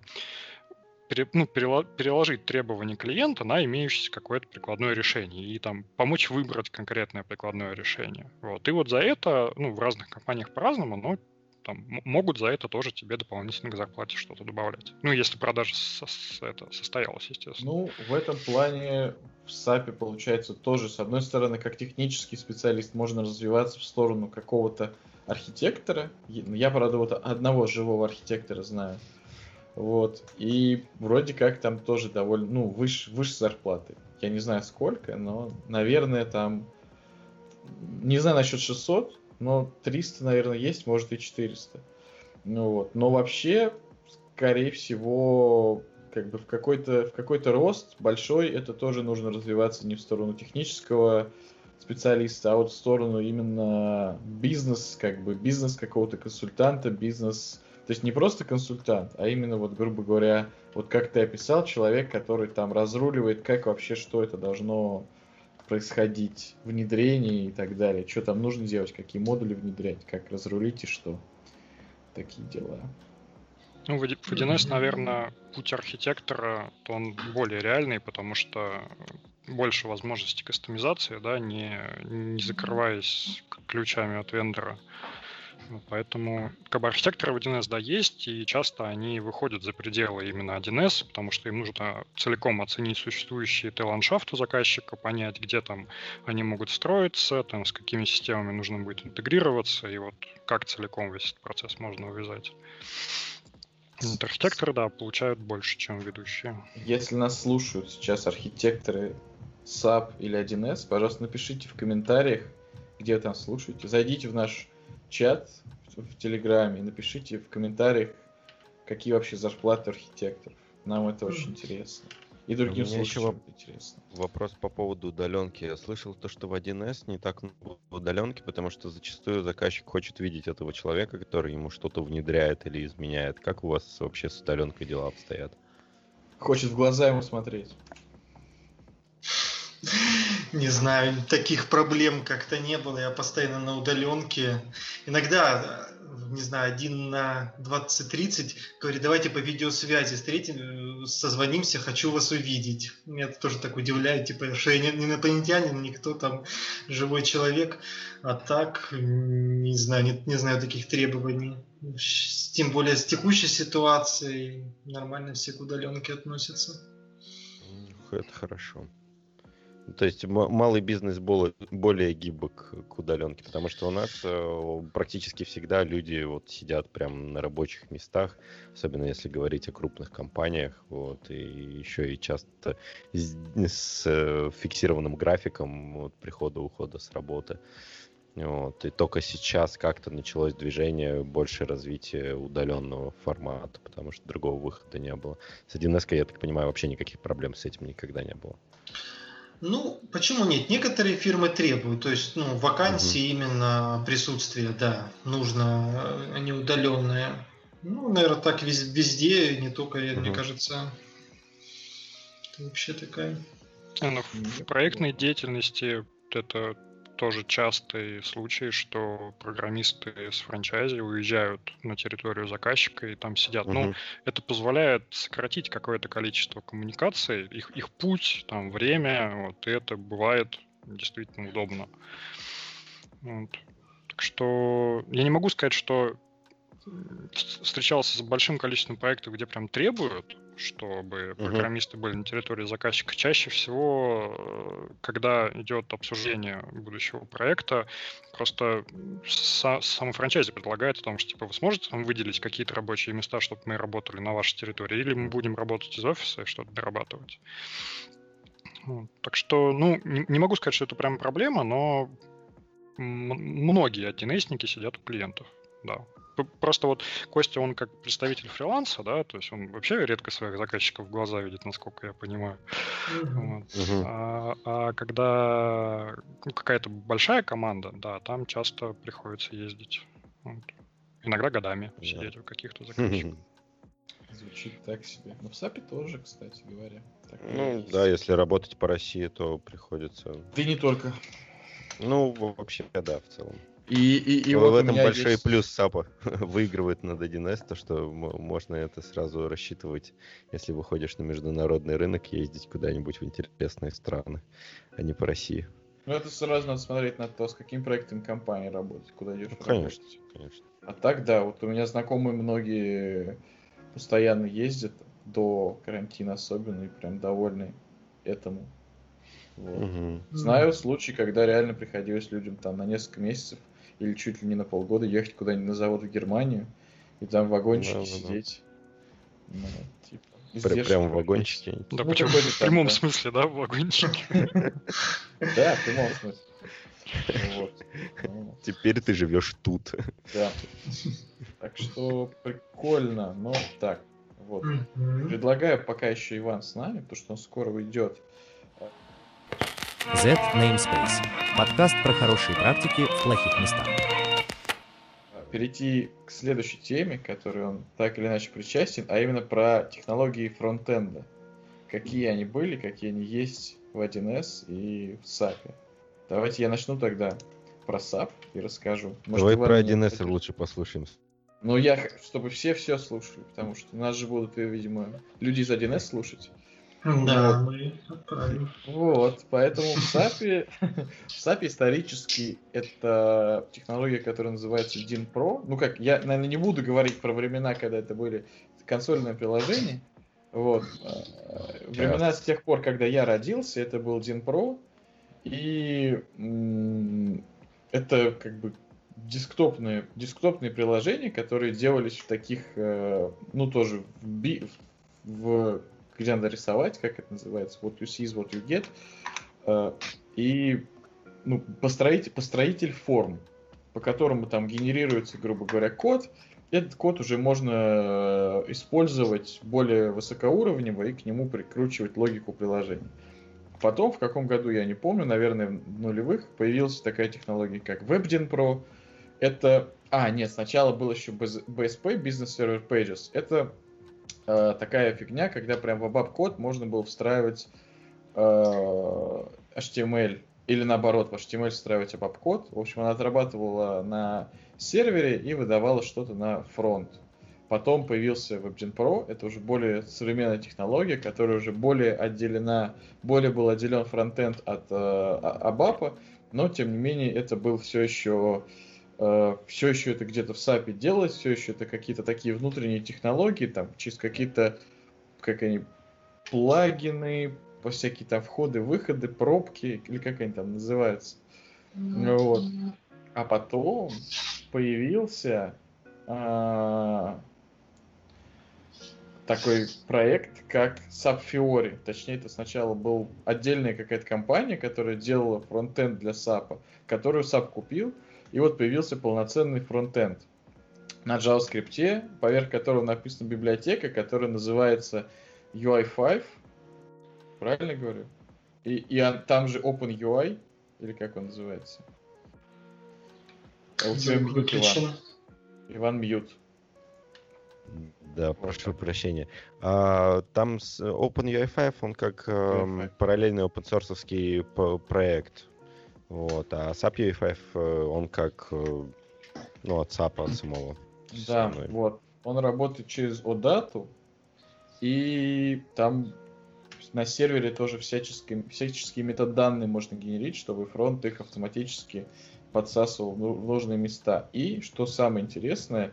Speaker 4: пере, ну, переложить требования клиента на имеющееся какое-то прикладное решение и там помочь выбрать конкретное прикладное решение. Вот. И вот за это, ну, в разных компаниях по-разному, но там, могут за это тоже тебе дополнительно к зарплате что-то добавлять. Ну, если продажа со, с, это, состоялась, естественно.
Speaker 2: Ну, в этом плане в SAP получается тоже, с одной стороны, как технический специалист можно развиваться в сторону какого-то архитектора. Я, правда, вот одного живого архитектора знаю. Вот. И вроде как там тоже довольно, ну, выше, выше зарплаты. Я не знаю сколько, но, наверное, там... Не знаю насчет 600, но 300, наверное, есть, может и 400. Ну вот. Но вообще, скорее всего, как бы в какой-то в какой-то рост большой это тоже нужно развиваться не в сторону технического специалиста, а вот в сторону именно бизнес, как бы бизнес какого-то консультанта, бизнес, то есть не просто консультант, а именно вот, грубо говоря, вот как ты описал, человек, который там разруливает, как вообще что это должно происходить внедрение и так далее. Что там нужно делать, какие модули внедрять, как разрулить и что. Такие дела.
Speaker 4: Ну, в 1С, наверное, путь архитектора, то он более реальный, потому что больше возможностей кастомизации, да, не, не закрываясь ключами от вендора. Ну, поэтому как бы архитекторы в 1С, да, есть, и часто они выходят за пределы именно 1С, потому что им нужно целиком оценить существующие Т-ландшафт у заказчика, понять, где там они могут строиться, там, с какими системами нужно будет интегрироваться, и вот как целиком весь этот процесс можно увязать. Вот архитекторы, да, получают больше, чем ведущие.
Speaker 2: Если нас слушают сейчас архитекторы SAP или 1С, пожалуйста, напишите в комментариях, где вы там слушаете. Зайдите в наш чат в Телеграме, напишите в комментариях, какие вообще зарплаты архитекторов. Нам это очень интересно. И другим слушателям интересно.
Speaker 6: Вопрос по поводу удаленки. Я слышал то, что в 1С не так много удаленки, потому что зачастую заказчик хочет видеть этого человека, который ему что-то внедряет или изменяет. Как у вас вообще с удаленкой дела обстоят?
Speaker 2: Хочет в глаза ему смотреть.
Speaker 5: Не знаю, таких проблем как-то не было. Я постоянно на удаленке. Иногда, не знаю, один на 20-30 говорит, давайте по видеосвязи встретим, созвонимся, хочу вас увидеть. Меня это тоже так удивляет, типа, что я не инопланетянин, никто там живой человек. А так, не знаю, не, не знаю таких требований. Тем более с текущей ситуацией нормально все к удаленке относятся.
Speaker 6: Это хорошо. То есть малый бизнес более, более гибок к удаленке, потому что у нас э, практически всегда люди вот сидят прямо на рабочих местах, особенно если говорить о крупных компаниях, вот, и еще и часто с, с э, фиксированным графиком вот, прихода-ухода с работы. Вот, и только сейчас как-то началось движение больше развития удаленного формата, потому что другого выхода не было. С 1С, я так понимаю, вообще никаких проблем с этим никогда не было.
Speaker 5: Ну, почему нет? Некоторые фирмы требуют, то есть, ну, вакансии угу. именно присутствие, да, нужно, а не удаленное. Ну, наверное, так везде, не только, угу. мне кажется, это вообще такая.
Speaker 4: Ну, в проектной деятельности это тоже частый случай, что программисты с франчайзи уезжают на территорию заказчика и там сидят. Uh-huh. Ну, это позволяет сократить какое-то количество коммуникаций, их, их путь, там, время, вот, и это бывает действительно удобно. Вот. Так что я не могу сказать, что встречался с большим количеством проектов, где прям требуют, чтобы программисты были на территории заказчика. Чаще всего, э, когда идет обсуждение будущего проекта, просто са- сам франчайзи предлагает о том, что типа вы сможете там выделить какие-то рабочие места, чтобы мы работали на вашей территории, или мы будем работать из офиса и что-то дорабатывать. Так что, ну, не, не могу сказать, что это прям проблема, но многие 1 сидят у клиентов, да. Просто вот Костя, он как представитель фриланса, да, то есть он вообще редко своих заказчиков в глаза видит, насколько я понимаю. Uh-huh. Вот. Uh-huh. А, а когда ну, какая-то большая команда, да, там часто приходится ездить. Вот. Иногда годами yeah. сидеть у каких-то заказчиков.
Speaker 2: Звучит так себе. Но в САПе тоже, кстати говоря.
Speaker 6: Ну, есть. да, если работать по России, то приходится...
Speaker 2: Да не только.
Speaker 6: Ну, вообще, да, в целом.
Speaker 2: И, и, и
Speaker 6: вот в этом большой есть... плюс САПа выигрывает над 1С, то что можно это сразу рассчитывать, если выходишь на международный рынок, ездить куда-нибудь в интересные страны, а не по России.
Speaker 2: Ну, это сразу надо смотреть на то, с каким проектом компания работает, куда идешь
Speaker 6: ну, конечно, конечно.
Speaker 2: А так, да, вот у меня знакомые многие постоянно ездят, до карантина особенно, и прям довольны этому. Вот. Угу. Знаю случаи, когда реально приходилось людям там на несколько месяцев или чуть ли не на полгода ехать куда-нибудь на завод в Германию и там в вагончике да, сидеть. Да. Ну,
Speaker 6: типа, Прям, прям в вагончике.
Speaker 4: Да, ну, почему? В прямом да. смысле, да, в вагончике?
Speaker 2: Да, в прямом смысле.
Speaker 6: Ну, Теперь ты живешь тут.
Speaker 2: Да. Так что прикольно, но так. Вот. Предлагаю пока еще Иван с нами, потому что он скоро уйдет.
Speaker 1: Z Namespace. Подкаст про хорошие практики в плохих местах.
Speaker 2: Перейти к следующей теме, которой он так или иначе причастен, а именно про технологии фронтенда. Какие они были, какие они есть в 1С и в SAP. Давайте я начну тогда про SAP и расскажу.
Speaker 6: Может, Давай про 1С это... лучше послушаем.
Speaker 2: Ну, я, чтобы все все слушали, потому что нас же будут, видимо, люди из 1С слушать.
Speaker 5: Да, мы отправим.
Speaker 2: Вот, поэтому в SAP, в SAP исторически это технология, которая называется DIN Pro. Ну как, я, наверное, не буду говорить про времена, когда это были консольные приложения. Вот. Э, времена с тех пор, когда я родился, это был DIN Pro. И это как бы десктопные, десктопные приложения, которые делались в таких, э, ну тоже в, в где надо рисовать, как это называется, what you see is what you get. Э, и ну, построитель, построитель форм, по которому там генерируется, грубо говоря, код. Этот код уже можно э, использовать более высокоуровнево и к нему прикручивать логику приложения. Потом, в каком году, я не помню, наверное, в нулевых, появилась такая технология, как WebGen Pro. Это... А, нет, сначала был еще BSP, Business Server Pages. Это э, такая фигня, когда прям в ABAP код можно было встраивать э, HTML или наоборот в HTML встраивать ABAP код. В общем, она отрабатывала на сервере и выдавала что-то на фронт. Потом появился WebGen Pro, это уже более современная технология, которая уже более отделена, более был отделен фронтенд от э, ABAP, но тем не менее это был все еще Э, все еще это где-то в SAP делать, все еще это какие-то такие внутренние технологии, там, через какие-то, как они, плагины, по всякие там входы, выходы, пробки, или как они там называются. Ну, вот. А потом появился а, такой проект, как SAP Точнее, это сначала был отдельная какая-то компания, которая делала фронтенд для SAP, которую SAP купил, и вот появился полноценный фронтенд на JavaScript, поверх которого написана библиотека, которая называется UI5. Правильно говорю? И, и там же OpenUI, или как он называется? А у тебя мьют, Иван. Иван мьют.
Speaker 6: Да, прошу прощения. А, там с OpenUI5, он как э, параллельный open source проект. Вот, а SAP UI5, э, он как э, ну, от SAP от самого.
Speaker 2: Да, вот. Он работает через OData, и там на сервере тоже всяческие, всяческие метаданные можно генерить, чтобы фронт их автоматически подсасывал в нужные места. И, что самое интересное,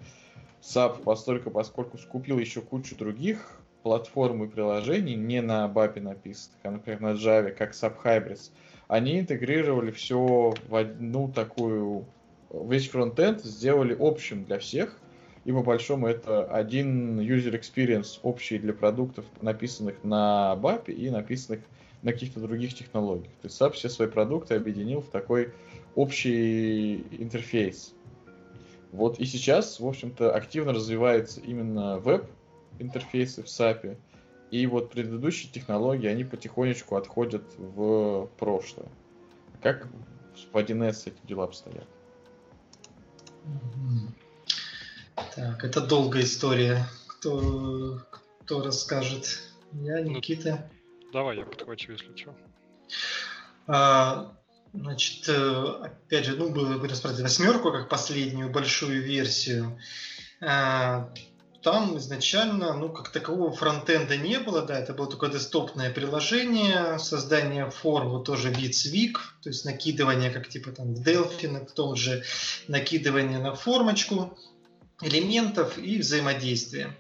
Speaker 2: SAP, постольку, поскольку скупил еще кучу других платформ и приложений, не на BAPI написанных, а, например, на Java, как SAP Hybrids, они интегрировали все в одну такую, весь фронтенд сделали общим для всех, и по большому это один user experience общий для продуктов, написанных на BAPI и написанных на каких-то других технологиях. То есть SAP все свои продукты объединил в такой общий интерфейс. Вот и сейчас, в общем-то, активно развивается именно веб-интерфейсы в SAP. И вот предыдущие технологии, они потихонечку отходят в прошлое. Как в 1С эти дела обстоят?
Speaker 5: Так, это долгая история. Кто, кто расскажет? Я, ну, Никита.
Speaker 4: Ну, давай, я подхвачу, если что.
Speaker 5: А, Значит, э, опять же, ну, было рассмотреть восьмерку как последнюю большую версию. А, там изначально, ну, как такового фронтенда не было, да, это было только десктопное приложение, создание форм, вот тоже вид свик, то есть накидывание, как типа там в Delphi, на том же накидывание на формочку элементов и взаимодействие.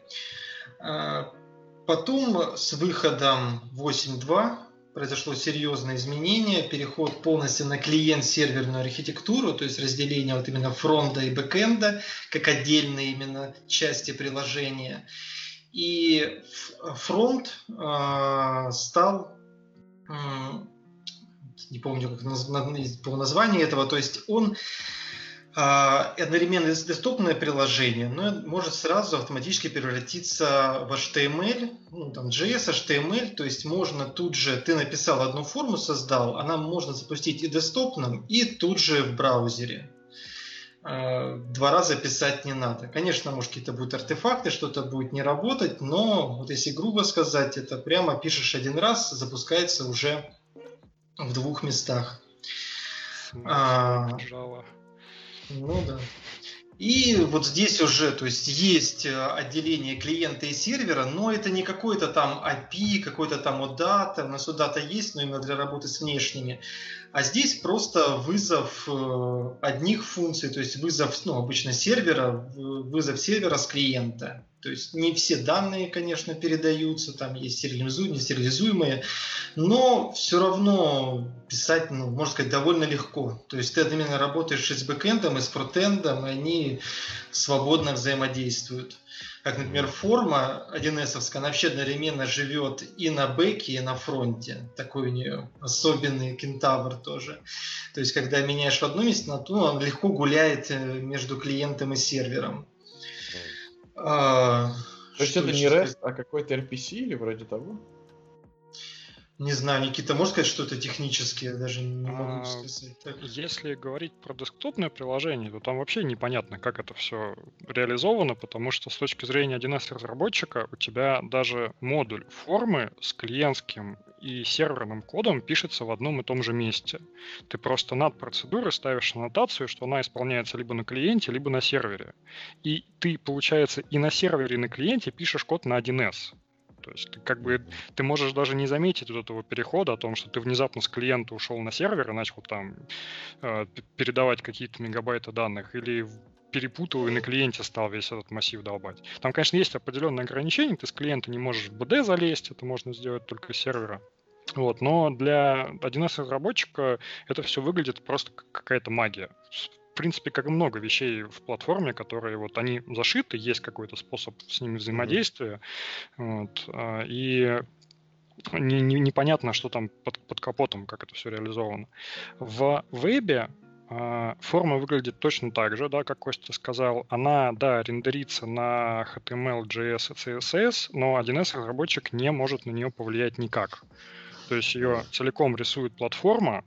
Speaker 5: А, потом с выходом 8.2 произошло серьезное изменение, переход полностью на клиент-серверную архитектуру, то есть разделение вот именно фронта и бэкэнда как отдельные именно части приложения. И фронт э, стал, э, не помню как по названию этого, то есть он одновременно десктопное приложение, но может сразу автоматически превратиться в HTML, ну, там JS, HTML, то есть можно тут же, ты написал одну форму, создал, она можно запустить и десктопным, и тут же в браузере. А, два раза писать не надо. Конечно, может какие-то будут артефакты, что-то будет не работать, но вот если грубо сказать, это прямо пишешь один раз, запускается уже в двух местах.
Speaker 4: А, Жало.
Speaker 5: Ну да. И вот здесь уже, то есть есть э, отделение клиента и сервера, но это не какой-то там API, какой-то там OData, у нас OData есть, но именно для работы с внешними. А здесь просто вызов э, одних функций, то есть вызов, ну, обычно сервера, вызов сервера с клиента. То есть не все данные, конечно, передаются, там есть сериализуемые, несериализуемые, но все равно писать, ну, можно сказать, довольно легко. То есть ты одновременно работаешь с бэкэндом, и с фронтендом, и они свободно взаимодействуют. Как, например, форма 1С, она вообще одновременно живет и на бэке, и на фронте. Такой у нее особенный кентавр тоже. То есть, когда меняешь в одну месте, то он легко гуляет э, между клиентом и сервером.
Speaker 2: А, То есть это не REST, а какой-то RPC или вроде того?
Speaker 5: Не знаю, Никита, можешь сказать, что это технически? Я даже не могу а, сказать.
Speaker 4: Так. Если говорить про десктопное приложение, то там вообще непонятно, как это все реализовано, потому что с точки зрения 1С разработчика у тебя даже модуль формы с клиентским и серверным кодом пишется в одном и том же месте. Ты просто над процедурой ставишь аннотацию, что она исполняется либо на клиенте, либо на сервере. И ты, получается, и на сервере, и на клиенте пишешь код на 1С. То есть ты как бы ты можешь даже не заметить вот этого перехода о том, что ты внезапно с клиента ушел на сервер и начал там э, передавать какие-то мегабайты данных, или перепутал и на клиенте стал весь этот массив долбать. Там, конечно, есть определенные ограничения, ты с клиента не можешь в BD залезть, это можно сделать только с сервера. Вот, но для 1С-разработчика это все выглядит просто как какая-то магия. В принципе, как и много вещей в платформе, которые вот они зашиты, есть какой-то способ с ними взаимодействия. Mm-hmm. Вот, а, и не, не, непонятно, что там под, под капотом, как это все реализовано. В вебе форма выглядит точно так же, да, как Костя сказал. Она, да, рендерится на HTML, JS и CSS, но 1С-разработчик не может на нее повлиять никак. То есть ее целиком рисует платформа,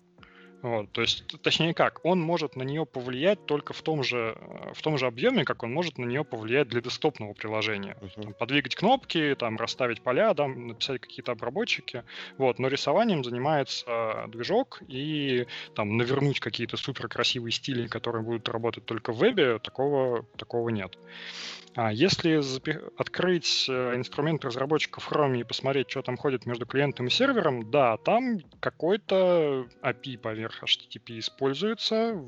Speaker 4: вот, то есть, точнее как, он может на нее повлиять только в том же, в том же объеме, как он может на нее повлиять для десктопного приложения. Uh-huh. Там, подвигать кнопки, там, расставить поля, там, написать какие-то обработчики. Вот, но рисованием занимается движок, и там навернуть какие-то супер красивые стили, которые будут работать только в вебе, такого, такого нет. А если открыть э, инструмент разработчика в Chrome и посмотреть, что там ходит между клиентом и сервером, да, там какой-то API поверх HTTP используется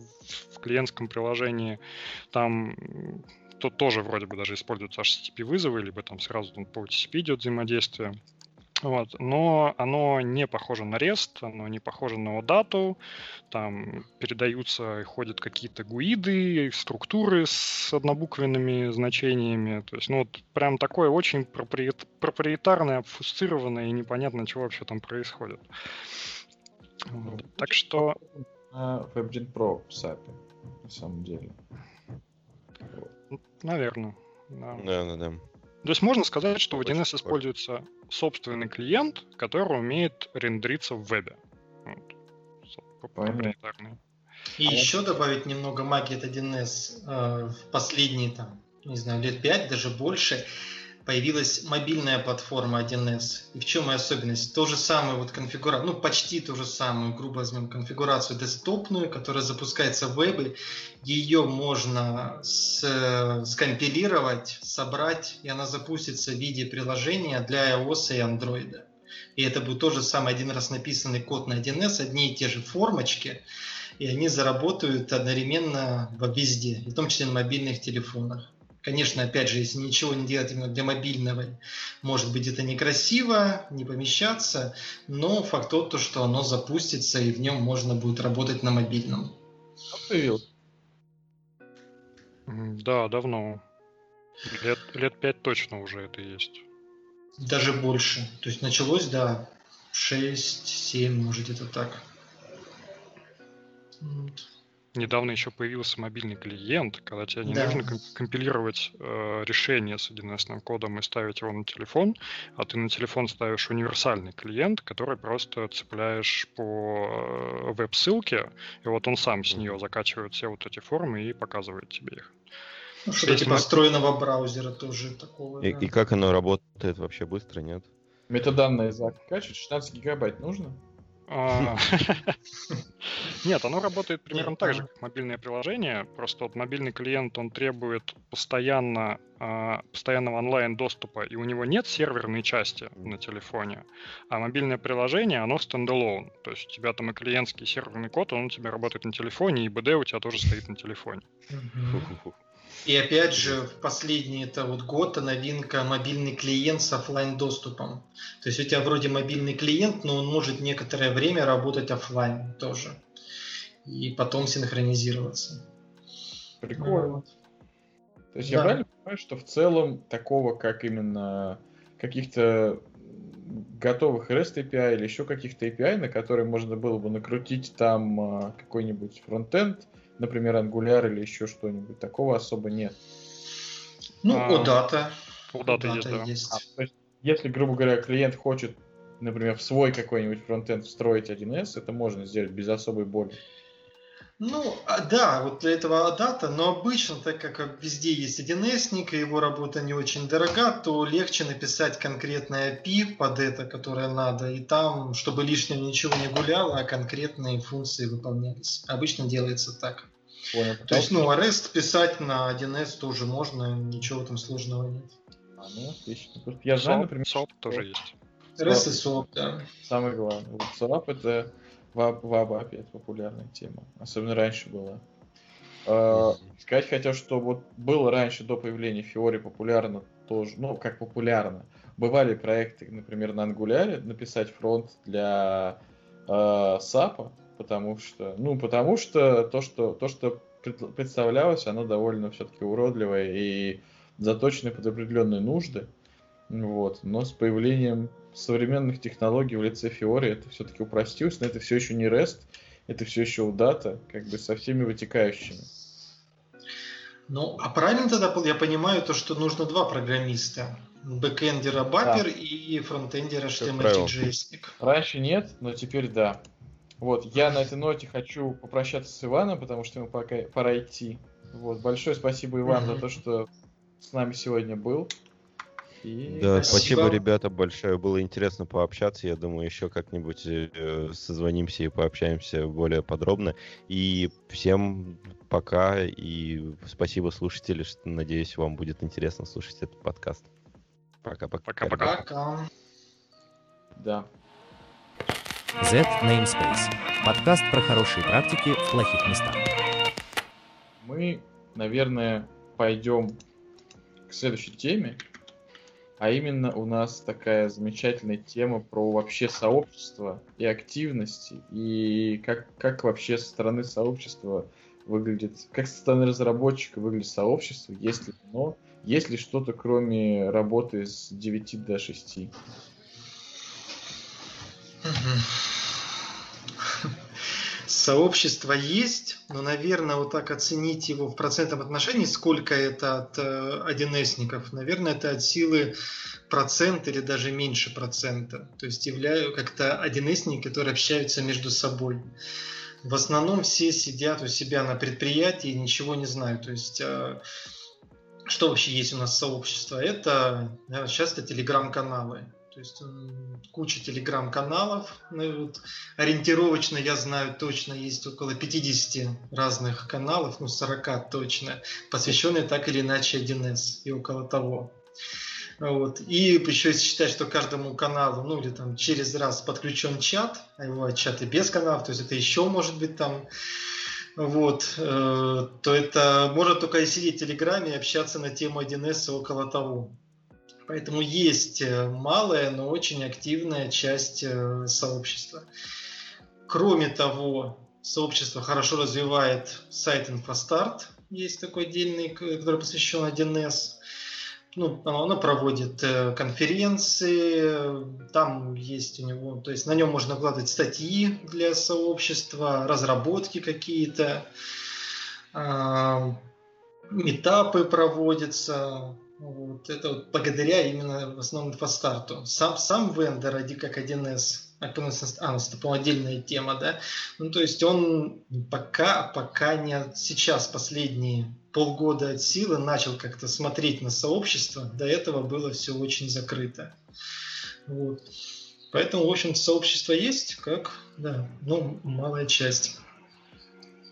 Speaker 4: в клиентском приложении. Там тут тоже вроде бы даже используются HTTP вызовы, либо там сразу по TCP идет взаимодействие. Вот. Но оно не похоже на REST, оно не похоже на OData. Там передаются и ходят какие-то гуиды, структуры с однобуквенными значениями. То есть, ну, вот прям такое очень проприет... проприетарное, обфусцированное и непонятно, что вообще там происходит. Вот. Ну, так что...
Speaker 2: WebGen Pro SAP, на самом деле.
Speaker 4: Наверное.
Speaker 6: Да, да, да.
Speaker 4: То есть можно сказать, что в 1С используется собственный клиент, который умеет рендериться в вебе. Вот.
Speaker 5: И а еще вот... добавить немного магии от 1С э, в последние, там, не знаю, лет 5, даже больше появилась мобильная платформа 1С. И в чем ее особенность? То же самое вот конфигурацию, ну почти то же самое, грубо возьмем, конфигурацию десктопную, которая запускается в вебе. Ее можно с, скомпилировать, собрать, и она запустится в виде приложения для iOS и Android. И это будет тоже самый один раз написанный код на 1С, одни и те же формочки, и они заработают одновременно везде, в том числе на мобильных телефонах. Конечно, опять же, если ничего не делать именно для мобильного, может быть это некрасиво, не помещаться, но факт тот, что оно запустится и в нем можно будет работать на мобильном.
Speaker 2: Появился.
Speaker 4: Да, давно. Лет, лет пять точно уже это есть.
Speaker 5: Даже больше. То есть началось, да, 6-7, может где-то так.
Speaker 4: Вот недавно еще появился мобильный клиент, когда тебе не да. нужно компилировать э, решение с 1С кодом и ставить его на телефон, а ты на телефон ставишь универсальный клиент, который просто цепляешь по э, веб-ссылке, и вот он сам с нее закачивает все вот эти формы и показывает тебе их.
Speaker 5: Ну, что-то типа встроенного браузера тоже такого.
Speaker 6: И, да. и как оно работает вообще быстро, нет?
Speaker 2: Метаданные закачивать 16 гигабайт нужно? А,
Speaker 4: нет, оно работает примерно так же, как мобильное приложение. Просто вот мобильный клиент, он требует постоянно, а, постоянного онлайн-доступа, и у него нет серверной части на телефоне. А мобильное приложение, оно стендалон. То есть у тебя там и клиентский серверный код, он у тебя работает на телефоне, и BD у тебя тоже стоит на телефоне.
Speaker 5: И опять же, в последний это вот год новинка мобильный клиент с офлайн доступом. То есть у тебя вроде мобильный клиент, но он может некоторое время работать офлайн тоже. И потом синхронизироваться.
Speaker 2: Прикольно. То есть да. я правильно понимаю, что в целом такого, как именно каких-то готовых REST API или еще каких-то API, на которые можно было бы накрутить там а, какой-нибудь фронтенд, например, Angular или еще что-нибудь. Такого особо нет.
Speaker 5: Ну, а, OData.
Speaker 4: OData, есть, да. есть. А,
Speaker 2: то есть, если, грубо говоря, клиент хочет, например, в свой какой-нибудь фронтенд встроить 1С, это можно сделать без особой боли.
Speaker 5: Ну, а, да, вот для этого дата, но обычно, так как везде есть 1С, и его работа не очень дорога, то легче написать конкретное API под это, которое надо, и там, чтобы лишнего ничего не гуляло, а конкретные функции выполнялись. Обычно делается так. Понял. То есть, ну, REST писать на 1С тоже можно, ничего там сложного нет.
Speaker 2: А, ну, отлично. Я знаю, например,
Speaker 4: SOAP тоже есть.
Speaker 5: REST и SOAP, да.
Speaker 2: Самое главное. SOAP это в, в ABAP опять популярная тема. Особенно раньше была. Э, сказать хотел, что вот было раньше, до появления Фиори, популярно тоже, ну, как популярно. Бывали проекты, например, на Angular написать фронт для э, SAP, потому что, ну, потому что то, что, то, что представлялось, оно довольно все-таки уродливое и заточенное под определенные нужды. Вот. Но с появлением современных технологий в лице Fiori это все-таки упростилось, но это все еще не REST, это все еще удата, как бы со всеми вытекающими.
Speaker 5: Ну, а правильно тогда я понимаю то, что нужно два программиста? Бэкэндера Баппер да. и фронтендера HTML
Speaker 2: Раньше нет, но теперь да. Вот, я на этой ноте хочу попрощаться с Иваном, потому что ему пока пора идти. Вот, большое спасибо, Иван, mm-hmm. за то, что с нами сегодня был.
Speaker 6: И... Да, спасибо. спасибо, ребята, большое. Было интересно пообщаться. Я думаю, еще как-нибудь э, созвонимся и пообщаемся более подробно. И всем пока. И спасибо, слушатели. Что, надеюсь, вам будет интересно слушать этот подкаст.
Speaker 2: Пока-пока. Пока-пока.
Speaker 1: Да. Z Namespace. Подкаст про хорошие практики в плохих местах.
Speaker 2: Мы, наверное, пойдем к следующей теме. А именно у нас такая замечательная тема про вообще сообщество и активности, и как, как вообще со стороны сообщества выглядит, как со стороны разработчика выглядит сообщество, есть ли оно, есть ли что-то кроме работы с 9 до 6.
Speaker 5: Сообщество есть, но, наверное, вот так оценить его в процентном отношении, сколько это от 1С-ников, э, наверное, это от силы процент или даже меньше процента. То есть являю как-то 1С-ники, которые общаются между собой. В основном все сидят у себя на предприятии и ничего не знают. То есть э, что вообще есть у нас сообщество? Это наверное, часто телеграм-каналы. То есть куча телеграм-каналов. Ну, вот, ориентировочно я знаю точно, есть около 50 разных каналов, ну 40 точно, посвященные так или иначе 1С и около того. Вот. И еще если считать, что каждому каналу, ну или там через раз подключен чат, а его чаты без каналов, то есть это еще может быть там вот, э, то это можно только и сидеть в Телеграме и общаться на тему 1С и около того. Поэтому есть э, малая, но очень активная часть э, сообщества. Кроме того, сообщество хорошо развивает сайт InfoStart. Есть такой отдельный, который посвящен 1С. Ну, оно проводит э, конференции, там есть у него, то есть на нем можно вкладывать статьи для сообщества, разработки какие-то, а, метапы проводятся, вот это вот благодаря именно в основном инфостарту. Сам, сам вендор, ID как 1С, а, ну, это, отдельная тема, да. Ну, то есть он пока, пока не сейчас, последние полгода от силы, начал как-то смотреть на сообщество. До этого было все очень закрыто. Вот. Поэтому, в общем сообщество есть, как, да, ну, малая часть.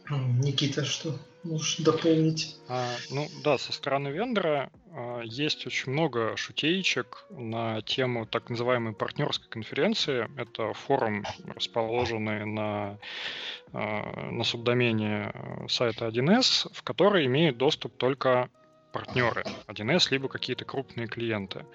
Speaker 5: Никита, что можешь дополнить?
Speaker 4: А, ну да, со стороны вендора а, есть очень много шутеечек на тему так называемой партнерской конференции. Это форум, расположенный на, а, на субдомене а, сайта 1С, в который имеют доступ только партнеры 1С, либо какие-то крупные клиенты.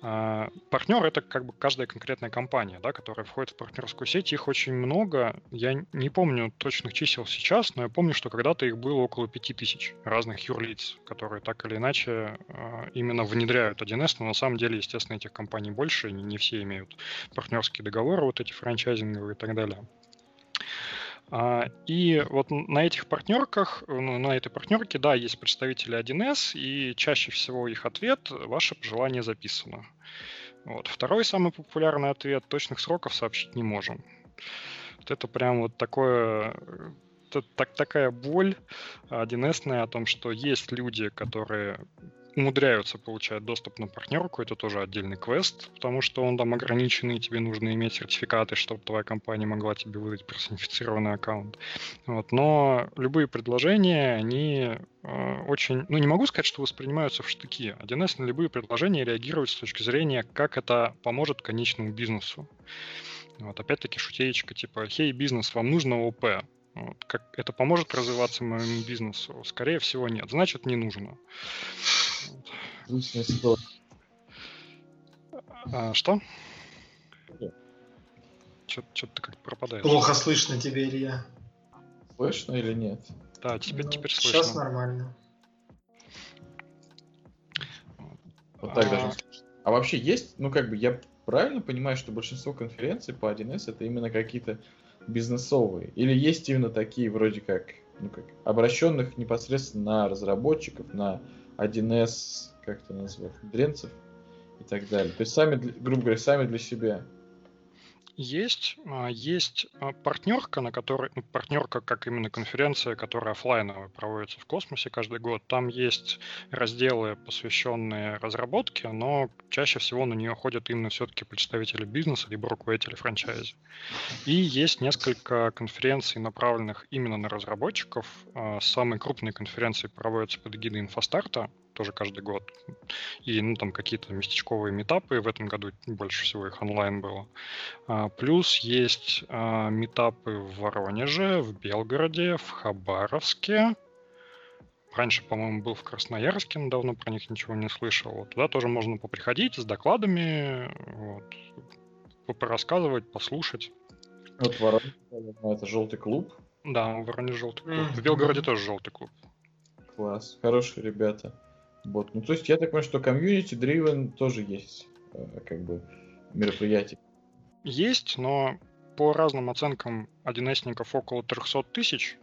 Speaker 4: А, партнер — это как бы каждая конкретная компания, да, которая входит в партнерскую сеть. Их очень много. Я не помню точных чисел сейчас, но я помню, что когда-то их было около 5000 разных юрлиц, которые так или иначе а, именно внедряют 1С, но на самом деле, естественно, этих компаний больше, не все имеют партнерские договоры, вот эти франчайзинговые и так далее. А, и вот на этих партнерках, ну, на этой партнерке, да, есть представители 1С, и чаще всего их ответ «Ваше пожелание записано». Вот. Второй самый популярный ответ «Точных сроков сообщить не можем». Вот это прям вот такое так, такая боль 1С о том, что есть люди, которые умудряются получать доступ на партнерку, это тоже отдельный квест, потому что он там ограниченный, тебе нужно иметь сертификаты, чтобы твоя компания могла тебе выдать персонифицированный аккаунт. Вот. Но любые предложения, они э, очень, ну не могу сказать, что воспринимаются в штыки. 1С на любые предложения реагирует с точки зрения, как это поможет конечному бизнесу. Вот опять-таки шутеечка типа, хей, бизнес, вам нужно ОП. Вот. Как это поможет развиваться моему бизнесу? Скорее всего, нет. Значит, не нужно. А, что? Что-то ты как пропадаешь.
Speaker 5: Плохо слышно тебе, Илья.
Speaker 2: Слышно или нет?
Speaker 4: Да, теперь,
Speaker 5: ну,
Speaker 4: теперь слышно.
Speaker 5: Сейчас нормально.
Speaker 2: Вот так а... даже А вообще есть, ну как бы я правильно понимаю, что большинство конференций по 1С это именно какие-то бизнесовые? Или есть именно такие вроде как, ну как, обращенных непосредственно на разработчиков, на 1С, как это назвать, дренцев и так далее? То есть сами, грубо говоря, сами для себя.
Speaker 4: Есть, а, есть а, партнерка, на которой, ну, партнерка как именно конференция, которая офлайновая проводится в космосе каждый год. Там есть разделы, посвященные разработке, но чаще всего на нее ходят именно все-таки представители бизнеса либо руководители франчайзи. И есть несколько конференций, направленных именно на разработчиков. А, самые крупные конференции проводятся под эгидой Инфостарта, тоже каждый год. И ну, там какие-то местечковые метапы, в этом году больше всего их онлайн было. А, плюс есть а, метапы в Воронеже, в Белгороде, в Хабаровске. Раньше, по-моему, был в Красноярске, но давно про них ничего не слышал. Вот туда тоже можно поприходить с докладами, вот, порассказывать, послушать.
Speaker 2: Вот Воронеж, это желтый клуб.
Speaker 4: Да, в Воронеже желтый клуб. В Белгороде тоже желтый клуб.
Speaker 2: Класс, хорошие ребята. Вот. Ну, то есть я так понимаю, что комьюнити driven тоже есть э, как бы мероприятие.
Speaker 4: Есть, но по разным оценкам 1С около 300 тысяч.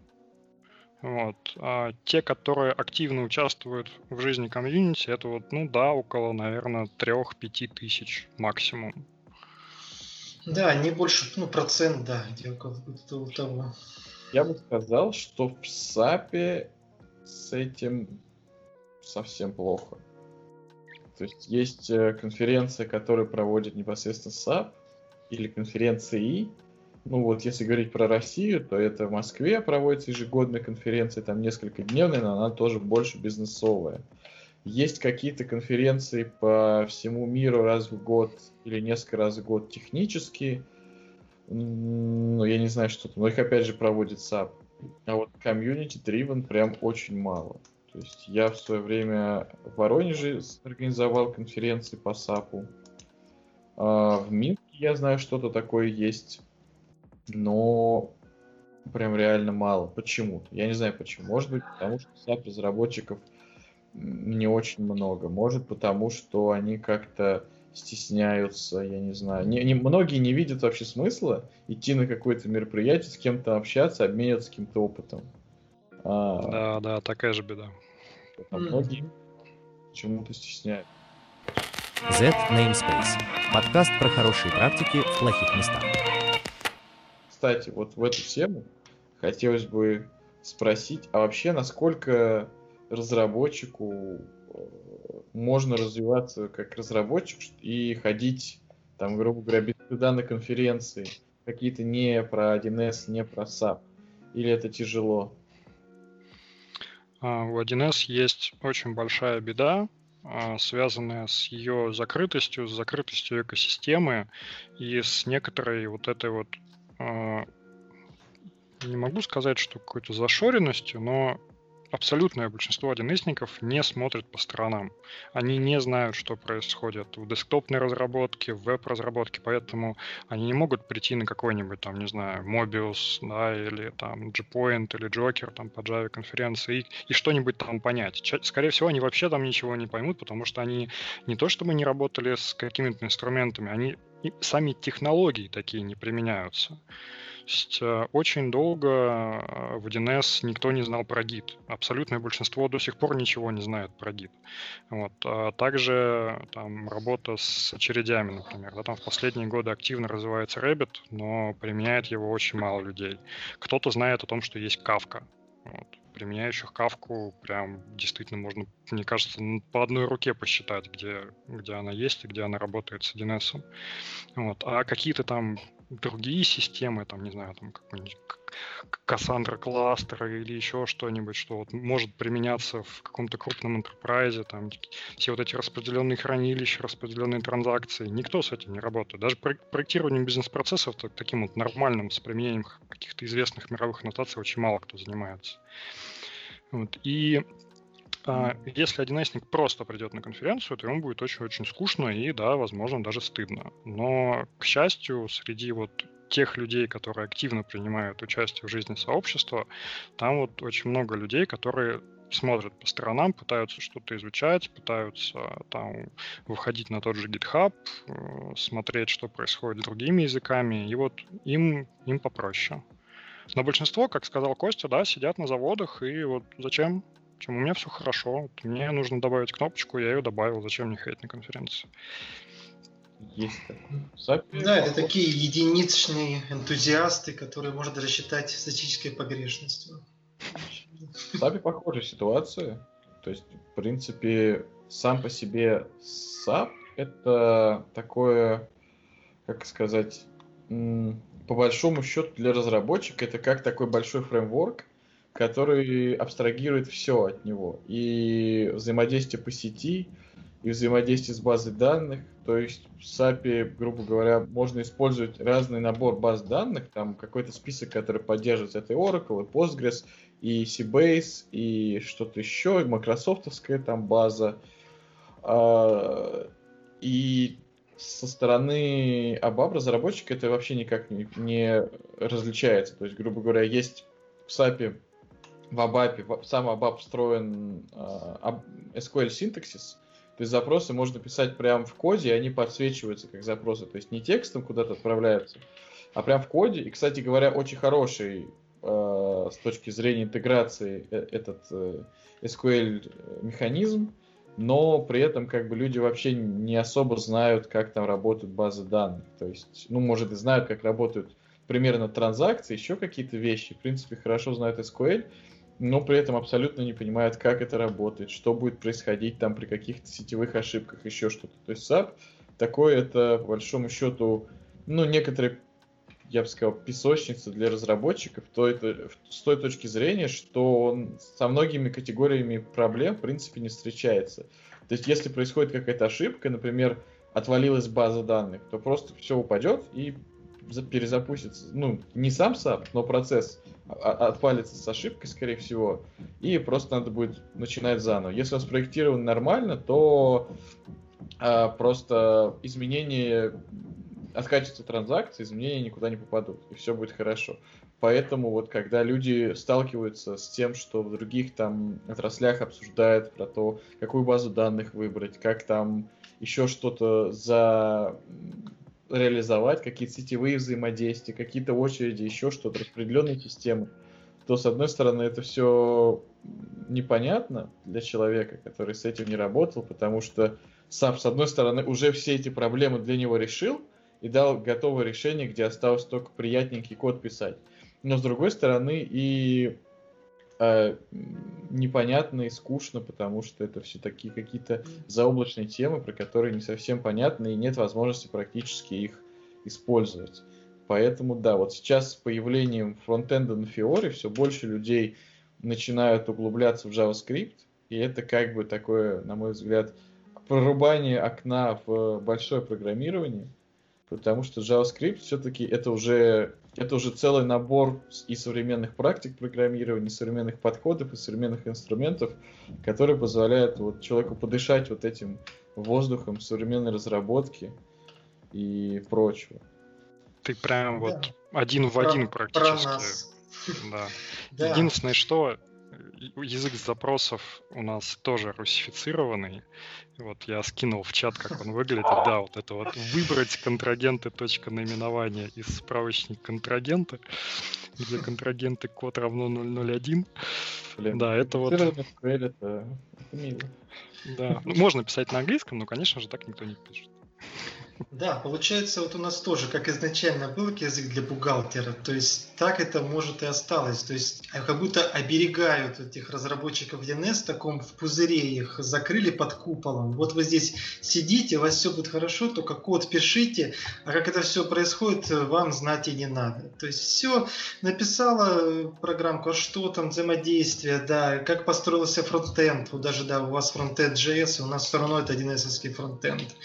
Speaker 4: Вот. А те, которые активно участвуют в жизни комьюнити, это вот, ну да, около, наверное, 3-5 тысяч максимум.
Speaker 5: Да, не больше, ну, процент, да, где около того.
Speaker 2: Я бы сказал, что в SAP е с этим совсем плохо. То есть есть э, конференция, которую проводит непосредственно SAP, или конференции. Ну вот, если говорить про Россию, то это в Москве проводится ежегодная конференция, там несколько дневная, но она тоже больше бизнесовая. Есть какие-то конференции по всему миру раз в год или несколько раз в год технические. Ну, я не знаю, что там, но их опять же проводит SAP. А вот community driven прям очень мало. То есть я в свое время в Воронеже организовал конференции по SAP у. А в Минске я знаю, что-то такое есть, но прям реально мало. Почему-то. Я не знаю почему. Может быть, потому что SAP разработчиков не очень много. Может, потому что они как-то стесняются, я не знаю. Не, не, многие не видят вообще смысла идти на какое-то мероприятие, с кем-то общаться, обмениваться каким-то опытом.
Speaker 4: А, да, да, такая же беда.
Speaker 2: Многие почему-то стесняют.
Speaker 1: Z Namespace. Подкаст про хорошие практики в плохих местах.
Speaker 2: Кстати, вот в эту тему хотелось бы спросить, а вообще насколько разработчику э, можно развиваться как разработчик и ходить, там, грубо говоря, без туда на конференции, какие-то не про 1С, не про SAP? Или это тяжело?
Speaker 4: А, у 1С есть очень большая беда, а, связанная с ее закрытостью, с закрытостью экосистемы и с некоторой вот этой вот, а, не могу сказать, что какой-то зашоренностью, но абсолютное большинство 1С не смотрят по сторонам. Они не знают, что происходит в десктопной разработке, в веб-разработке, поэтому они не могут прийти на какой-нибудь, там, не знаю, Mobius, да, или там Gpoint, или Joker, там, по Java конференции, и, и что-нибудь там понять. Скорее всего, они вообще там ничего не поймут, потому что они не то чтобы не работали с какими-то инструментами, они сами технологии такие не применяются есть э, очень долго э, в 1С никто не знал про гид. Абсолютное большинство до сих пор ничего не знает про гид. Вот. А также там, работа с очередями, например. Да, там в последние годы активно развивается Rabbit, но применяет его очень мало людей. Кто-то знает о том, что есть Kafka. Вот. Применяющих кавку прям действительно можно, мне кажется, по одной руке посчитать, где, где она есть и где она работает с 1С. Вот. А какие-то там другие системы, там, не знаю, там какой-нибудь Cassandra кластер или еще что-нибудь, что вот может применяться в каком-то крупном enterprise, там все вот эти распределенные хранилища, распределенные транзакции, никто с этим не работает. Даже проектированием бизнес-процессов таким вот нормальным с применением каких-то известных мировых нотаций очень мало кто занимается. Вот. И если 1С просто придет на конференцию, то ему будет очень-очень скучно и, да, возможно, даже стыдно. Но, к счастью, среди вот тех людей, которые активно принимают участие в жизни сообщества, там вот очень много людей, которые смотрят по сторонам, пытаются что-то изучать, пытаются там выходить на тот же GitHub, э, смотреть, что происходит с другими языками, и вот им, им попроще. Но большинство, как сказал Костя, да, сидят на заводах, и вот зачем? Чем у меня все хорошо. Мне нужно добавить кнопочку, я ее добавил. Зачем мне ходить на конференции?
Speaker 3: Есть такой. Да, это такие единичные энтузиасты, которые можно рассчитать статической погрешностью.
Speaker 2: В SAP похожая ситуация. То есть, в принципе, сам по себе SAP это такое, как сказать, по большому счету для разработчика это как такой большой фреймворк, который абстрагирует все от него. И взаимодействие по сети, и взаимодействие с базой данных. То есть в SAP, грубо говоря, можно использовать разный набор баз данных, там какой-то список, который поддерживает это и Oracle, и Postgres, и Seabase, и что-то еще, и Microsoftовская там база. А, и со стороны ABAP разработчика это вообще никак не, не различается. То есть, грубо говоря, есть в SAP, в ABAP, сам ABAP встроен uh, SQL синтаксис, то есть запросы можно писать прямо в коде, и они подсвечиваются как запросы. То есть не текстом куда-то отправляются, а прямо в коде. И, кстати говоря, очень хороший э, с точки зрения интеграции э, этот э, SQL механизм, но при этом как бы люди вообще не особо знают, как там работают базы данных. То есть, ну, может, и знают, как работают примерно транзакции, еще какие-то вещи. В принципе, хорошо знают SQL, но при этом абсолютно не понимают, как это работает, что будет происходить там при каких-то сетевых ошибках, еще что-то. То есть SAP такое это, по большому счету, ну, некоторые, я бы сказал, песочница для разработчиков, то это с той точки зрения, что он со многими категориями проблем, в принципе, не встречается. То есть, если происходит какая-то ошибка, например, отвалилась база данных, то просто все упадет и перезапустится, ну, не сам SAP, но процесс отвалится с ошибкой, скорее всего, и просто надо будет начинать заново. Если он спроектирован нормально, то а, просто изменения откачиваются транзакции, изменения никуда не попадут, и все будет хорошо. Поэтому вот когда люди сталкиваются с тем, что в других там отраслях обсуждают про то, какую базу данных выбрать, как там еще что-то за реализовать, какие-то сетевые взаимодействия, какие-то очереди, еще что-то, распределенные системы, то, с одной стороны, это все непонятно для человека, который с этим не работал, потому что сам, с одной стороны, уже все эти проблемы для него решил и дал готовое решение, где осталось только приятненький код писать. Но, с другой стороны, и э, непонятно и скучно, потому что это все такие какие-то заоблачные темы, про которые не совсем понятно и нет возможности практически их использовать. Поэтому да, вот сейчас с появлением фронтенда на Fiori все больше людей начинают углубляться в JavaScript, и это как бы такое, на мой взгляд, прорубание окна в большое программирование, потому что JavaScript все-таки это уже это уже целый набор и современных практик программирования, и современных подходов, и современных инструментов, которые позволяют вот человеку подышать вот этим воздухом современной разработки и прочего.
Speaker 4: Ты прям да. вот один в один про, практически. Про нас. Да. да. Единственное, что язык запросов у нас тоже русифицированный. Вот я скинул в чат, как он выглядит. Да, вот это вот выбрать контрагенты точка наименования из справочник контрагента, где контрагенты код равно 001. Блин, да, это вот... Это, это мило. Да, ну, можно писать на английском, но, конечно же, так никто не пишет.
Speaker 3: Да, получается, вот у нас тоже, как изначально был язык для бухгалтера, то есть так это может и осталось. То есть а как будто оберегают этих разработчиков DNS в таком в пузыре их закрыли под куполом. Вот вы здесь сидите, у вас все будет хорошо, только код пишите, а как это все происходит, вам знать и не надо. То есть все написала программку, а что там взаимодействие, да, как построился фронтенд, вот даже да, у вас фронтенд JS, у нас все равно это 1С фронтенд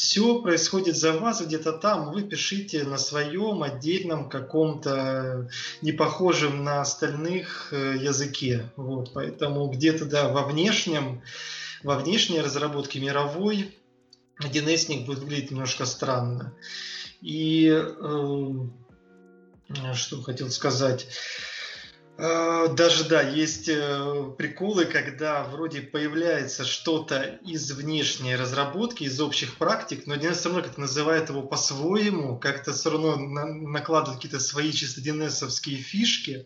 Speaker 5: все происходит за вас где-то там, вы пишите на своем отдельном каком-то не похожем на остальных э, языке. Вот, поэтому где-то да, во внешнем, во внешней разработке мировой 1С будет выглядеть немножко странно. И э, что хотел сказать. Э, даже да, есть э, приколы, когда вроде появляется что-то из внешней разработки, из общих практик, но DNS все равно как-то называет его по-своему, как-то все равно на, накладывает какие-то свои чисто dns фишки.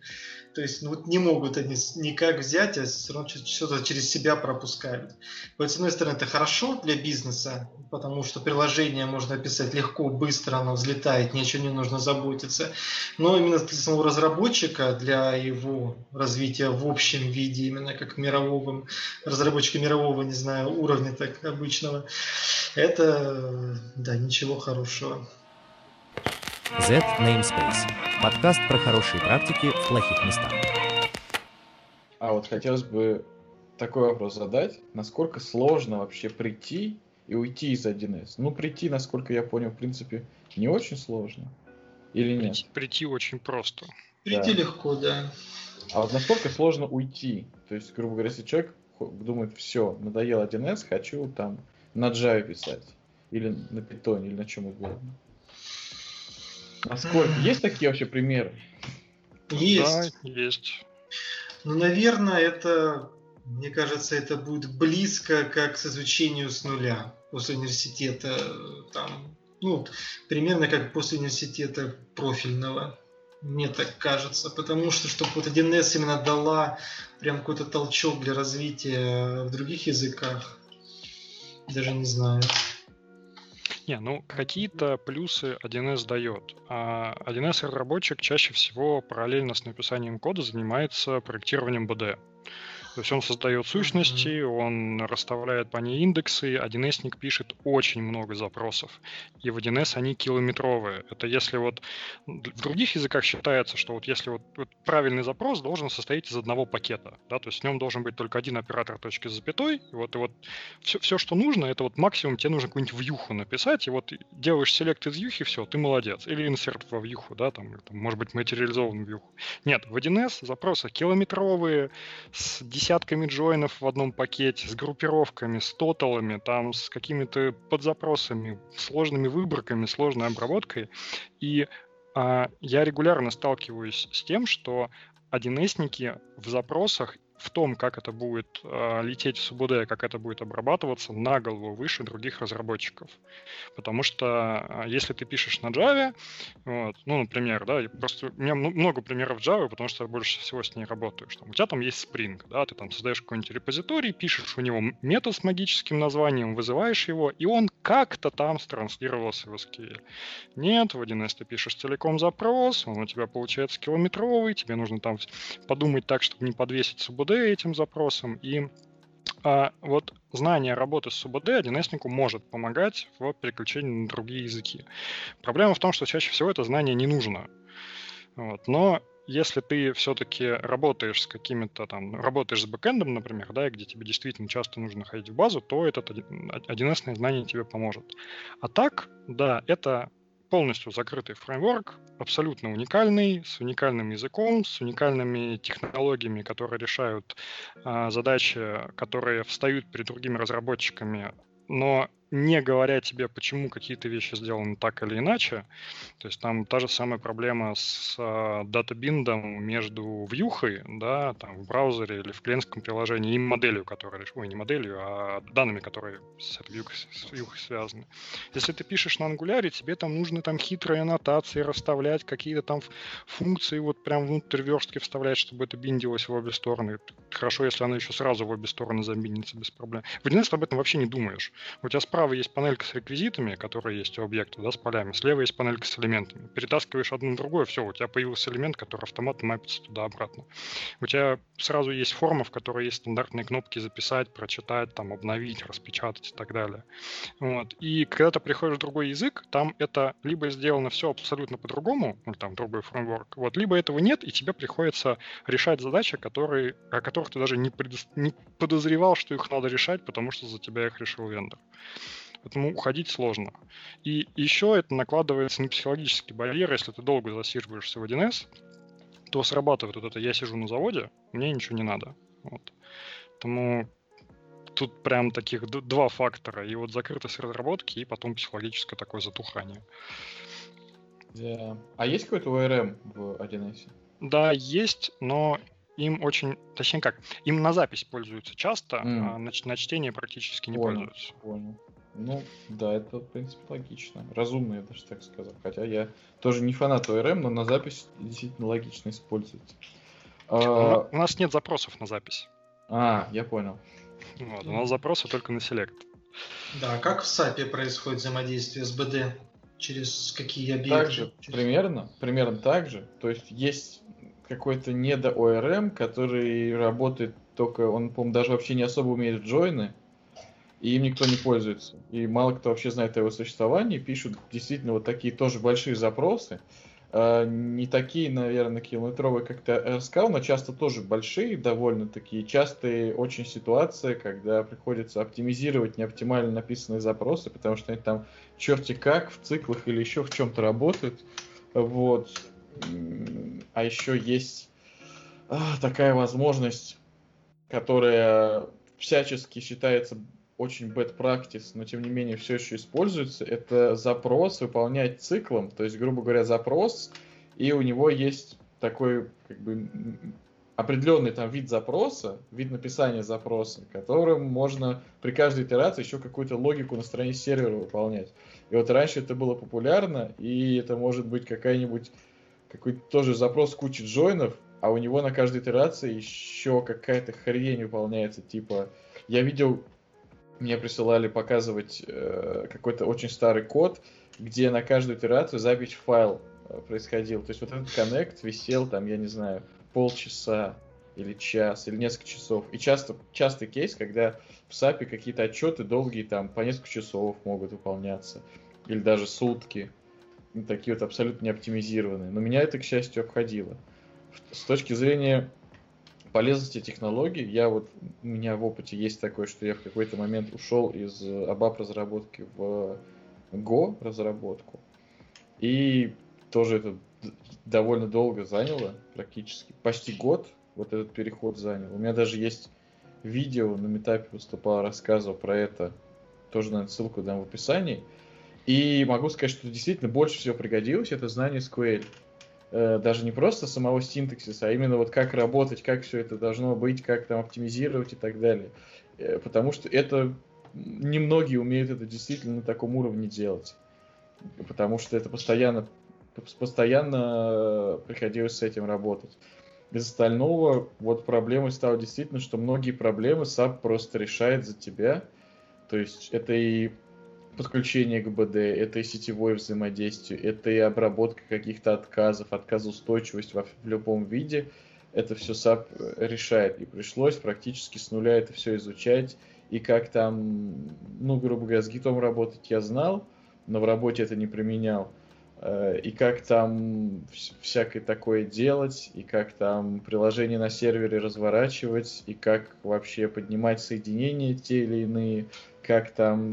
Speaker 5: То есть ну, вот не могут они никак взять, а все равно что-то через себя пропускают. Вот, с одной стороны, это хорошо для бизнеса, потому что приложение можно писать легко, быстро, оно взлетает, ничего не нужно заботиться. Но именно для самого разработчика, для его развития в общем виде, именно как мирового, разработчика мирового, не знаю, уровня так обычного, это, да, ничего хорошего.
Speaker 1: Z Namespace. Подкаст про хорошие практики в плохих местах.
Speaker 2: А вот хотелось бы такой вопрос задать. Насколько сложно вообще прийти и уйти из 1С? Ну, прийти, насколько я понял, в принципе, не очень сложно. Или нет?
Speaker 4: Прийти, прийти очень просто.
Speaker 5: Прийти да. легко, да.
Speaker 2: А вот насколько сложно уйти? То есть, грубо говоря, если человек думает, все, надоел 1С, хочу там на Java писать. Или на Python, или на чем угодно. Насколько? Есть такие вообще примеры?
Speaker 5: Есть.
Speaker 4: Да, есть.
Speaker 5: Ну, наверное, это, мне кажется, это будет близко как с изучению с нуля после университета. Там, ну, примерно как после университета профильного. Мне так кажется. Потому что, чтобы вот 1С именно дала прям какой-то толчок для развития в других языках, даже не знаю.
Speaker 4: Не, ну какие-то плюсы 1С дает. А 1С-разработчик чаще всего параллельно с написанием кода занимается проектированием БД. То есть он создает сущности, он расставляет по ней индексы, 1С пишет очень много запросов. И в 1С они километровые. Это если вот в других языках считается, что вот если вот, вот правильный запрос должен состоять из одного пакета, да, то есть в нем должен быть только один оператор точки с запятой, и вот, и вот все, все, что нужно, это вот максимум тебе нужно какую-нибудь вьюху написать, и вот делаешь селект из вьюхи, все, ты молодец. Или инсерт во вьюху, да, там, там может быть материализованный вьюху. Нет, в 1С запросы километровые, с десятками джойнов в одном пакете, с группировками, с тоталами, там, с какими-то подзапросами, сложными выборками, сложной обработкой. И а, я регулярно сталкиваюсь с тем, что 1С в запросах в том, как это будет э, лететь в СУБД, как это будет обрабатываться, на голову выше других разработчиков. Потому что э, если ты пишешь на Java, вот, ну, например, да, просто у меня много примеров Java, потому что я больше всего с ней работаю. Что у тебя там есть Spring, да, ты там создаешь какой-нибудь репозиторий, пишешь у него метод с магическим названием, вызываешь его, и он как-то там странслировался в SQL. Нет, в 1С ты пишешь целиком запрос, он у тебя получается километровый, тебе нужно там подумать так, чтобы не подвесить СУБД, этим запросом, и а, вот знание работы с СУБД 1С может помогать в переключении на другие языки. Проблема в том, что чаще всего это знание не нужно. Вот. Но если ты все-таки работаешь с какими-то там, работаешь с бэкэндом, например, да, где тебе действительно часто нужно ходить в базу, то этот 1С знание тебе поможет. А так, да, это полностью закрытый фреймворк, абсолютно уникальный, с уникальным языком, с уникальными технологиями, которые решают э, задачи, которые встают перед другими разработчиками, но не говоря тебе, почему какие-то вещи сделаны так или иначе. То есть там та же самая проблема с э, датабиндом между вьюхой, да, там в браузере или в клиентском приложении и моделью, которая, ой, не моделью, а данными, которые с этой вьюхой, связаны. Если ты пишешь на ангуляре, тебе там нужны там хитрые аннотации, расставлять какие-то там функции, вот прям внутрь верстки вставлять, чтобы это биндилось в обе стороны. Хорошо, если она еще сразу в обе стороны забиндится без проблем. В 1С об этом вообще не думаешь. У тебя справа есть панелька с реквизитами, которые есть у объекта, да, с полями. Слева есть панелька с элементами. Перетаскиваешь одно на другое, все, у тебя появился элемент, который автоматом мапится туда-обратно. У тебя сразу есть форма, в которой есть стандартные кнопки записать, прочитать, там, обновить, распечатать и так далее. Вот. И когда ты приходишь в другой язык, там это либо сделано все абсолютно по-другому, ну, там, другой фреймворк, вот, либо этого нет, и тебе приходится решать задачи, которые, о которых ты даже не, предо... не подозревал, что их надо решать, потому что за тебя их решил вендор. Поэтому уходить сложно. И еще это накладывается на психологический барьер, если ты долго засиживаешься в 1С, то срабатывает вот это «я сижу на заводе, мне ничего не надо». Вот. Поэтому тут прям таких два фактора. И вот закрытость разработки, и потом психологическое такое затухание.
Speaker 2: Да. А есть какой-то ORM в 1С?
Speaker 4: Да, есть, но им очень, точнее как, им на запись пользуются часто, mm. а на, на чтение практически не
Speaker 2: понял,
Speaker 4: пользуются.
Speaker 2: Понял. Ну, да, это, в принципе, логично. Разумно, я даже так сказал. Хотя я тоже не фанат ORM, но на запись действительно логично используется.
Speaker 4: А... У нас нет запросов на запись.
Speaker 2: А, я понял.
Speaker 4: Вот, у нас запросы только на селект.
Speaker 3: Да, как в SAP происходит взаимодействие с BD? Через какие объекты?
Speaker 2: Так же, Через... примерно, примерно так же. То есть есть какой-то недо ORM, который работает только, он, по-моему, даже вообще не особо умеет джойны, и им никто не пользуется. И мало кто вообще знает о его существовании, пишут действительно вот такие тоже большие запросы, а, не такие, наверное, километровые, как ты рассказал, но часто тоже большие, довольно такие частые очень ситуации, когда приходится оптимизировать неоптимально написанные запросы, потому что они там черти как в циклах или еще в чем-то работают. Вот. А еще есть а, такая возможность, которая всячески считается очень bad practice, но тем не менее все еще используется, это запрос выполнять циклом, то есть, грубо говоря, запрос, и у него есть такой как бы определенный там вид запроса, вид написания запроса, которым можно при каждой итерации еще какую-то логику на стороне сервера выполнять. И вот раньше это было популярно, и это может быть какая-нибудь какой-то тоже запрос кучи джойнов, а у него на каждой итерации еще какая-то хрень выполняется, типа я видел мне присылали показывать э, какой-то очень старый код, где на каждую итерацию запись файл э, происходил. То есть вот этот коннект висел там, я не знаю, полчаса или час, или несколько часов. И часто, частый кейс, когда в SAP какие-то отчеты долгие, там, по несколько часов могут выполняться. Или даже сутки. Такие вот абсолютно не оптимизированные. Но меня это, к счастью, обходило. С точки зрения полезности технологий, я вот, у меня в опыте есть такое, что я в какой-то момент ушел из ABAP разработки в Go разработку. И тоже это довольно долго заняло, практически почти год вот этот переход занял. У меня даже есть видео, на метапе выступал, рассказывал про это. Тоже, наверное, ссылку дам в описании. И могу сказать, что действительно больше всего пригодилось это знание SQL. Э, даже не просто самого синтаксиса, а именно вот как работать, как все это должно быть, как там оптимизировать и так далее. Э, потому что это немногие умеют это действительно на таком уровне делать. Потому что это постоянно, постоянно приходилось с этим работать. Из остального, вот проблемой стало действительно, что многие проблемы SAP просто решает за тебя. То есть это и подключение к БД, это и сетевое взаимодействие, это и обработка каких-то отказов, отказоустойчивость в, в любом виде. Это все SAP э, решает. И пришлось практически с нуля это все изучать. И как там, ну, грубо говоря, с гитом работать я знал, но в работе это не применял. Э, и как там всякое такое делать, и как там приложение на сервере разворачивать, и как вообще поднимать соединения те или иные, как там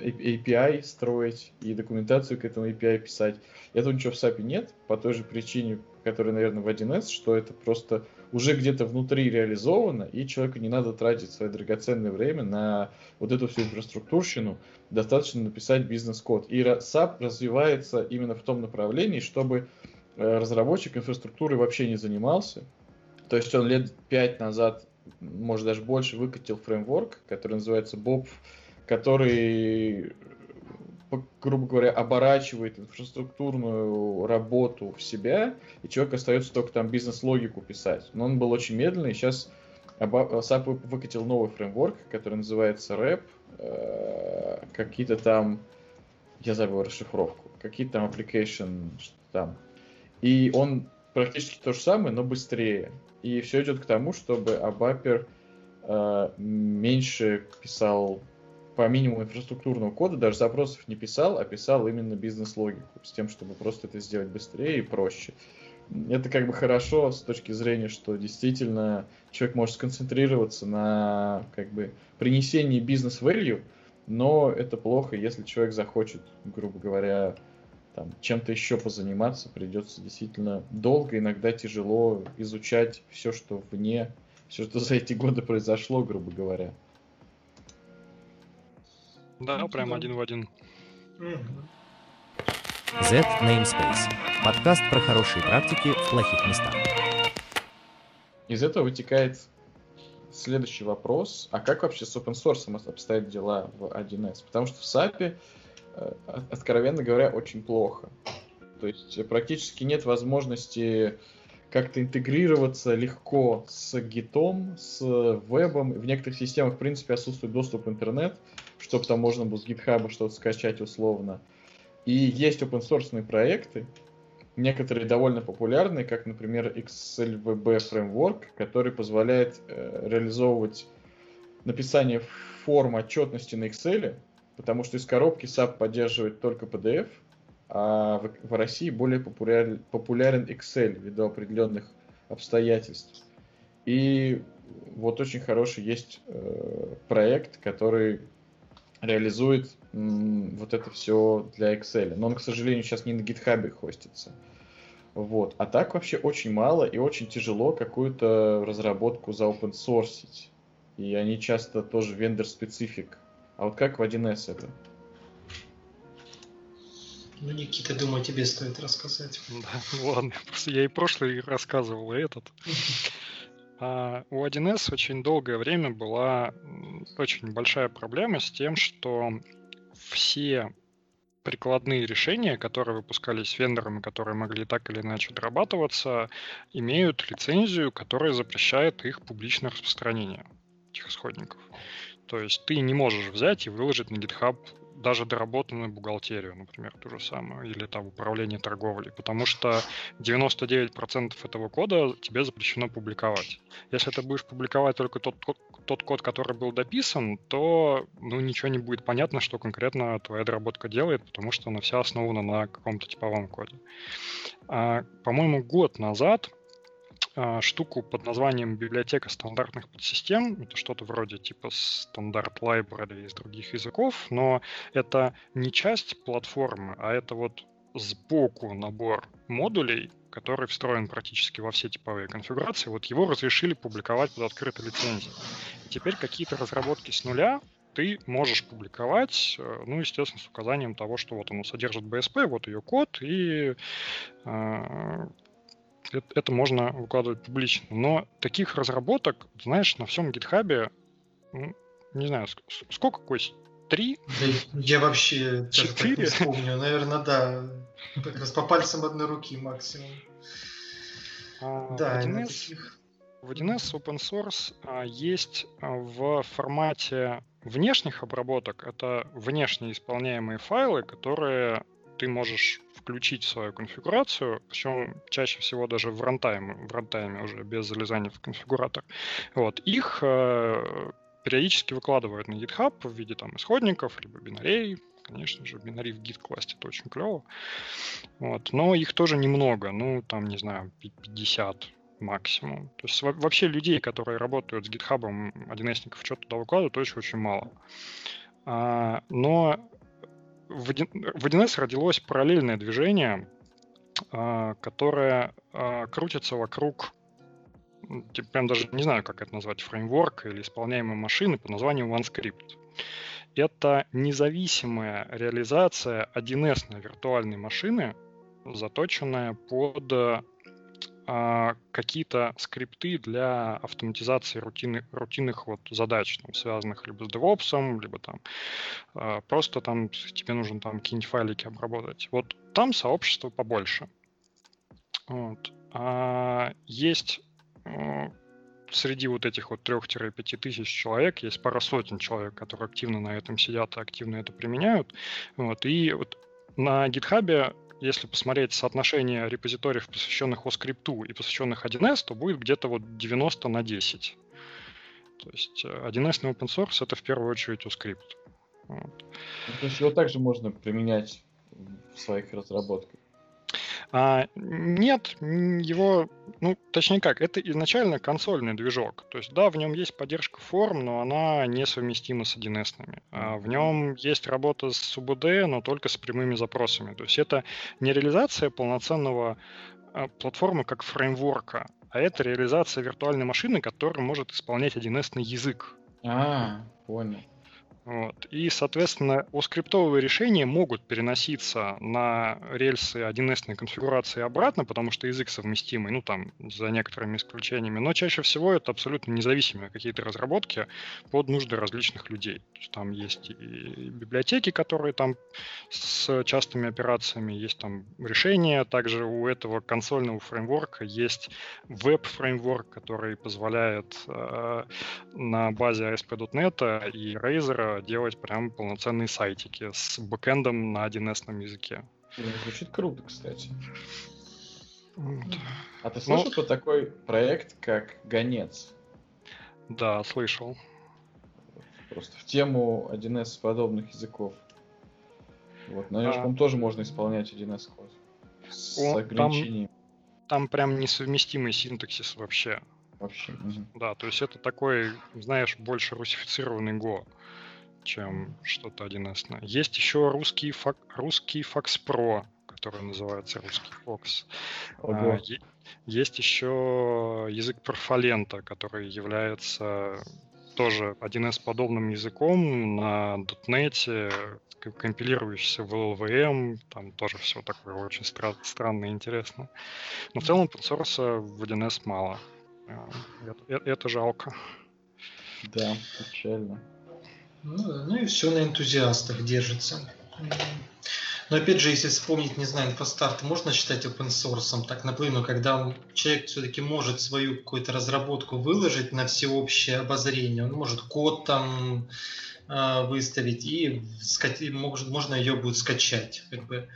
Speaker 2: API строить и документацию к этому API писать. Этого ничего в SAP нет, по той же причине, которая, наверное, в 1С, что это просто уже где-то внутри реализовано, и человеку не надо тратить свое драгоценное время на вот эту всю инфраструктурщину, достаточно написать бизнес-код. И SAP развивается именно в том направлении, чтобы э, разработчик инфраструктуры вообще не занимался. То есть он лет пять назад, может даже больше, выкатил фреймворк, который называется Bob который, грубо говоря, оборачивает инфраструктурную работу в себя, и человек остается только там бизнес-логику писать. Но он был очень медленный, сейчас SAP выкатил новый фреймворк, который называется RAP, э, какие-то там, я забыл расшифровку, какие-то там application, что там. И он практически то же самое, но быстрее. И все идет к тому, чтобы Абапер э, меньше писал по минимуму инфраструктурного кода даже запросов не писал, а писал именно бизнес-логику, с тем, чтобы просто это сделать быстрее и проще. Это как бы хорошо с точки зрения, что действительно человек может сконцентрироваться на как бы принесении бизнес-value, но это плохо, если человек захочет, грубо говоря, там, чем-то еще позаниматься, придется действительно долго, иногда тяжело изучать все, что вне, все, что за эти годы произошло, грубо говоря.
Speaker 4: Да, ну, прям да. один в один.
Speaker 1: Z Namespace. Подкаст про хорошие практики в плохих местах.
Speaker 2: Из этого вытекает следующий вопрос. А как вообще с open source обстоят дела в 1С? Потому что в SAP, э, откровенно говоря, очень плохо. То есть практически нет возможности как-то интегрироваться легко с гитом, с вебом. В некоторых системах, в принципе, отсутствует доступ в интернет, чтобы там можно было с гитхаба что-то скачать условно. И есть open source проекты, некоторые довольно популярные, как, например, XLVB Framework, который позволяет э, реализовывать написание форм отчетности на Excel, потому что из коробки SAP поддерживает только PDF, а в, в России более популяр, популярен Excel ввиду определенных обстоятельств. И вот очень хороший есть э, проект, который реализует вот это все для Excel. Но он, к сожалению, сейчас не на GitHub хостится. Вот. А так вообще очень мало и очень тяжело какую-то разработку за open source. И они часто тоже вендор специфик. А вот как в 1С это?
Speaker 3: Ну, Никита, думаю, тебе стоит рассказать.
Speaker 4: Да, ну ладно, просто я и прошлый рассказывал, и этот. А у 1С очень долгое время была очень большая проблема с тем, что все прикладные решения, которые выпускались вендорами, которые могли так или иначе дорабатываться, имеют лицензию, которая запрещает их публичное распространение, этих исходников. То есть ты не можешь взять и выложить на GitHub даже доработанную бухгалтерию, например, ту же самую, или там управление торговлей, потому что 99% этого кода тебе запрещено публиковать. Если ты будешь публиковать только тот, тот код, который был дописан, то ну, ничего не будет понятно, что конкретно твоя доработка делает, потому что она вся основана на каком-то типовом коде. А, по-моему, год назад а, штуку под названием библиотека стандартных подсистем. Это что-то вроде типа стандарт library из других языков, но это не часть платформы, а это вот сбоку набор модулей, который встроен практически во все типовые конфигурации. Вот его разрешили публиковать под открытой лицензией. Теперь какие-то разработки с нуля ты можешь публиковать, э, ну, естественно, с указанием того, что вот оно содержит BSP, вот ее код, и э, это, это можно выкладывать публично. Но таких разработок, знаешь, на всем гитхабе, не знаю, сколько, Кость? Три?
Speaker 3: Да, я вообще Четыре? не вспомню. Наверное, да. Как раз по пальцам одной руки максимум.
Speaker 4: А, да, в 1С, таких... в 1С open source а, есть а, в формате внешних обработок. Это внешние исполняемые файлы, которые ты можешь включить свою конфигурацию, причем чаще всего даже в рантайме, в рантайме уже без залезания в конфигуратор. Вот. Их э, периодически выкладывают на GitHub в виде там исходников, либо бинарей, конечно же, бинарий в git классе это очень клево. Вот. Но их тоже немного, ну, там, не знаю, 50 максимум. То есть вообще людей, которые работают с GitHub, 1С, что-то туда выкладывают, очень-очень мало. А, но в 1С родилось параллельное движение, а, которое а, крутится вокруг прям даже не знаю, как это назвать, фреймворк или исполняемой машины под названием OneScript. Это независимая реализация 1С виртуальной машины, заточенная под а, какие-то скрипты для автоматизации рутины, рутинных вот задач, там, связанных либо с DevOps, либо там а, просто там тебе нужно там какие-нибудь файлики обработать. Вот там сообщество побольше. Вот. А есть среди вот этих вот 3-5 тысяч человек есть пара сотен человек, которые активно на этом сидят и активно это применяют. Вот. И вот на GitHub если посмотреть соотношение репозиториев, посвященных OSCrypt и посвященных 1С, то будет где-то вот 90 на 10. То есть 1С э, на open source это в первую очередь OSCrypt.
Speaker 2: Вот. Ну, то есть его также можно применять в своих разработках?
Speaker 4: А, нет, его, ну, точнее как, это изначально консольный движок. То есть, да, в нем есть поддержка форм, но она несовместима с 1С. А в нем есть работа с УБД, но только с прямыми запросами. То есть это не реализация полноценного а, платформы как фреймворка, а это реализация виртуальной машины, которая может исполнять 1С язык.
Speaker 2: А, понял.
Speaker 4: Вот. И, соответственно, скриптовые решения могут переноситься на рельсы 1С конфигурации обратно, потому что язык совместимый, ну там, за некоторыми исключениями, но чаще всего это абсолютно независимые какие-то разработки под нужды различных людей. То есть там есть и библиотеки, которые там с частыми операциями, есть там решения, также у этого консольного фреймворка есть веб-фреймворк, который позволяет э, на базе ASP.NET и Razer делать прям полноценные сайтики с бэкэндом на 1С языке.
Speaker 2: Звучит круто, кстати. Вот. А ты слышал ну, про такой проект, как Гонец?
Speaker 4: Да, слышал.
Speaker 2: Просто в тему 1С подобных языков. Вот, на нем а... тоже можно исполнять 1С код.
Speaker 4: С О, ограничением. Там, там прям несовместимый синтаксис вообще.
Speaker 2: Вообще.
Speaker 4: Да, то есть это такой, знаешь, больше русифицированный Go чем что-то 1С. Есть еще русский, фак, русский Fax Pro, который называется русский Fox. А, есть еще язык Perfolenta, который является тоже 1С подобным языком на .NET, компилирующийся в LLVM, там тоже все такое очень стра- странно и интересно. Но в целом подсорса в 1С мало. А, это, это жалко.
Speaker 2: Да, печально.
Speaker 5: Ну, ну и все на энтузиастах держится. Но опять же, если вспомнить, не знаю, инфостарт можно считать open source, так наполовину, когда человек все-таки может свою какую-то разработку выложить на всеобщее обозрение, он может код там э, выставить и может, можно ее будет скачать. Как бы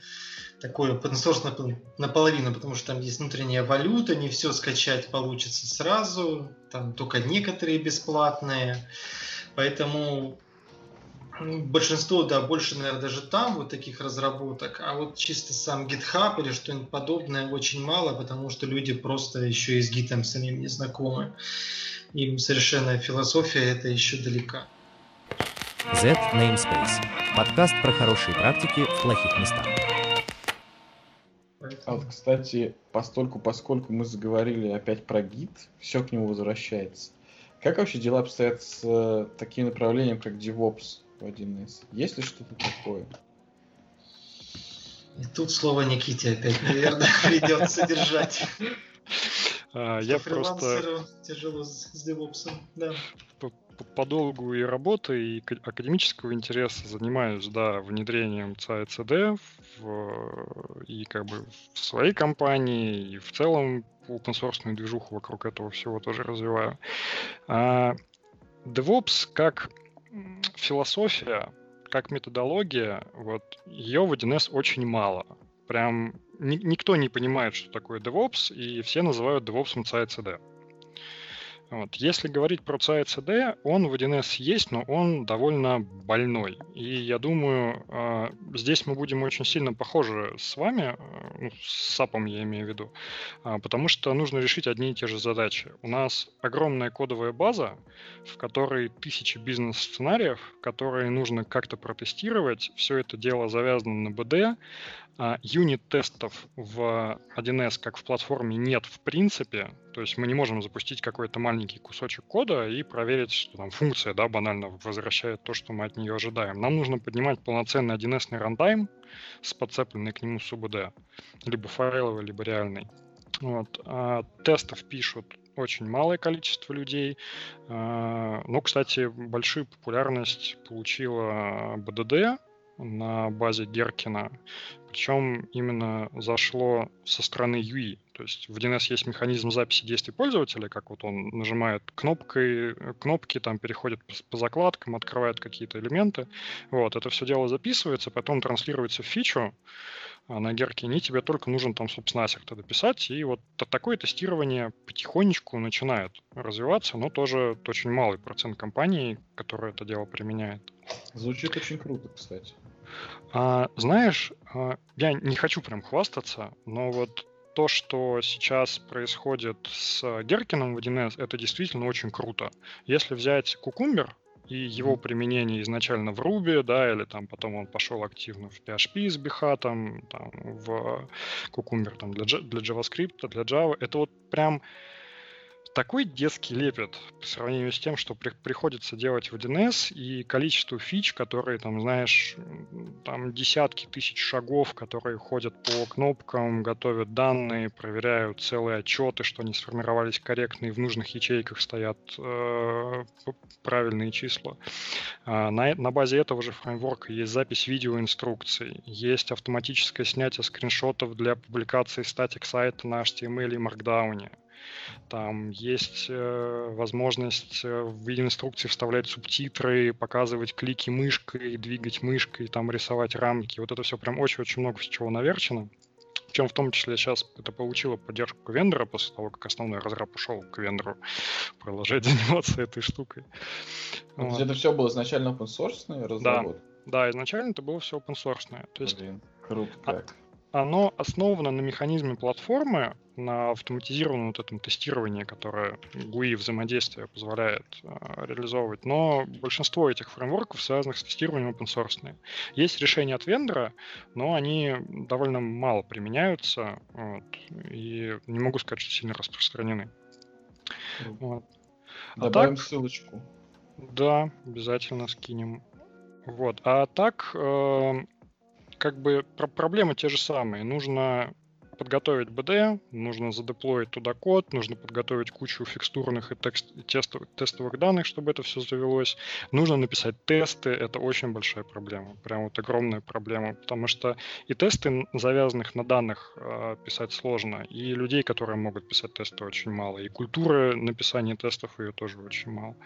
Speaker 5: такой open source наполовину, потому что там есть внутренняя валюта, не все скачать получится сразу, там только некоторые бесплатные. Поэтому большинство, да, больше, наверное, даже там вот таких разработок, а вот чисто сам GitHub или что-нибудь подобное очень мало, потому что люди просто еще и с гитом самим не знакомы. Им совершенно философия это еще далека.
Speaker 1: Z Namespace. Подкаст про хорошие практики в плохих местах.
Speaker 2: А вот, кстати, постольку, поскольку мы заговорили опять про гид, все к нему возвращается. Как вообще дела обстоят с э, таким направлением, как DevOps? В 1С? Есть ли что-то такое?
Speaker 5: И тут слово Никите опять, наверное, придется держать.
Speaker 4: А, я просто...
Speaker 5: тяжело с девопсом, да.
Speaker 4: По, по долгу и работы, и академического интереса занимаюсь, да, внедрением CICD в, и как бы в своей компании, и в целом open source движуху вокруг этого всего тоже развиваю. А, DevOps как философия, как методология, вот ее в 1С очень мало. Прям ни, никто не понимает, что такое DevOps, и все называют DevOps CI/CD. Вот. Если говорить про CICD, он в 1С есть, но он довольно больной. И я думаю, а, здесь мы будем очень сильно похожи с вами, э, ну, с SAP я имею в виду, а, потому что нужно решить одни и те же задачи. У нас огромная кодовая база, в которой тысячи бизнес-сценариев, которые нужно как-то протестировать. Все это дело завязано на BD, а, юнит-тестов в 1С как в платформе нет в принципе, то есть мы не можем запустить какой-то маленький кусочек кода и проверить, что там функция да, банально возвращает то, что мы от нее ожидаем. Нам нужно поднимать полноценный 1С рантайм с подцепленной к нему СУБД, либо файловый, либо реальный. Вот. А тестов пишут очень малое количество людей. А, но, кстати, большую популярность получила БДД, на базе Геркина. Причем именно зашло со стороны UI. То есть в DNS есть механизм записи действий пользователя, как вот он нажимает кнопкой, кнопки, там переходит по закладкам, открывает какие-то элементы. Вот, это все дело записывается, потом транслируется в фичу а на Геркине, тебе только нужен там, собственно, асер тогда писать, и вот такое тестирование потихонечку начинает развиваться, но тоже очень малый процент компаний, которые это дело применяет.
Speaker 2: Звучит очень круто, кстати.
Speaker 4: А, знаешь, а, я не хочу прям хвастаться, но вот то, что сейчас происходит с Геркином в 1С, это действительно очень круто. Если взять Кукумбер, и его применение изначально в Ruby, да, или там потом он пошел активно в PHP с Бихатом, там, в Cucumber там, для, для JavaScript, для Java, это вот прям такой детский лепет по сравнению с тем, что при, приходится делать в 1С, и количество фич, которые, там, знаешь, там десятки тысяч шагов, которые ходят по кнопкам, готовят данные, проверяют целые отчеты, что они сформировались корректно, и в нужных ячейках стоят э, правильные числа. Э, на, на базе этого же фреймворка есть запись видеоинструкций, есть автоматическое снятие скриншотов для публикации статик сайта на HTML и Markdown. Там есть э, возможность э, в виде инструкции вставлять субтитры, показывать клики мышкой, двигать мышкой, там рисовать рамки. Вот это все прям очень-очень много чего наверчено. Причем в том числе сейчас это получило поддержку вендора после того, как основной разраб ушел к вендору продолжать заниматься этой штукой.
Speaker 2: Вот. Это все было изначально open source разработка?
Speaker 4: Да, да, изначально это было все open source. То есть,
Speaker 2: Блин, круто а как.
Speaker 4: А, оно основано на механизме платформы, на автоматизированном вот этом тестировании, которое GUI взаимодействия позволяет э, реализовывать. Но большинство этих фреймворков, связанных с тестированием open source. Есть решения от вендора, но они довольно мало применяются, вот, и не могу сказать, что сильно распространены.
Speaker 2: Вот. А Добавим так, ссылочку.
Speaker 4: Да, обязательно скинем. Вот. А так, э, как бы проблемы те же самые. Нужно подготовить BD, нужно задеплоить туда код, нужно подготовить кучу фикстурных и, текст, тестовых, тестовых данных, чтобы это все завелось. Нужно написать тесты, это очень большая проблема, прям вот огромная проблема, потому что и тесты, завязанных на данных, э, писать сложно, и людей, которые могут писать тесты, очень мало, и культуры написания тестов ее тоже очень мало.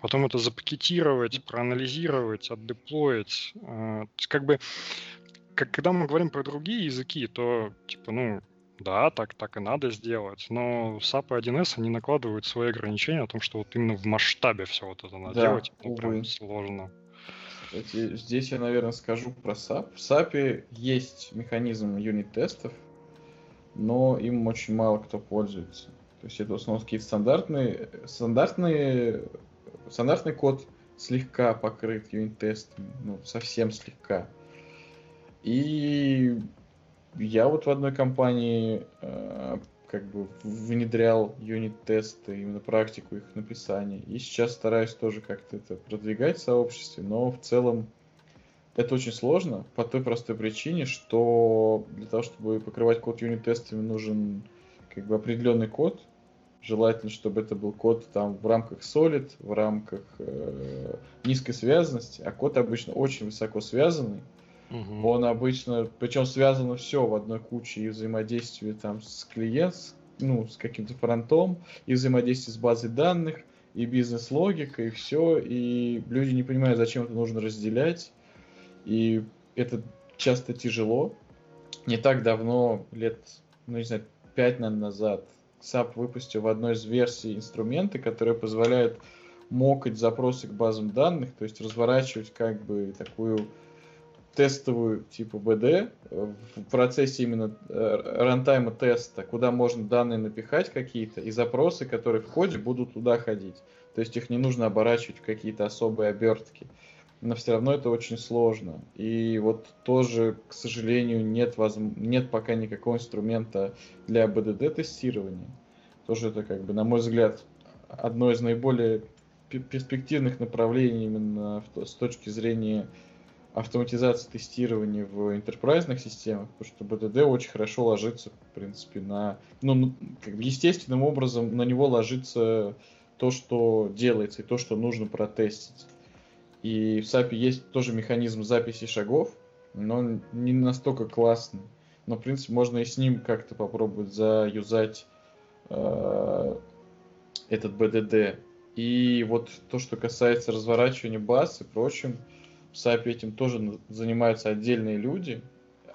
Speaker 4: Потом это запакетировать, проанализировать, отдеплоить. Есть как бы как, когда мы говорим про другие языки, то, типа, ну, да, так, так и надо сделать, но SAP и 1С, они накладывают свои ограничения о том, что вот именно в масштабе все вот это надо да, делать, это увы. прям сложно.
Speaker 2: Кстати, здесь я, наверное, скажу про SAP. В SAP есть механизм юнит-тестов, но им очень мало кто пользуется. То есть это в основном какие-то стандартные, стандартные, стандартный код слегка покрыт юнит-тестами, ну, совсем слегка. И я вот в одной компании э, как бы внедрял юнит-тесты, именно практику их написания. И сейчас стараюсь тоже как-то это продвигать в сообществе, но в целом это очень сложно по той простой причине, что для того, чтобы покрывать код юнит-тестами, нужен как бы определенный код. Желательно, чтобы это был код там в рамках Solid, в рамках э, низкой связанности, а код обычно очень высоко связанный. Угу. Он обычно, причем связано все в одной куче и взаимодействие там с клиентом, ну, с каким-то фронтом, и взаимодействие с базой данных, и бизнес-логика, и все, и люди не понимают, зачем это нужно разделять, и это часто тяжело. Не так давно, лет, ну, не знаю, пять, наверное, назад, SAP выпустил в одной из версий инструменты, которые позволяют мокать запросы к базам данных, то есть разворачивать как бы такую тестовую типа BD в процессе именно э, рантайма теста, куда можно данные напихать какие-то, и запросы, которые в коде, будут туда ходить. То есть их не нужно оборачивать в какие-то особые обертки. Но все равно это очень сложно. И вот тоже, к сожалению, нет, воз... нет пока никакого инструмента для BDD-тестирования. Тоже это, как бы, на мой взгляд, одно из наиболее перспективных направлений именно с точки зрения автоматизации тестирования в интерпрайзных системах, потому что BDD очень хорошо ложится, в принципе, на... Ну, как бы естественным образом на него ложится то, что делается, и то, что нужно протестить. И в SAP есть тоже механизм записи шагов, но он не настолько классный. Но, в принципе, можно и с ним как-то попробовать заюзать э, этот BDD. И вот то, что касается разворачивания баз и прочим, в SAP этим тоже занимаются отдельные люди,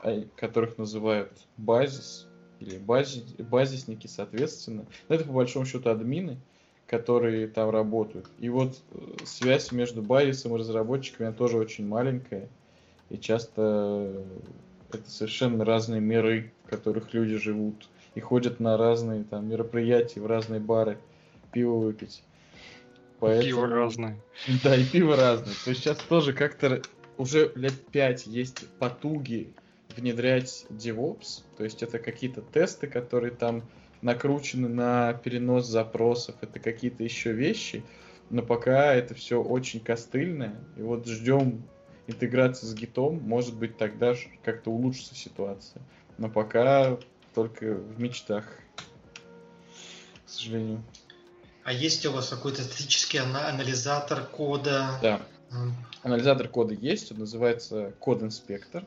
Speaker 2: а, которых называют базис или бази, базисники, соответственно. Но это по большому счету админы, которые там работают. И вот э, связь между базисом и разработчиками она тоже очень маленькая. И часто это совершенно разные миры, в которых люди живут и ходят на разные там мероприятия, в разные бары, пиво выпить.
Speaker 4: Поэтому... Пиво разное.
Speaker 2: Да, и пиво разное. То есть сейчас тоже как-то уже лет пять есть потуги внедрять DevOps, то есть это какие-то тесты, которые там накручены на перенос запросов, это какие-то еще вещи, но пока это все очень костыльное, и вот ждем интеграции с гитом, может быть тогда как-то улучшится ситуация, но пока только в мечтах, к сожалению.
Speaker 3: А есть у вас какой-то статический анализатор кода?
Speaker 2: Да. Анализатор кода есть, он называется код инспектор.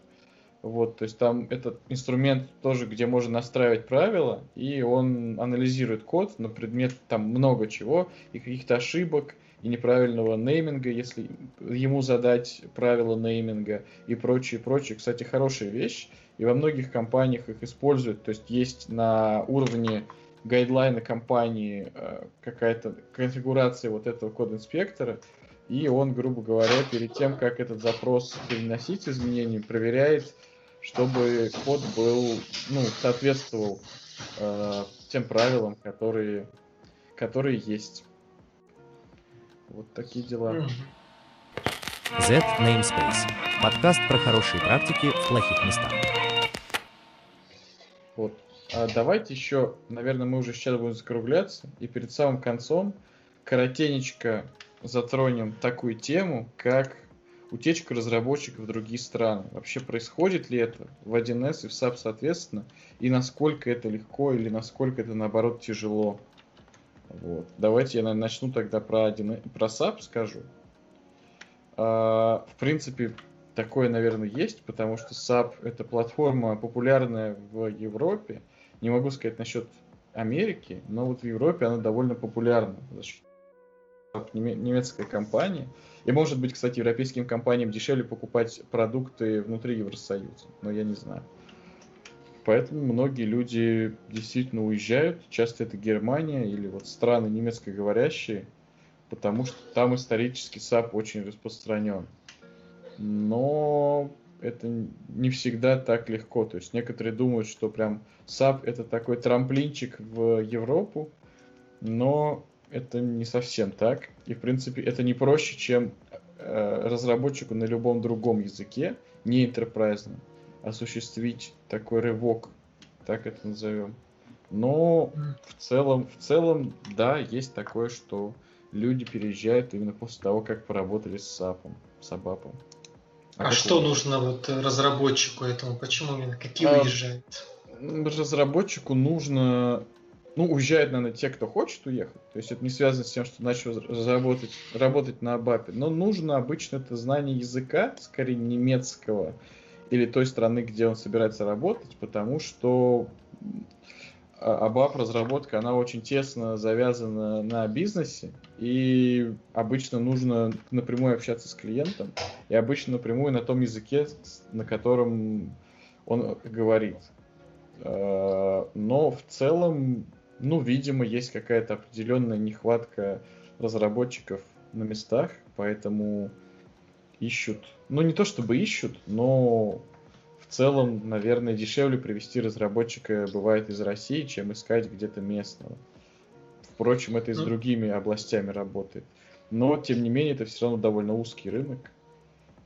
Speaker 2: Вот, то есть там этот инструмент тоже, где можно настраивать правила, и он анализирует код на предмет там много чего, и каких-то ошибок, и неправильного нейминга, если ему задать правила нейминга и прочее, прочее. Кстати, хорошая вещь, и во многих компаниях их используют, то есть есть на уровне гайдлайна компании э, какая-то конфигурация вот этого код-инспектора, и он, грубо говоря, перед тем, как этот запрос переносить изменения, проверяет, чтобы код был, ну, соответствовал э, тем правилам, которые, которые есть. Вот такие дела.
Speaker 1: Z Namespace. Подкаст про хорошие практики в плохих местах.
Speaker 2: Вот. А давайте еще, наверное, мы уже сейчас будем закругляться, и перед самым концом коротенечко затронем такую тему, как утечка разработчиков в другие страны. Вообще происходит ли это в 1С и в SAP соответственно, и насколько это легко или насколько это наоборот тяжело. Вот. Давайте я начну тогда про, 1, про SAP скажу. А, в принципе, такое, наверное, есть, потому что SAP это платформа популярная в Европе. Не могу сказать насчет Америки, но вот в Европе она довольно популярна. Немецкая компания. И может быть, кстати, европейским компаниям дешевле покупать продукты внутри Евросоюза, но я не знаю. Поэтому многие люди действительно уезжают, часто это Германия или вот страны немецкоговорящие, потому что там исторически SAP очень распространен. Но это не всегда так легко. То есть некоторые думают, что прям SAP это такой трамплинчик в Европу, но это не совсем так. И, в принципе, это не проще, чем э, разработчику на любом другом языке, не enterprise, осуществить такой рывок, так это назовем. Но в целом, в целом, да, есть такое, что люди переезжают именно после того, как поработали с SAP, с ABAP.
Speaker 3: А, а что нужно вот разработчику этому? Почему именно? Какие а, уезжают?
Speaker 2: Разработчику нужно ну, уезжают, наверное, те, кто хочет уехать. То есть это не связано с тем, что начал разработать, работать на АБАПе. Но нужно обычно это знание языка, скорее немецкого, или той страны, где он собирается работать, потому что АБАП разработка, она очень тесно завязана на бизнесе, и обычно нужно напрямую общаться с клиентом, и обычно напрямую на том языке, на котором он говорит. Э, но в целом ну, видимо, есть какая-то определенная нехватка разработчиков на местах, поэтому ищут. Ну, не то чтобы ищут, но целом, наверное, дешевле привести разработчика бывает из России, чем искать где-то местного. Впрочем, это и с ну. другими областями работает. Но, тем не менее, это все равно довольно узкий рынок.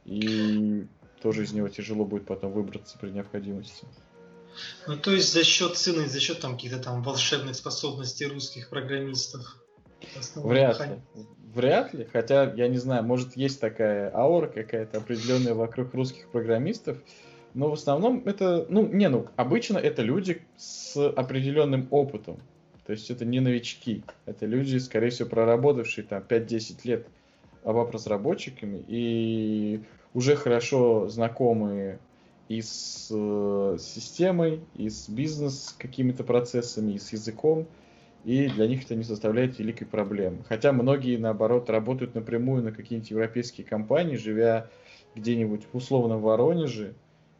Speaker 2: И тоже из него тяжело будет потом выбраться при необходимости.
Speaker 3: Ну, то есть за счет цены, за счет там каких-то там волшебных способностей русских программистов.
Speaker 2: Вряд ли. Вряд ли. Хотя, я не знаю, может есть такая аура какая-то определенная вокруг русских программистов. Но в основном это, ну, не, ну, обычно это люди с определенным опытом. То есть это не новички. Это люди, скорее всего, проработавшие там 5-10 лет ABAP-разработчиками и уже хорошо знакомые и с э, системой, и с бизнес какими-то процессами, и с языком, и для них это не составляет великой проблемы. Хотя многие, наоборот, работают напрямую на какие-нибудь европейские компании, живя где-нибудь условно в Воронеже,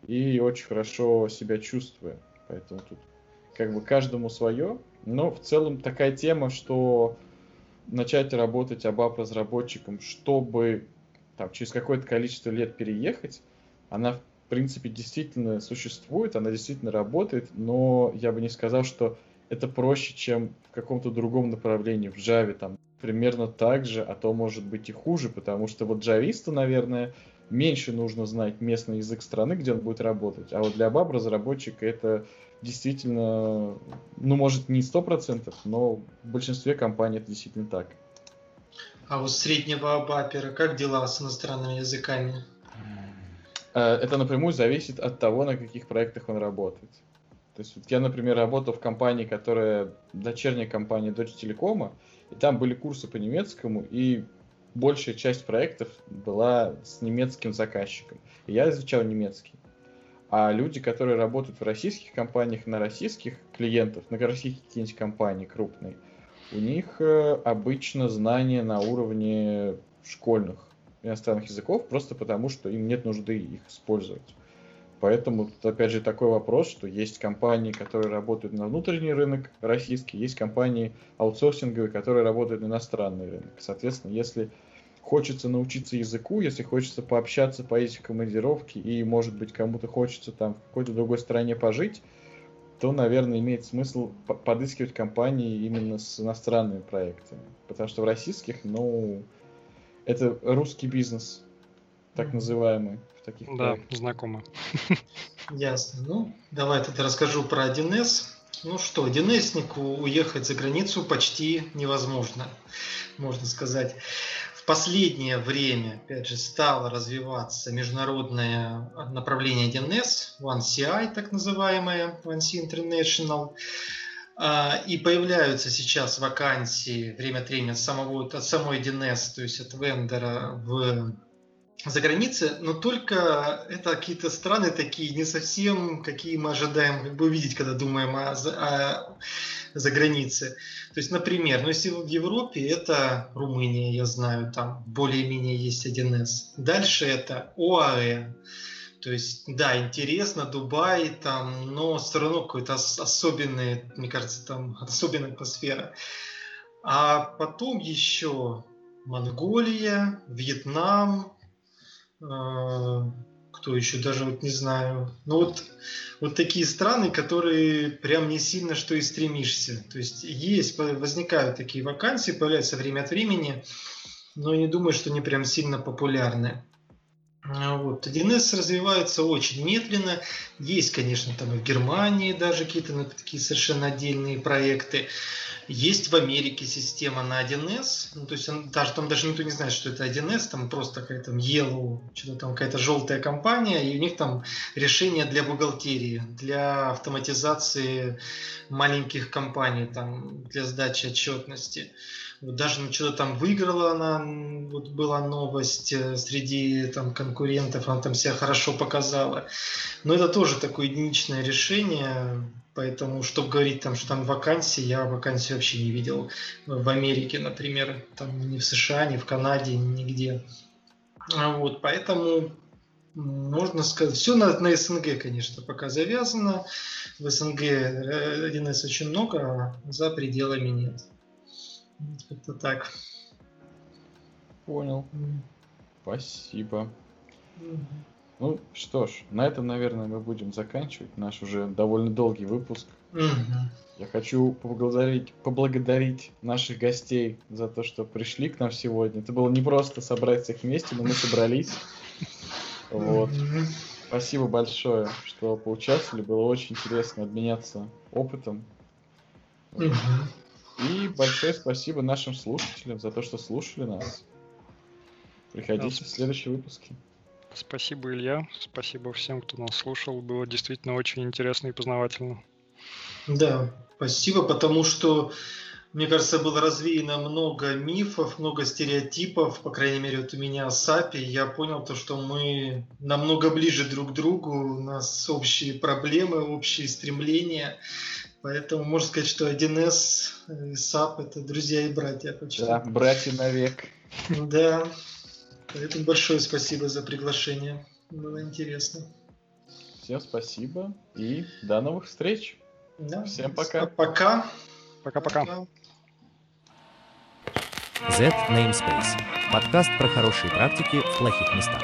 Speaker 2: и очень хорошо себя чувствуя. Поэтому тут как бы каждому свое. Но в целом такая тема, что начать работать абап разработчиком, чтобы там, через какое-то количество лет переехать, она, в принципе, действительно существует, она действительно работает, но я бы не сказал, что это проще, чем в каком-то другом направлении, в Java там примерно так же, а то может быть и хуже, потому что вот джависту, наверное, меньше нужно знать местный язык страны, где он будет работать, а вот для баб-разработчика это действительно, ну, может, не сто процентов, но в большинстве компаний это действительно так.
Speaker 5: А у среднего бапера как дела с иностранными языками?
Speaker 2: Э, это напрямую зависит от того, на каких проектах он работает. То есть вот я, например, работал в компании, которая дочерняя компания Deutsche Telekom, и там были курсы по немецкому, и большая часть проектов была с немецким заказчиком. Я изучал немецкий. А люди, которые работают в российских компаниях на российских клиентов, на российских какие-нибудь компании крупные, у них э, обычно знания на уровне школьных иностранных языков, просто потому что им нет нужды их использовать. Поэтому тут опять же такой вопрос, что есть компании, которые работают на внутренний рынок российский, есть компании аутсорсинговые, которые работают на иностранный рынок. Соответственно, если хочется научиться языку, если хочется пообщаться, поесть в командировке и, может быть, кому-то хочется там в какой-то другой стране пожить, то, наверное, имеет смысл подыскивать компании именно с иностранными проектами. Потому что в российских, ну, это русский бизнес, так называемый. В
Speaker 4: таких да, знакомо.
Speaker 5: Ясно. Ну, давай тогда расскажу про 1С. Ну что, 1Снику уехать за границу почти невозможно, можно сказать последнее время, опять же, стало развиваться международное направление DNS, OneCI, так называемое, OneC International, а, и появляются сейчас вакансии время от времени от, самого, от самой DNS, то есть от вендора в за границей, но только это какие-то страны такие не совсем, какие мы ожидаем как бы увидеть, когда думаем о, о за границей. То есть, например, ну, если в Европе это Румыния, я знаю, там более-менее есть 1С. Дальше это ОАЭ. То есть, да, интересно, Дубай, там, но все равно какой-то особенный, мне кажется, там особенная атмосфера. А потом еще Монголия, Вьетнам, кто еще даже вот не знаю. Ну вот, вот такие страны, которые прям не сильно что и стремишься. То есть есть, возникают такие вакансии, появляются время от времени, но не думаю, что они прям сильно популярны. А вот. 1С развивается очень медленно. Есть, конечно, там и в Германии даже какие-то ну, такие совершенно отдельные проекты. Есть в Америке система на 1С, ну, то есть он, даже, там даже никто не знает, что это 1С, там просто какая-то Yellow, что-то там какая-то желтая компания, и у них там решение для бухгалтерии, для автоматизации маленьких компаний, там, для сдачи отчетности. Вот даже ну, что-то там выиграла она, вот была новость э, среди там конкурентов, она там себя хорошо показала. Но это тоже такое единичное решение, Поэтому, чтобы говорить там, что там вакансии, я вакансии вообще не видел в Америке, например, там ни в США, ни в Канаде, нигде. А вот, поэтому можно сказать, все на, на СНГ, конечно, пока завязано. В СНГ 1С очень много, а за пределами нет. Это так.
Speaker 2: Понял. Спасибо. Ну что ж, на этом, наверное, мы будем заканчивать наш уже довольно долгий выпуск. Я хочу поблагодарить, поблагодарить наших гостей за то, что пришли к нам сегодня. Это было не просто собрать всех вместе, но мы собрались. Вот. Спасибо большое, что поучаствовали. Было очень интересно обменяться опытом. И большое спасибо нашим слушателям за то, что слушали нас. Приходите в следующие выпуски.
Speaker 4: Спасибо, Илья. Спасибо всем, кто нас слушал. Было действительно очень интересно и познавательно.
Speaker 5: Да, спасибо, потому что, мне кажется, было развеяно много мифов, много стереотипов, по крайней мере, вот у меня о SAP е. Я понял то, что мы намного ближе друг к другу, у нас общие проблемы, общие стремления. Поэтому можно сказать, что 1С и SAP это друзья и братья
Speaker 2: почти. Да, братья навек.
Speaker 5: Да. Поэтому большое спасибо за приглашение. Было интересно.
Speaker 2: Всем спасибо и до новых встреч. Да. Всем пока.
Speaker 5: Пока.
Speaker 4: Пока-пока.
Speaker 1: Z Namespace. Подкаст про хорошие практики в плохих местах.